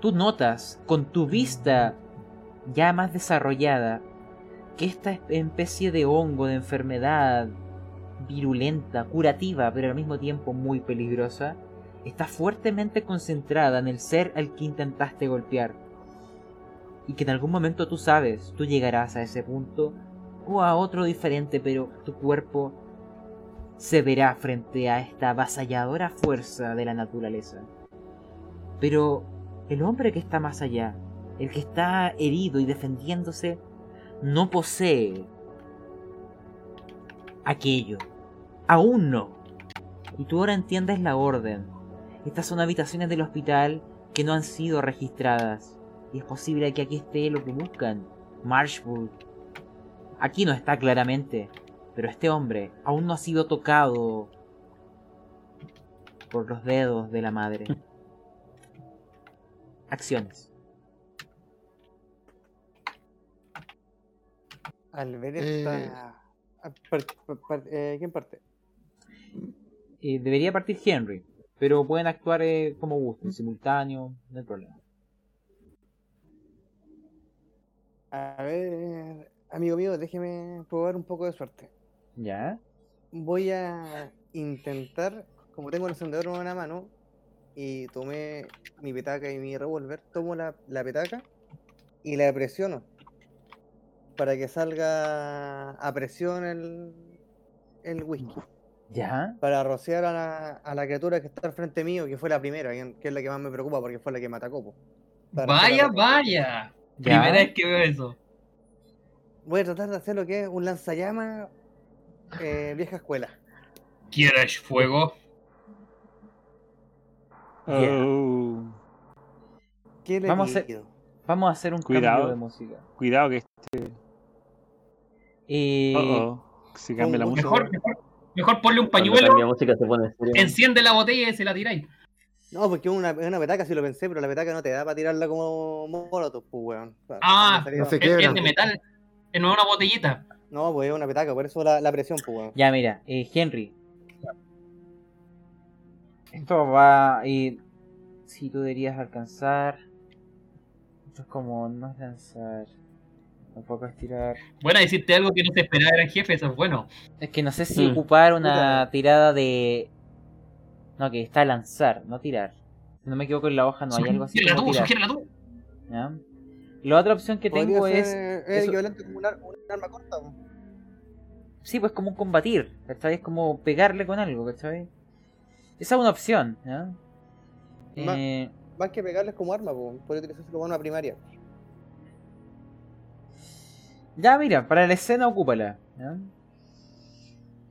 Tú notas, con tu vista ya más desarrollada, que esta especie de hongo, de enfermedad, virulenta, curativa, pero al mismo tiempo muy peligrosa, está fuertemente concentrada en el ser al que intentaste golpear. Y que en algún momento tú sabes, tú llegarás a ese punto o a otro diferente, pero tu cuerpo se verá frente a esta avasalladora fuerza de la naturaleza. Pero el hombre que está más allá, el que está herido y defendiéndose, no posee aquello. Aún no. Y tú ahora entiendes la orden. Estas son habitaciones del hospital que no han sido registradas. Y es posible que aquí esté lo que buscan. Marshbull. Aquí no está claramente. Pero este hombre aún no ha sido tocado por los dedos de la madre. Acciones. Al ver Eh. esta. eh, ¿Quién parte? Eh, debería partir Henry. Pero pueden actuar eh, como gusten, simultáneo, no hay problema. A ver, amigo mío, déjeme probar un poco de suerte. ¿Ya? Voy a intentar, como tengo el encendedor en una mano y tomé mi petaca y mi revólver, tomo la, la petaca y la presiono para que salga a presión el, el whisky. ¿Ya? Para rociar a la, a la criatura que está al frente mío, que fue la primera, que es la que más me preocupa porque fue la que me atacó. Vaya, vaya. ¿Ya? Primera vez que veo eso. Voy a tratar de hacer lo que es un lanzallamas eh, vieja escuela. ¿Quieres fuego? Yeah. Oh, ¿Qué le Vamos a hacer-? Vamos a hacer un Cuidado. cambio de música. cuidado que Eh, oh, oh, si cambia la un- música. Mejor, mejor, mejor ponle un pañuelo, cambia música se pone serio. enciende la botella y se la tiráis. No, porque es una, es una petaca, sí lo pensé, pero la petaca no te da para tirarla como molotov, pues, weón. Ah, no Es, es de metal, es no una botellita. No, pues es una petaca, por eso la, la presión, pues, weón. Ya, mira, eh, Henry. Esto va. Y si tú deberías alcanzar. Esto es como no es lanzar. Tampoco es tirar. Bueno, decirte algo que no se esperaba era el jefe, eso es bueno. Es que no sé si Mm. ocupar una tirada de. No, que está lanzar, no tirar. Si no me equivoco en la hoja no hay algo así Sugiérela tú, tirar. sugiérela tú. ¿ya? La otra opción que tengo ser es. es eso- equivalente como un, ar- un arma corta, pues. Sí, pues como un combatir, ¿cachai? Es como pegarle con algo, ¿cachai? Esa es una opción, ¿ya? Ma- Eh, Más que pegarles como arma, pues. Podría utilizarse como arma primaria. Ya, mira, para la escena ocúpala, ¿ya?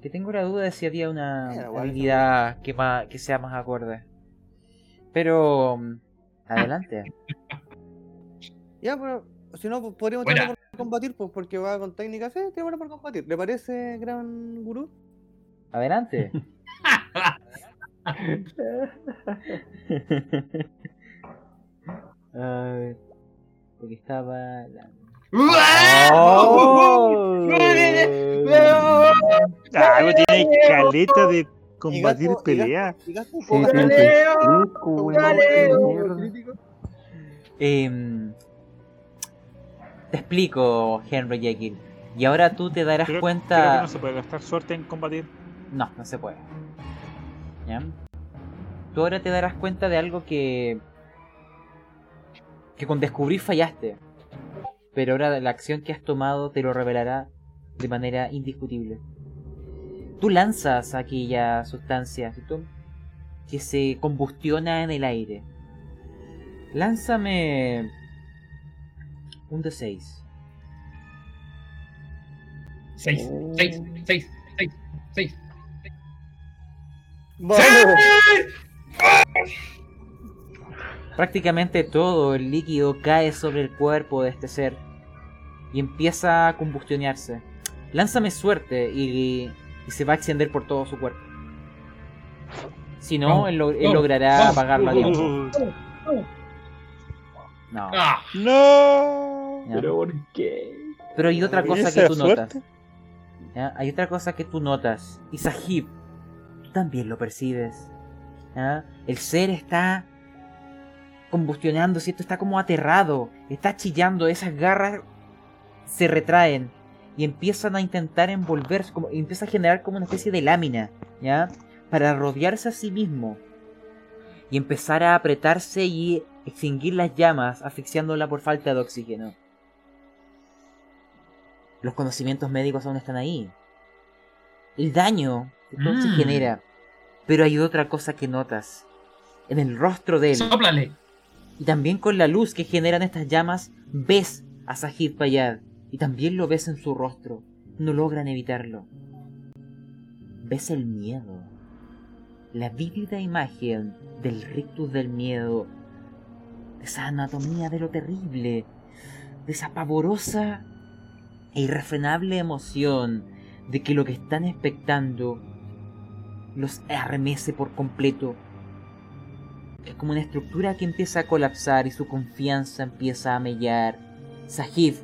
Que tengo la duda de si había una Mira, igual, habilidad que, más, que sea más acorde. Pero... mm, Adelante. Ya, pero si no, podríamos tirarlo por combatir, pues, porque va con técnicas, sí, tirémoslo por combatir. ¿Le parece, gran gurú? Adelante. A ver, porque estaba la... Ah, vos tienes caleta de combatir gato- y pelea. Em, te explico, Henry Jekyll. Y ahora tú te darás Creo, cuenta... creo que no se puede gastar suerte en combatir. No, no se puede. ¿Ya? Tú ahora te darás cuenta de algo que. que con descubrir fallaste. Pero ahora la acción que has tomado te lo revelará de manera indiscutible. Tú lanzas aquella sustancia ¿cierto? que se combustiona en el aire. Lánzame un de 6. 6, 6, 6, 6, 6. Vamos. Prácticamente todo el líquido cae sobre el cuerpo de este ser y empieza a combustionarse. Lánzame suerte y, y se va a extender por todo su cuerpo. Si no, él, logrará apagarlo a tiempo. No. Ah, No. Pero ¿por qué? Pero hay otra cosa que tú notas. ¿ya? Hay otra cosa que tú notas. Y Sahib, tú también lo percibes. ¿ya? El ser está combustionando, ¿cierto? Está como aterrado. Está chillando. Esas garras se retraen. Y empiezan a intentar envolverse. Como, empieza a generar como una especie de lámina. ¿Ya? Para rodearse a sí mismo. Y empezar a apretarse y extinguir las llamas, asfixiándola por falta de oxígeno. Los conocimientos médicos aún están ahí. El daño que todo se Mm. genera. Pero hay otra cosa que notas. En el rostro de él. sóplale. Y también con la luz que generan estas llamas, ves a Sahid Payad. Y también lo ves en su rostro. No logran evitarlo. Ves el miedo. La vívida imagen del rictus del miedo. De esa anatomía de lo terrible. De esa pavorosa e irrefrenable emoción de que lo que están expectando los arremece por completo es como una estructura que empieza a colapsar y su confianza empieza a mellar. Sahib,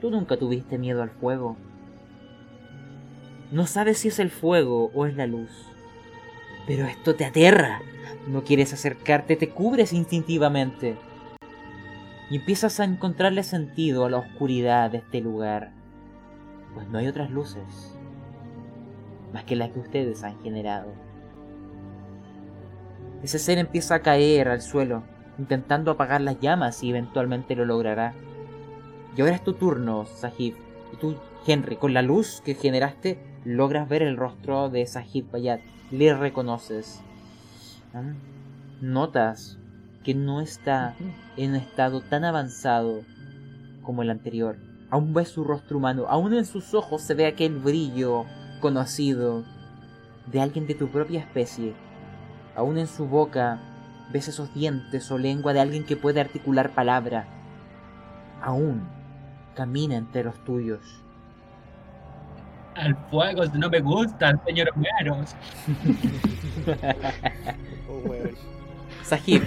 tú nunca tuviste miedo al fuego. No sabes si es el fuego o es la luz. Pero esto te aterra. No quieres acercarte, te cubres instintivamente. Y empiezas a encontrarle sentido a la oscuridad de este lugar. Pues no hay otras luces. Más que las que ustedes han generado. Ese ser empieza a caer al suelo, intentando apagar las llamas y eventualmente lo logrará. Y ahora es tu turno, Sahib. Y tú, Henry, con la luz que generaste, logras ver el rostro de Sahib Bayat. Le reconoces. ¿Ah? Notas que no está en un estado tan avanzado como el anterior. Aún ves su rostro humano, aún en sus ojos se ve aquel brillo conocido de alguien de tu propia especie. Aún en su boca ves esos dientes o lengua de alguien que puede articular palabra. Aún camina entre los tuyos. Al fuego no me gusta, señor Meros. Oh. Sahib,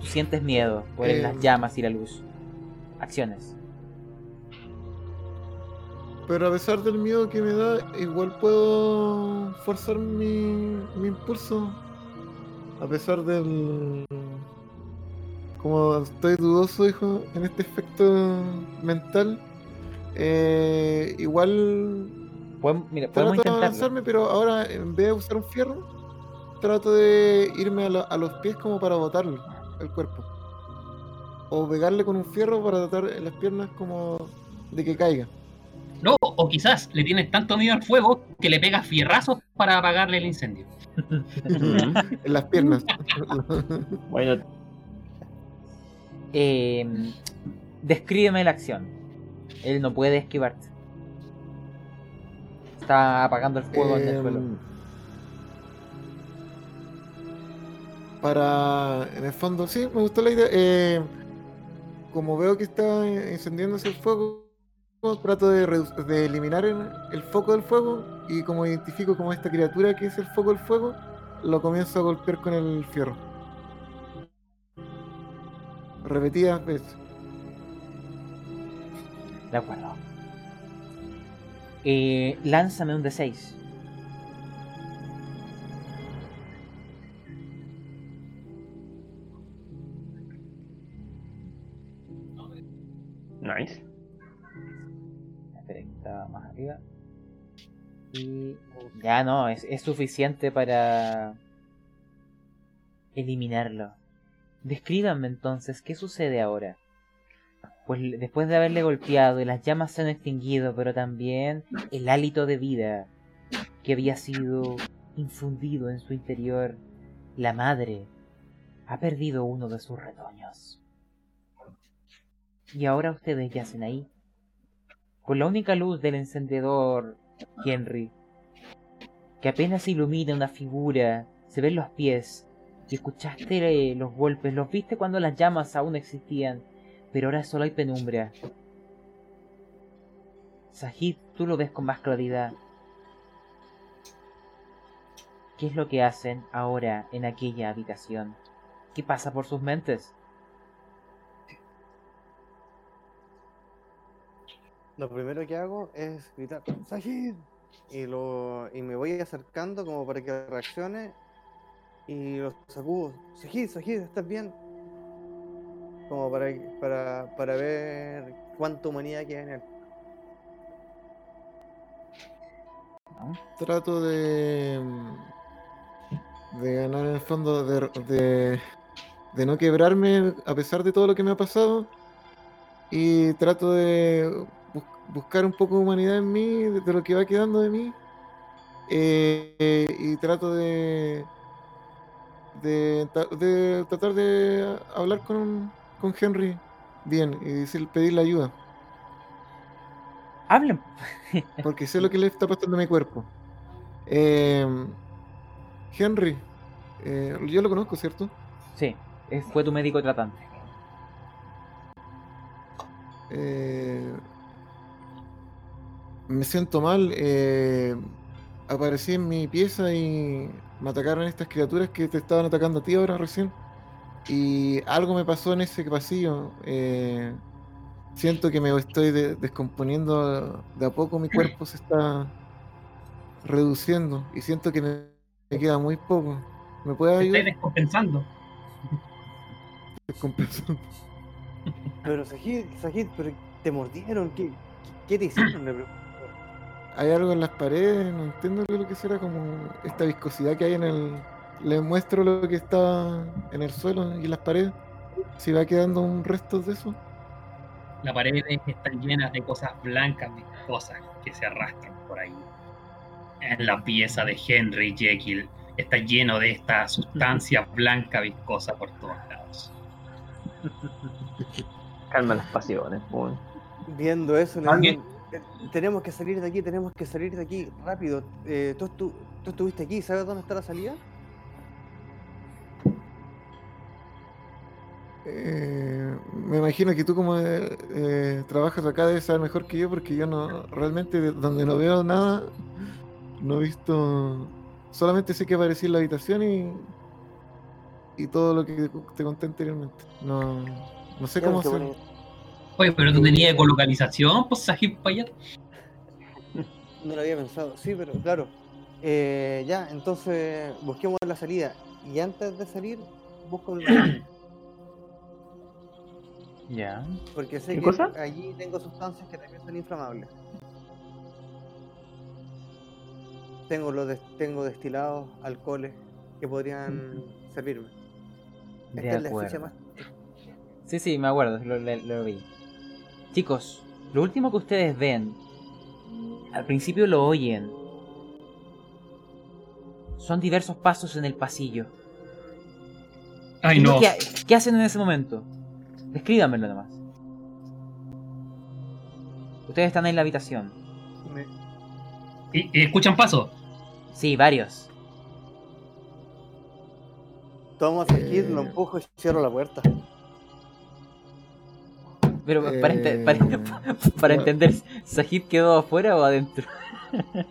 tú sientes miedo por Eh. las llamas y la luz. Acciones. Pero a pesar del miedo que me da, igual puedo forzar mi, mi impulso. A pesar del. Como estoy dudoso, hijo, en este efecto mental, eh, igual Podem- mira, podemos trato de intentarlo. avanzarme, pero ahora en vez de usar un fierro, trato de irme a, lo- a los pies como para botarlo, el cuerpo. O pegarle con un fierro para tratar en las piernas como de que caiga. No, o quizás le tienes tanto miedo al fuego que le pegas fierrazos para apagarle el incendio. En las piernas. Bueno, Eh, descríbeme la acción. Él no puede esquivarte. Está apagando el fuego en el Em, suelo. Para, en el fondo, sí, me gustó la idea. Eh, como veo que está incendiándose el fuego, trato de, de eliminar el, el foco del fuego y como identifico como esta criatura que es el foco del fuego, lo comienzo a golpear con el fierro. Repetidas veces. De acuerdo. Eh, lánzame un D6. Nice. Espera, que está más arriba. Y ya no, es, es suficiente para eliminarlo. Descríbanme entonces qué sucede ahora. Pues después de haberle golpeado y las llamas se han extinguido, pero también el hálito de vida que había sido infundido en su interior, la madre ha perdido uno de sus retoños. Y ahora ustedes yacen ahí, con la única luz del encendedor, Henry, que apenas ilumina una figura, se ven los pies, y escuchaste eh, los golpes, los viste cuando las llamas aún existían, pero ahora solo hay penumbra. Sahid, tú lo ves con más claridad. ¿Qué es lo que hacen ahora en aquella habitación? ¿Qué pasa por sus mentes? Lo primero que hago es gritar ¡Sajid! Y, lo, y me voy acercando como para que reaccione y lo sacudo. ¡Sajid, Sajid, estás bien! Como para, para, para ver cuánta humanidad queda en él. Trato de. de ganar en el fondo, de, de, no quebrarme a pesar de todo lo que me ha pasado. Y trato de bus- buscar un poco de humanidad en mí, de, de lo que va quedando de mí. Eh, eh, y trato de. De, ta- de tratar de hablar con, con Henry bien y decir, pedirle ayuda. Hablen. Porque sé lo que le está pasando a mi cuerpo. Eh, Henry, eh, yo lo conozco, ¿cierto? Sí, fue tu médico tratante. Eh, me siento mal. eh, aparecí en mi pieza y me atacaron estas criaturas que te estaban atacando a ti ahora recién. Y algo me pasó en ese pasillo. eh, siento que me estoy de- descomponiendo de a poco. Mi cuerpo se está reduciendo y siento que me, me queda muy poco. ¿Me puede Te ayudar? estáis descompensando. Descompensando. Pero Sajid, Sajid, pero te mordieron, ¿qué, qué te hicieron? Hay algo en las paredes, no entiendo qué es lo que será, como esta viscosidad que hay en el... Les muestro lo que está en el suelo y en las paredes. Si va quedando un resto de eso. Las paredes están llenas de cosas blancas, viscosas, que se arrastran por ahí. En la pieza de Henry Jekyll está lleno de esta sustancia blanca viscosa por todos lados. Calma las pasiones, pues. Viendo eso, le "Eh, tenemos que salir de aquí, tenemos que salir de aquí, rápido. Eh, ¿tú, estu- tú estuviste aquí, ¿sabes dónde está la salida? Eh, me imagino que tú como eh, trabajas acá debes saber mejor que yo porque yo no... Realmente de- donde no veo nada, no he visto... Solamente sé que aparecí en la habitación y... Y todo lo que te conté anteriormente. No, no sé cómo bonito. Oye, pero tú tenías ecolocalización, pues Sajid Payat. No lo había pensado, sí, pero claro. Eh, ya, entonces busquemos la salida. Y antes de salir, busco el Ya. Porque sé ¿Qué que cosa? allí tengo sustancias que también son inflamables. Tengo los tengo destilados, alcoholes que podrían servirme. De Esta es la ficha acuerdo. más. Sí, sí, me acuerdo, lo, lo- lo vi. Chicos, lo último que ustedes ven, al principio lo oyen, son diversos pasos en el pasillo. Ay, ¿Qué es lo no. ¿Qué hacen en ese momento? Descríbanmelo nomás. Ustedes están en la habitación. ¿Y, y escuchan pasos? Sí, varios. Tomo a Sajid, lo empujo y cierro la puerta. Pero para, ente- Eh, para, para entender, ¿Sahib quedó afuera o adentro?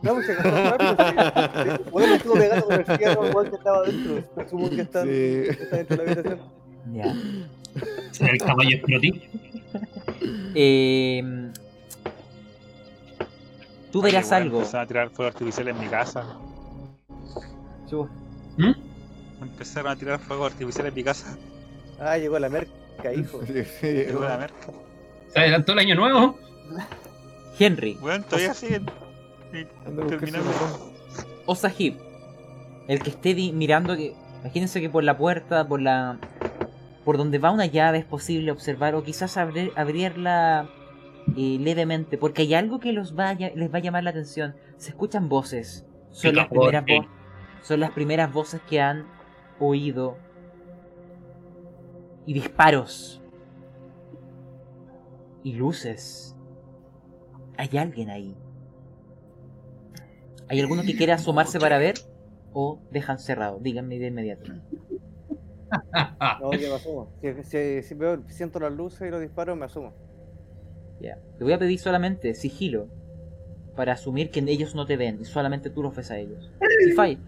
No, pues se agarró rápido. sí. Bueno, estuvo pegando con el fierro igual que estaba adentro. Asumo que está, Sí. está dentro de la habitación. Ya. El caballo explotí. Eh, tú verás Oye, algo. Empezaron a tirar fuego artificial en mi casa. Chu- Empezaron a tirar fuego artificial en mi casa. Ah, llegó la merca, hijo. Sí, sí, Llegó la merca. Se adelantó el año nuevo. Henry Weón, todavía siguen. Terminando. su ratón. o Sahib, el que esté mirando que. Imagínense que por la puerta, por la. Por donde va una llave es posible observar o quizás abrir, abrirla eh, levemente, porque hay algo que los vaya, les va a llamar la atención. Se escuchan voces. Son las primeras vo- son las primeras voces que han oído. Y disparos. Y luces. Hay alguien ahí. ¿Hay alguno que quiera asomarse para ver? ¿O dejan cerrado? Díganme de inmediato. No, yo me asumo. Si, si- si veo, siento las luces y los disparos, me asumo. Ya. Te voy a pedir solamente sigilo para asumir que ellos no te ven y solamente tú los ves a ellos. Si falla,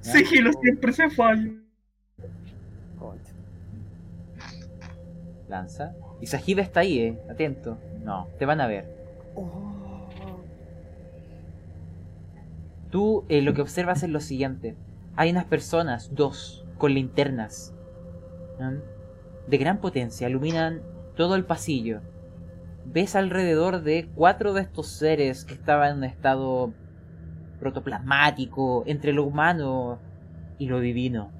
Sigilo siempre se falla. Concha. Lanza. Y Sahib está ahí, eh. Atento. No, te van a ver. Oh. Tú eh, lo que observas es lo siguiente. Hay unas personas, dos, con linternas. De gran potencia, iluminan todo el pasillo. Ves alrededor de cuatro de estos seres que estaban en un estado protoplasmático, entre lo humano y lo divino.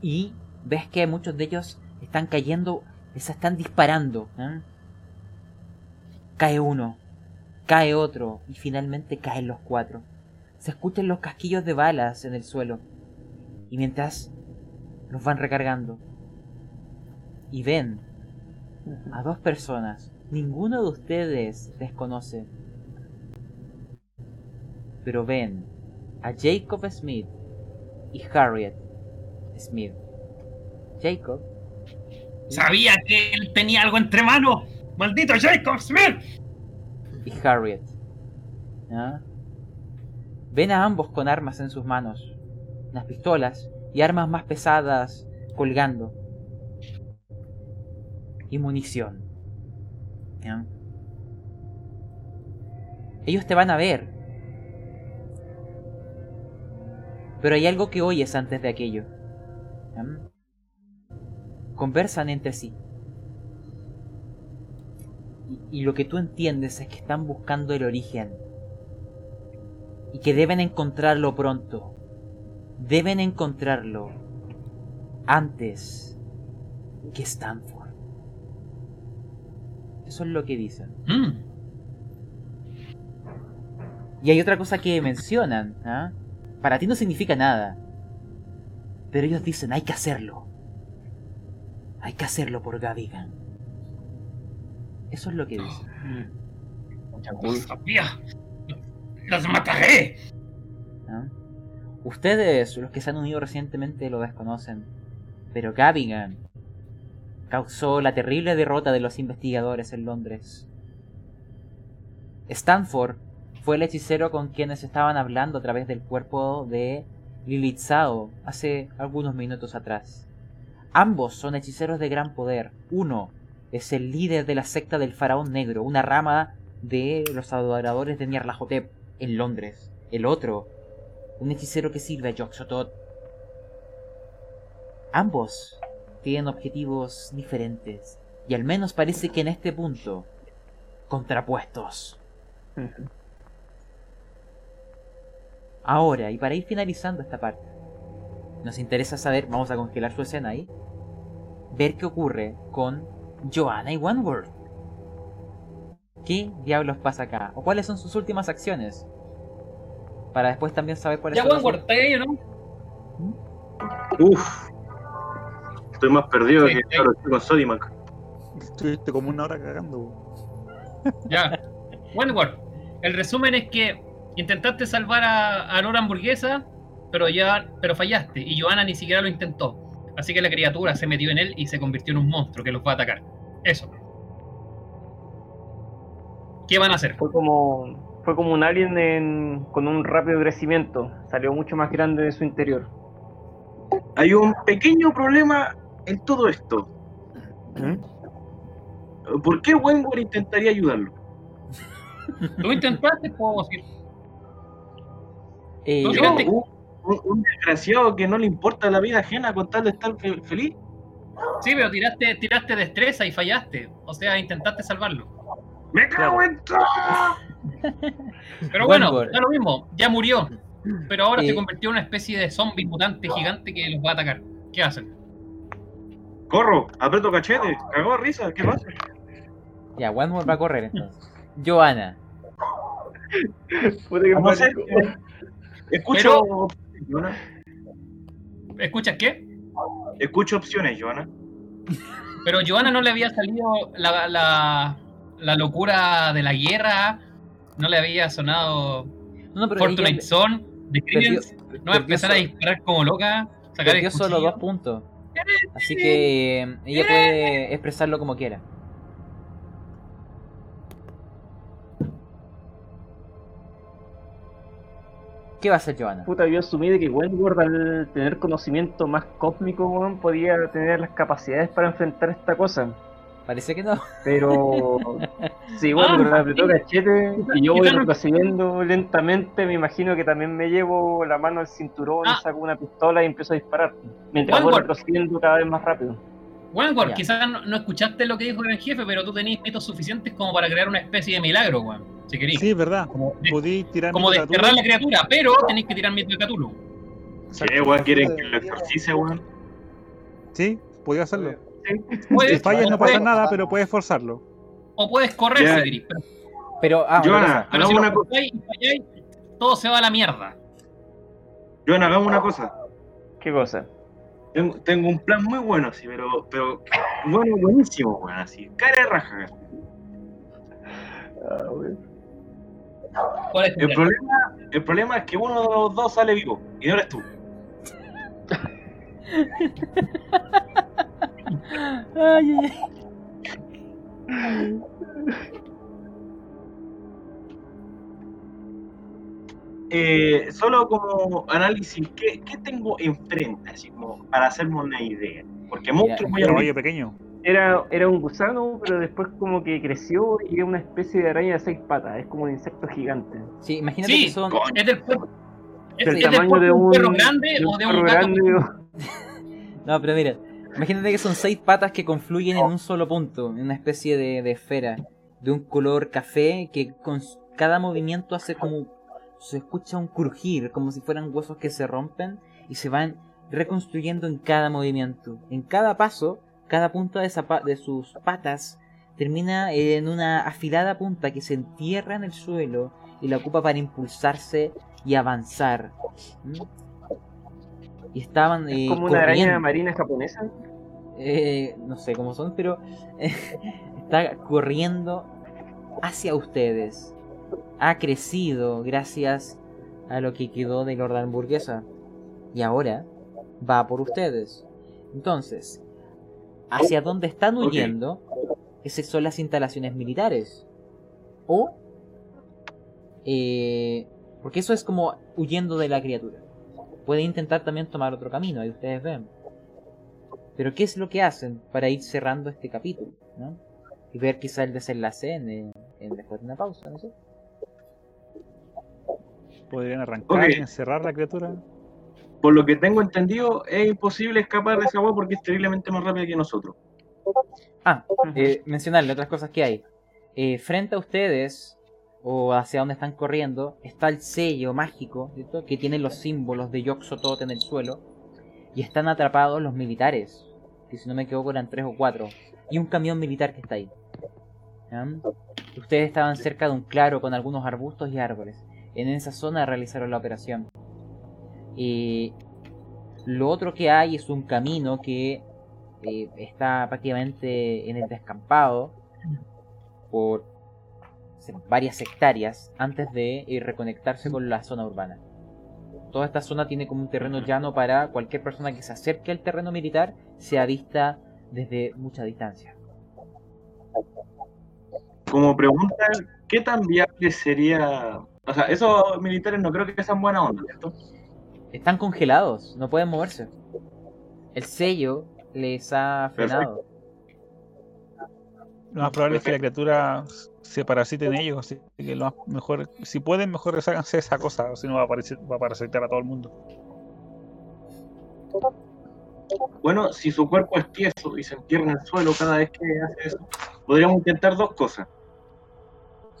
Y ves que muchos de ellos están cayendo, les están disparando. ¿eh? Cae uno, cae otro y finalmente caen los cuatro. Se escuchan los casquillos de balas en el suelo. Y mientras los van recargando. Y ven a dos personas. Ninguno de ustedes les conoce. Pero ven a Jacob Smith y Harriet Smith. Jacob Sabía que él tenía algo entre manos. ¡Maldito Jacob Smith! y Harriet. ¿Ah? Ven a ambos con armas en sus manos, unas pistolas y armas más pesadas colgando. Y munición. Ellos te van a ver. Pero hay algo que oyes antes de aquello. Conversan entre sí. Y, y lo que tú entiendes es que están buscando el origen. Y que deben encontrarlo pronto. Deben encontrarlo antes que Stanford. Eso es lo que dicen. Mm. Y hay otra cosa que mencionan. ¿ah? Para ti no significa nada. Pero ellos dicen, hay que hacerlo. Hay que hacerlo por Gavigan. Eso es lo que sabía. ¡Los mataré! ¿ah? Ustedes, los que se han unido recientemente, lo desconocen. Pero Gavigan causó la terrible derrota de los investigadores en Londres. Stanford fue el hechicero con quienes estaban hablando a través del cuerpo de Lilith Zhao hace algunos minutos atrás. Ambos son hechiceros de gran poder. Uno es el líder de la secta del faraón negro, una rama de los adoradores de Nyarlathotep en Londres. El otro, un hechicero que sirve a Yog-Sothoth. Ambos tienen objetivos diferentes y al menos parece que en este punto contrapuestos. Ahora, y para ir finalizando esta parte, nos interesa saber, vamos a congelar su escena ahí, ver qué ocurre con Joanna y Wentworth. ¿Qué diablos pasa acá? ¿O cuáles son sus últimas acciones? Para después también saber cuáles Ya, son las Wanward, ¿está ahí o no? Uf. Estoy más perdido Sí, que sí. claro, estoy con Sodimac. Estuviste como una hora cagando. Ya. Wanward, el resumen es que intentaste salvar a, a Nora Hamburguesa, pero ya pero fallaste. Y Johanna ni siquiera lo intentó. Así que la criatura se metió en él y se convirtió en un monstruo que los va a atacar. Eso. ¿Qué van a hacer? Fue como, fue como un alien en- con un rápido crecimiento. Salió mucho más grande de su interior. Hay un pequeño problema en todo esto. ¿Por qué Wentworth intentaría ayudarlo? Tú intentaste, puedo decir. Eh, Tú Yo, un, desgraciado que no le importa la vida ajena con tal de estar fe- feliz. Sí, pero tiraste, tiraste destreza y fallaste. O sea, intentaste salvarlo. ¡Me cago en todo! Pero bueno, da lo mismo, ya murió. Pero ahora Eh. se convirtió en una especie de zombie mutante gigante que los va a atacar. ¿Qué hacen? Corro, aprieto cachete, cagó risa, ¿qué pasa? Ya, Wentworth va a correr entonces. Joana. Puta que a hacer- pánico. Joana. ¿Escuchas qué? Escucho opciones, Joana. Pero a Joana no le había salido la, la, la locura de la guerra, no le había sonado No, no, pero de Credence, no va a perdió empezar a disparar como loca, sacar el solo dos puntos. Así que eh, ella puede expresarlo como quiera. ¿Qué va a hacer Joana? Puta, yo asumí de que Wentworth al tener conocimiento más cósmico, weón, podía tener las capacidades para enfrentar esta cosa. Parece que no. Pero sí, bueno, Ah, pero apretó cachete y yo voy retrocediendo lentamente, me imagino que también me llevo la mano al cinturón, Ah. saco una pistola y empiezo a disparar. Mientras voy retrocediendo cada vez más rápido. Ya. quizás no, no escuchaste lo que dijo el jefe, pero tú tenías mitos suficientes como para crear una especie de milagro, weón, si querís. Sí, es verdad. Como, de- Podí tirar como desterrar la criatura, pero tenéis que tirar mito de Cthulhu. ¿Qué, weón, quieren que lo exorcice, weón? Sí, podía hacerlo. Si Puedes, fallas no pasa nada, pero puedes forzarlo. o puedes correr Ya. si querís, pero, Pero, ah, Joana, pero si una cosa. y falláis, todo se va a la mierda. Joana, hagamos una cosa. ¿Qué cosa? Tengo, tengo un plan muy bueno, así, pero, pero bueno, buenísimo, weón, así. Cara de raja. ¿Cuál es tu El plan? problema, el problema es que uno de los dos sale vivo, y no eres tú. Ay, ay, ay. Eh, solo como análisis, ¿qué, qué tengo enfrente? Así como para hacerme una idea. Porque a ver. Caballo pequeño. Era, era un gusano, pero después como que creció y era una especie de araña de seis patas. Es como un insecto gigante. Sí, imagínate Sí, que son. coño. es del. ¿Es, Del es del tamaño de un un perro grande de o de perro un gato? No, pero mira, imagínate que son seis patas que confluyen en un solo punto, en una especie de, de esfera, de un color café que con cada movimiento hace como se escucha un crujir, como si fueran huesos que se rompen y se van reconstruyendo en cada movimiento. En cada paso, cada punta de, de sus patas termina en una afilada punta que se entierra en el suelo y la ocupa para impulsarse y avanzar. ¿Mm? Y estaban eh, Es como una araña marina japonesa. Eh, no sé cómo son, pero eh, está corriendo hacia ustedes. Ha crecido gracias a lo que quedó de Lord Hamburguesa. Y ahora va por ustedes. Entonces, hacia dónde están huyendo, esas son las instalaciones militares. O... eh, porque eso es como huyendo de la criatura. Puede intentar también tomar otro camino, ahí ustedes ven. Pero ¿qué es lo que hacen para ir cerrando este capítulo? ¿no? Y ver quizá el desenlace en, en después de una pausa, no sé. Podrían arrancar Ok. y encerrar la criatura. Por lo que tengo entendido, es imposible escapar de esa agua porque es terriblemente más rápida que nosotros. Ah, eh, mencionarle otras cosas que hay. Eh, frente a ustedes, o hacia donde están corriendo, está el sello mágico ¿cierto? que tiene los símbolos de Yoxotot en el suelo. Y están atrapados los militares, que si no me equivoco eran tres o cuatro. Y un camión militar que está ahí. ¿Ya? Ustedes estaban cerca de un claro con algunos arbustos y árboles. En esa zona realizaron la operación. Y lo otro que hay es un camino que eh, está prácticamente en el descampado por varias hectáreas antes de eh, reconectarse con la zona urbana. Toda esta zona tiene como un terreno llano para cualquier persona que se acerque al terreno militar sea vista desde mucha distancia. Como pregunta, ¿qué tan viable sería? O sea, esos militares no creo que sean buena onda, ¿cierto? Están congelados, no pueden moverse. El sello les ha frenado. Lo más probable es que la criatura se parasite en ellos, así que lo más- mejor, si pueden, mejor desháganse de esa cosa, o si no va a, parasi- va a parasitar a todo el mundo. Bueno, si su cuerpo es tieso y se entierra en el suelo cada vez que hace eso, podríamos intentar dos cosas.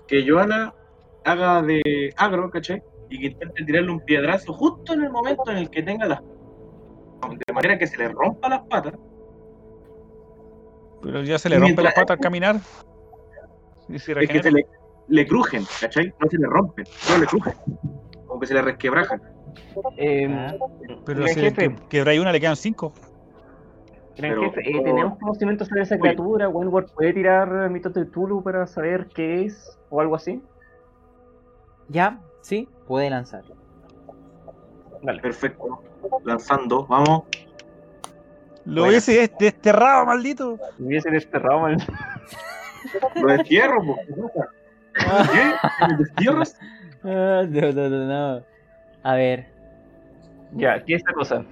Que Joana haga de agro, ¿cachai? Y que intente tirarle un piedrazo justo en el momento en el que tenga las... De manera que se le rompa las patas. Pero ya se le rompe mientras- la pata al caminar. Y se Es que se le, le crujen, ¿cachai? No se le rompen, solo le crujen. Como que se le resquebrajan. Eh. Pero Gran si jefe. que, una, le quedan cinco. gran pero- jefe, eh, ¿tenemos conocimiento sobre esa criatura? ¿Wenward puede tirar mitos de Tulu para saber qué es o algo así? Ya, sí, puede lanzar. Dale. Perfecto. Lanzando, vamos. Lo hubiese des- desterrado, maldito. Me hubiese desterrado, man. Lo destierro, po. ¿Qué. ¿Me destierras? No, no, no, no. A ver, Ya, ¿qué es esta cosa?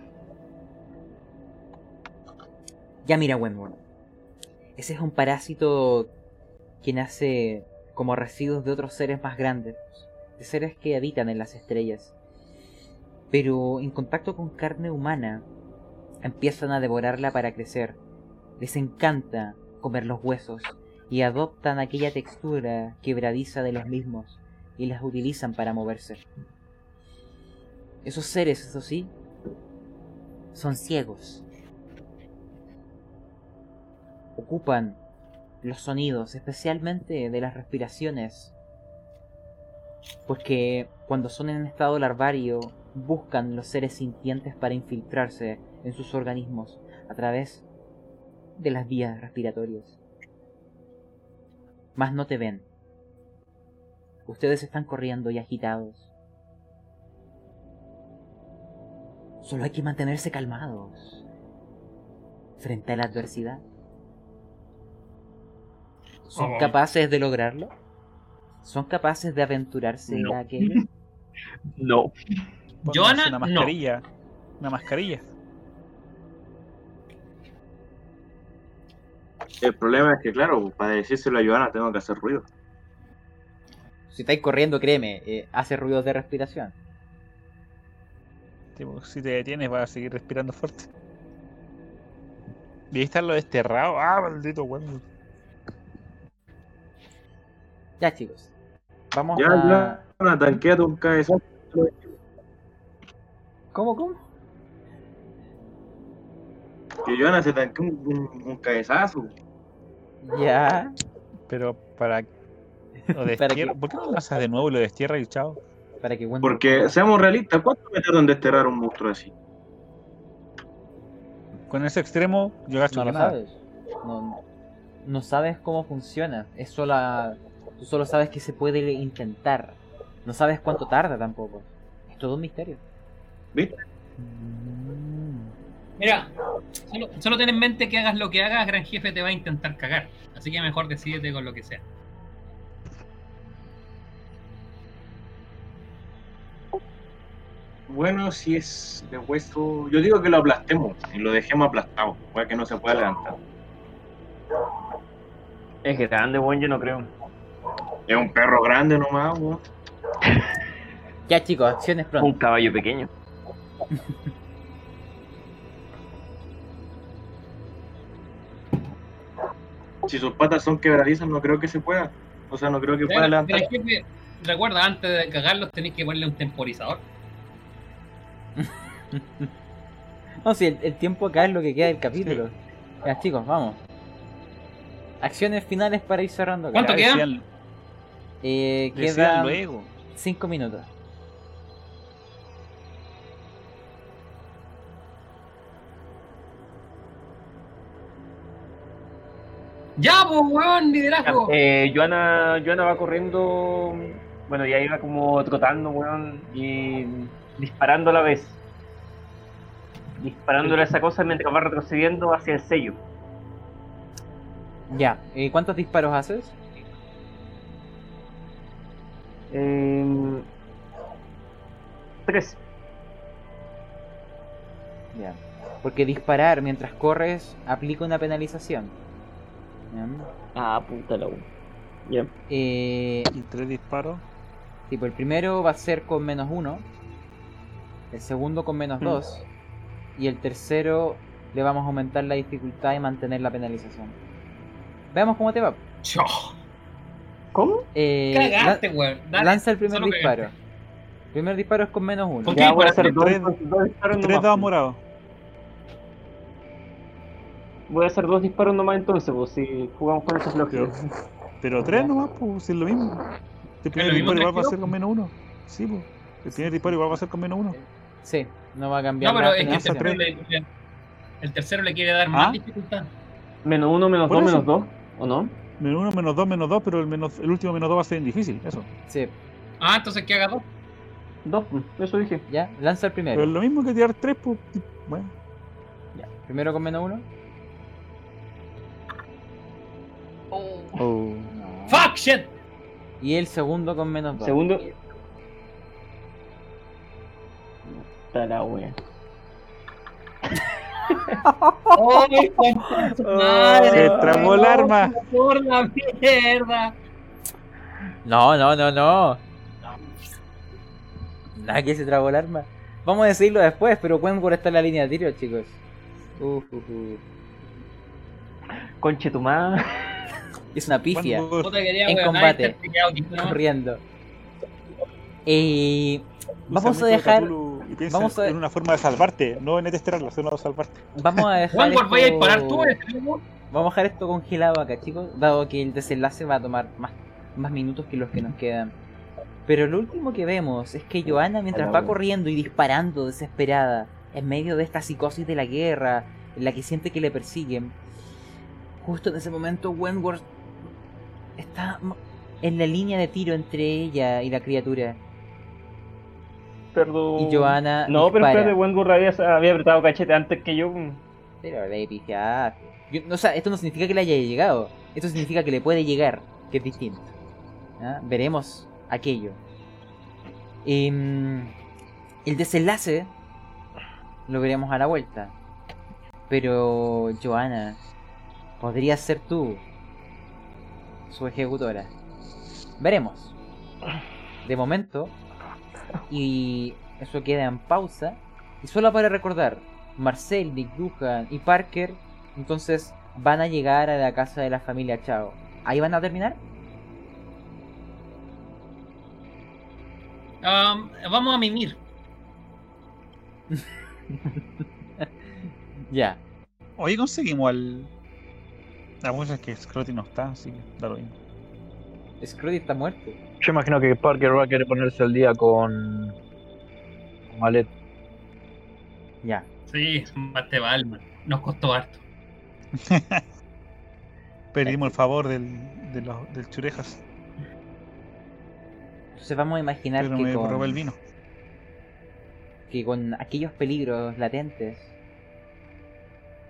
ya mira, Wenborn. Ese es un parásito que nace como residuos de otros seres más grandes, de seres que habitan en las estrellas. Pero en contacto con carne humana, empiezan a devorarla para crecer. Les encanta comer los huesos y adoptan aquella textura quebradiza de los mismos y las utilizan para moverse. Esos seres, eso sí, son ciegos. Ocupan los sonidos, especialmente de las respiraciones, porque cuando son en estado larvario buscan los seres sintientes para infiltrarse en sus organismos a través de las vías respiratorias. Mas no te ven. Ustedes están corriendo y agitados. Solo hay que mantenerse calmados frente a la adversidad. ¿Son Oh. capaces de lograrlo? ¿Son capaces de aventurarse No. a aquello? No. Joana, una no. mascarilla. Una mascarilla. El problema es que, claro, para decírselo a Joana tengo que hacer ruido. Si estáis corriendo, créeme, eh, hace ruidos de respiración. Tipo, si te detienes vas a seguir respirando fuerte. Y ahí está lo desterrado. Ah, maldito weón. Ya, chicos. Vamos Ya, a... Joana, tanqueate un cabezón. ¿Cómo, cómo? Que Joana se tanquee un, un- un cabezazo. Ya. Pero para. Lo Para destierra. que- ¿Por qué no lo lanzas de nuevo y lo destierra y chao? Para que Wendy Porque, seamos realistas, ¿cuánto me tardan en desterrar un monstruo así? Con ese extremo, yo gasto no lo nada. sabes. No, no sabes cómo funciona. Es sola... Tú solo sabes que se puede intentar. No sabes cuánto tarda tampoco. Es todo un misterio. ¿Viste? Mira, solo, solo ten en mente que hagas lo que hagas, gran jefe te va a intentar cagar. Así que mejor decídete con lo que sea. Bueno, si es de hueso. Yo digo que lo aplastemos y lo dejemos aplastado, para que no se pueda levantar. Es grande, weón, yo no creo. Es un perro grande nomás, weón. Ya, chicos, acciones pronto. Un caballo pequeño. Si sus patas son quebradizas, no creo que se pueda. O sea, no creo que pueda levantar. jefe, recuerda, antes de cagarlos tenéis que ponerle un temporizador. No, si el, el tiempo acá es lo que queda del capítulo. Ya, chicos, vamos. Acciones finales para ir cerrando. ¿Cuánto queda? Eh, quedan luego. 5 minutos. ¡Ya, pues, weón! ¡Liderazgo! Eh, Joana, Joana va corriendo. Bueno, ya iba como trotando, weón. Y disparando a la vez. Disparándole a esa cosa mientras va retrocediendo hacia el sello. Ya, eh, ¿cuántos disparos haces? Eh, tres. Ya. Porque disparar mientras corres aplica una penalización. ¿Ya? Ah, puta la. Ya. Eh, Y tres disparos. tipo, el primero va a ser con menos uno. El segundo con menos Mm. dos. Y el tercero le vamos a aumentar la dificultad y mantener la penalización. Veamos cómo te va. Chao. ¿Cómo? Eh, Cagaste, weón. Lanza el primer disparo. cagaste. El primer disparo es con menos uno. ¿Con qué Ya voy a hacer dos, Tres- dos disparos Tres nomás. dados morados. Voy a hacer dos disparos nomás entonces, pues si jugamos con esa flojera. Pero tres nomás, pues, si es lo mismo. El primer lo mismo disparo igual va a ser con menos uno. Sí, pues. El primer disparo igual va a ser con menos uno. Sí, no va a cambiar. No, pero es que el tercero, le, el tercero le quiere dar ¿Ah? más dificultad. Menos uno, menos dos, eso. menos dos, ¿o no? Menos uno, menos dos, menos dos, pero el, menos, el último menos dos va a ser difícil, eso. Sí, Ah, entonces que haga dos. Dos, pues, eso dije. ya, lanza el Pero primero. es lo mismo que tirar tres, pues. Bueno. Ya, primero con menos uno. Oh. No. ¡Fuck shit! Y el segundo con menos dos. Segundo. Está la wea. ¡Ay, concha de su madre! Se trabó el arma. ¡Por la mierda! No, no, no, no. Nada que se trabó el arma. Vamos a decirlo después, pero pueden por estar en la línea de tiro, chicos. Uf, uf, uf. Conche tu madre. Es una pifia. Quería, En combate. Corriendo. Eh, vamos a dejar. Y piensa vamos a- en una forma de salvarte, no en desterrarlo, sino de salvarte. Vamos a dejar. Juan, ¿vaya a esto- disparar tú? ¿Eres tú? Vamos a dejar esto congelado acá, chicos, dado que el desenlace va a tomar más, más minutos que los que nos quedan. Pero lo último que vemos es que Johanna, mientras Hola, va corriendo y disparando desesperada, en medio de esta psicosis de la guerra, en la que siente que le persiguen, justo en ese momento Wentworth está m- en la línea de tiro entre ella y la criatura. Y Johanna No, pero dispara. espérate, Wengur había, había apretado cachete antes que yo. Pero le pifiaste. Yo- O sea, esto no significa que le haya llegado. Esto significa que le puede llegar, que es distinto. ¿Ah? Veremos aquello. Em, el desenlace lo veremos a la vuelta. Pero, Joana, podría ser tú su ejecutora. Veremos. De momento, y eso queda en pausa. Y solo para recordar, Marcel, Nick Duhan y Parker, entonces van a llegar a la casa de la familia Chao. ¿Ahí van a terminar? Um, vamos a mimir. Ya. Oye, conseguimos al. La cosa es que Scrotty no está, así que da lo mismo. Scrooge está muerto. Yo imagino que Parker va a querer ponerse al día con. con Malet. Ya. Sí, te vale, man. Nos costó harto. Perdimos el favor del, de los, del Churejas, Entonces vamos a imaginar pero que me robé el con, vino. que con aquellos peligros latentes,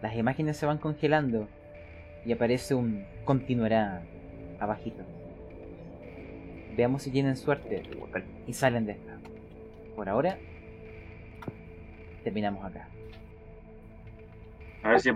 las imágenes se van congelando y aparece un continuará abajito. Veamos si tienen suerte y salen de esta. Por ahora, terminamos acá. A ver si el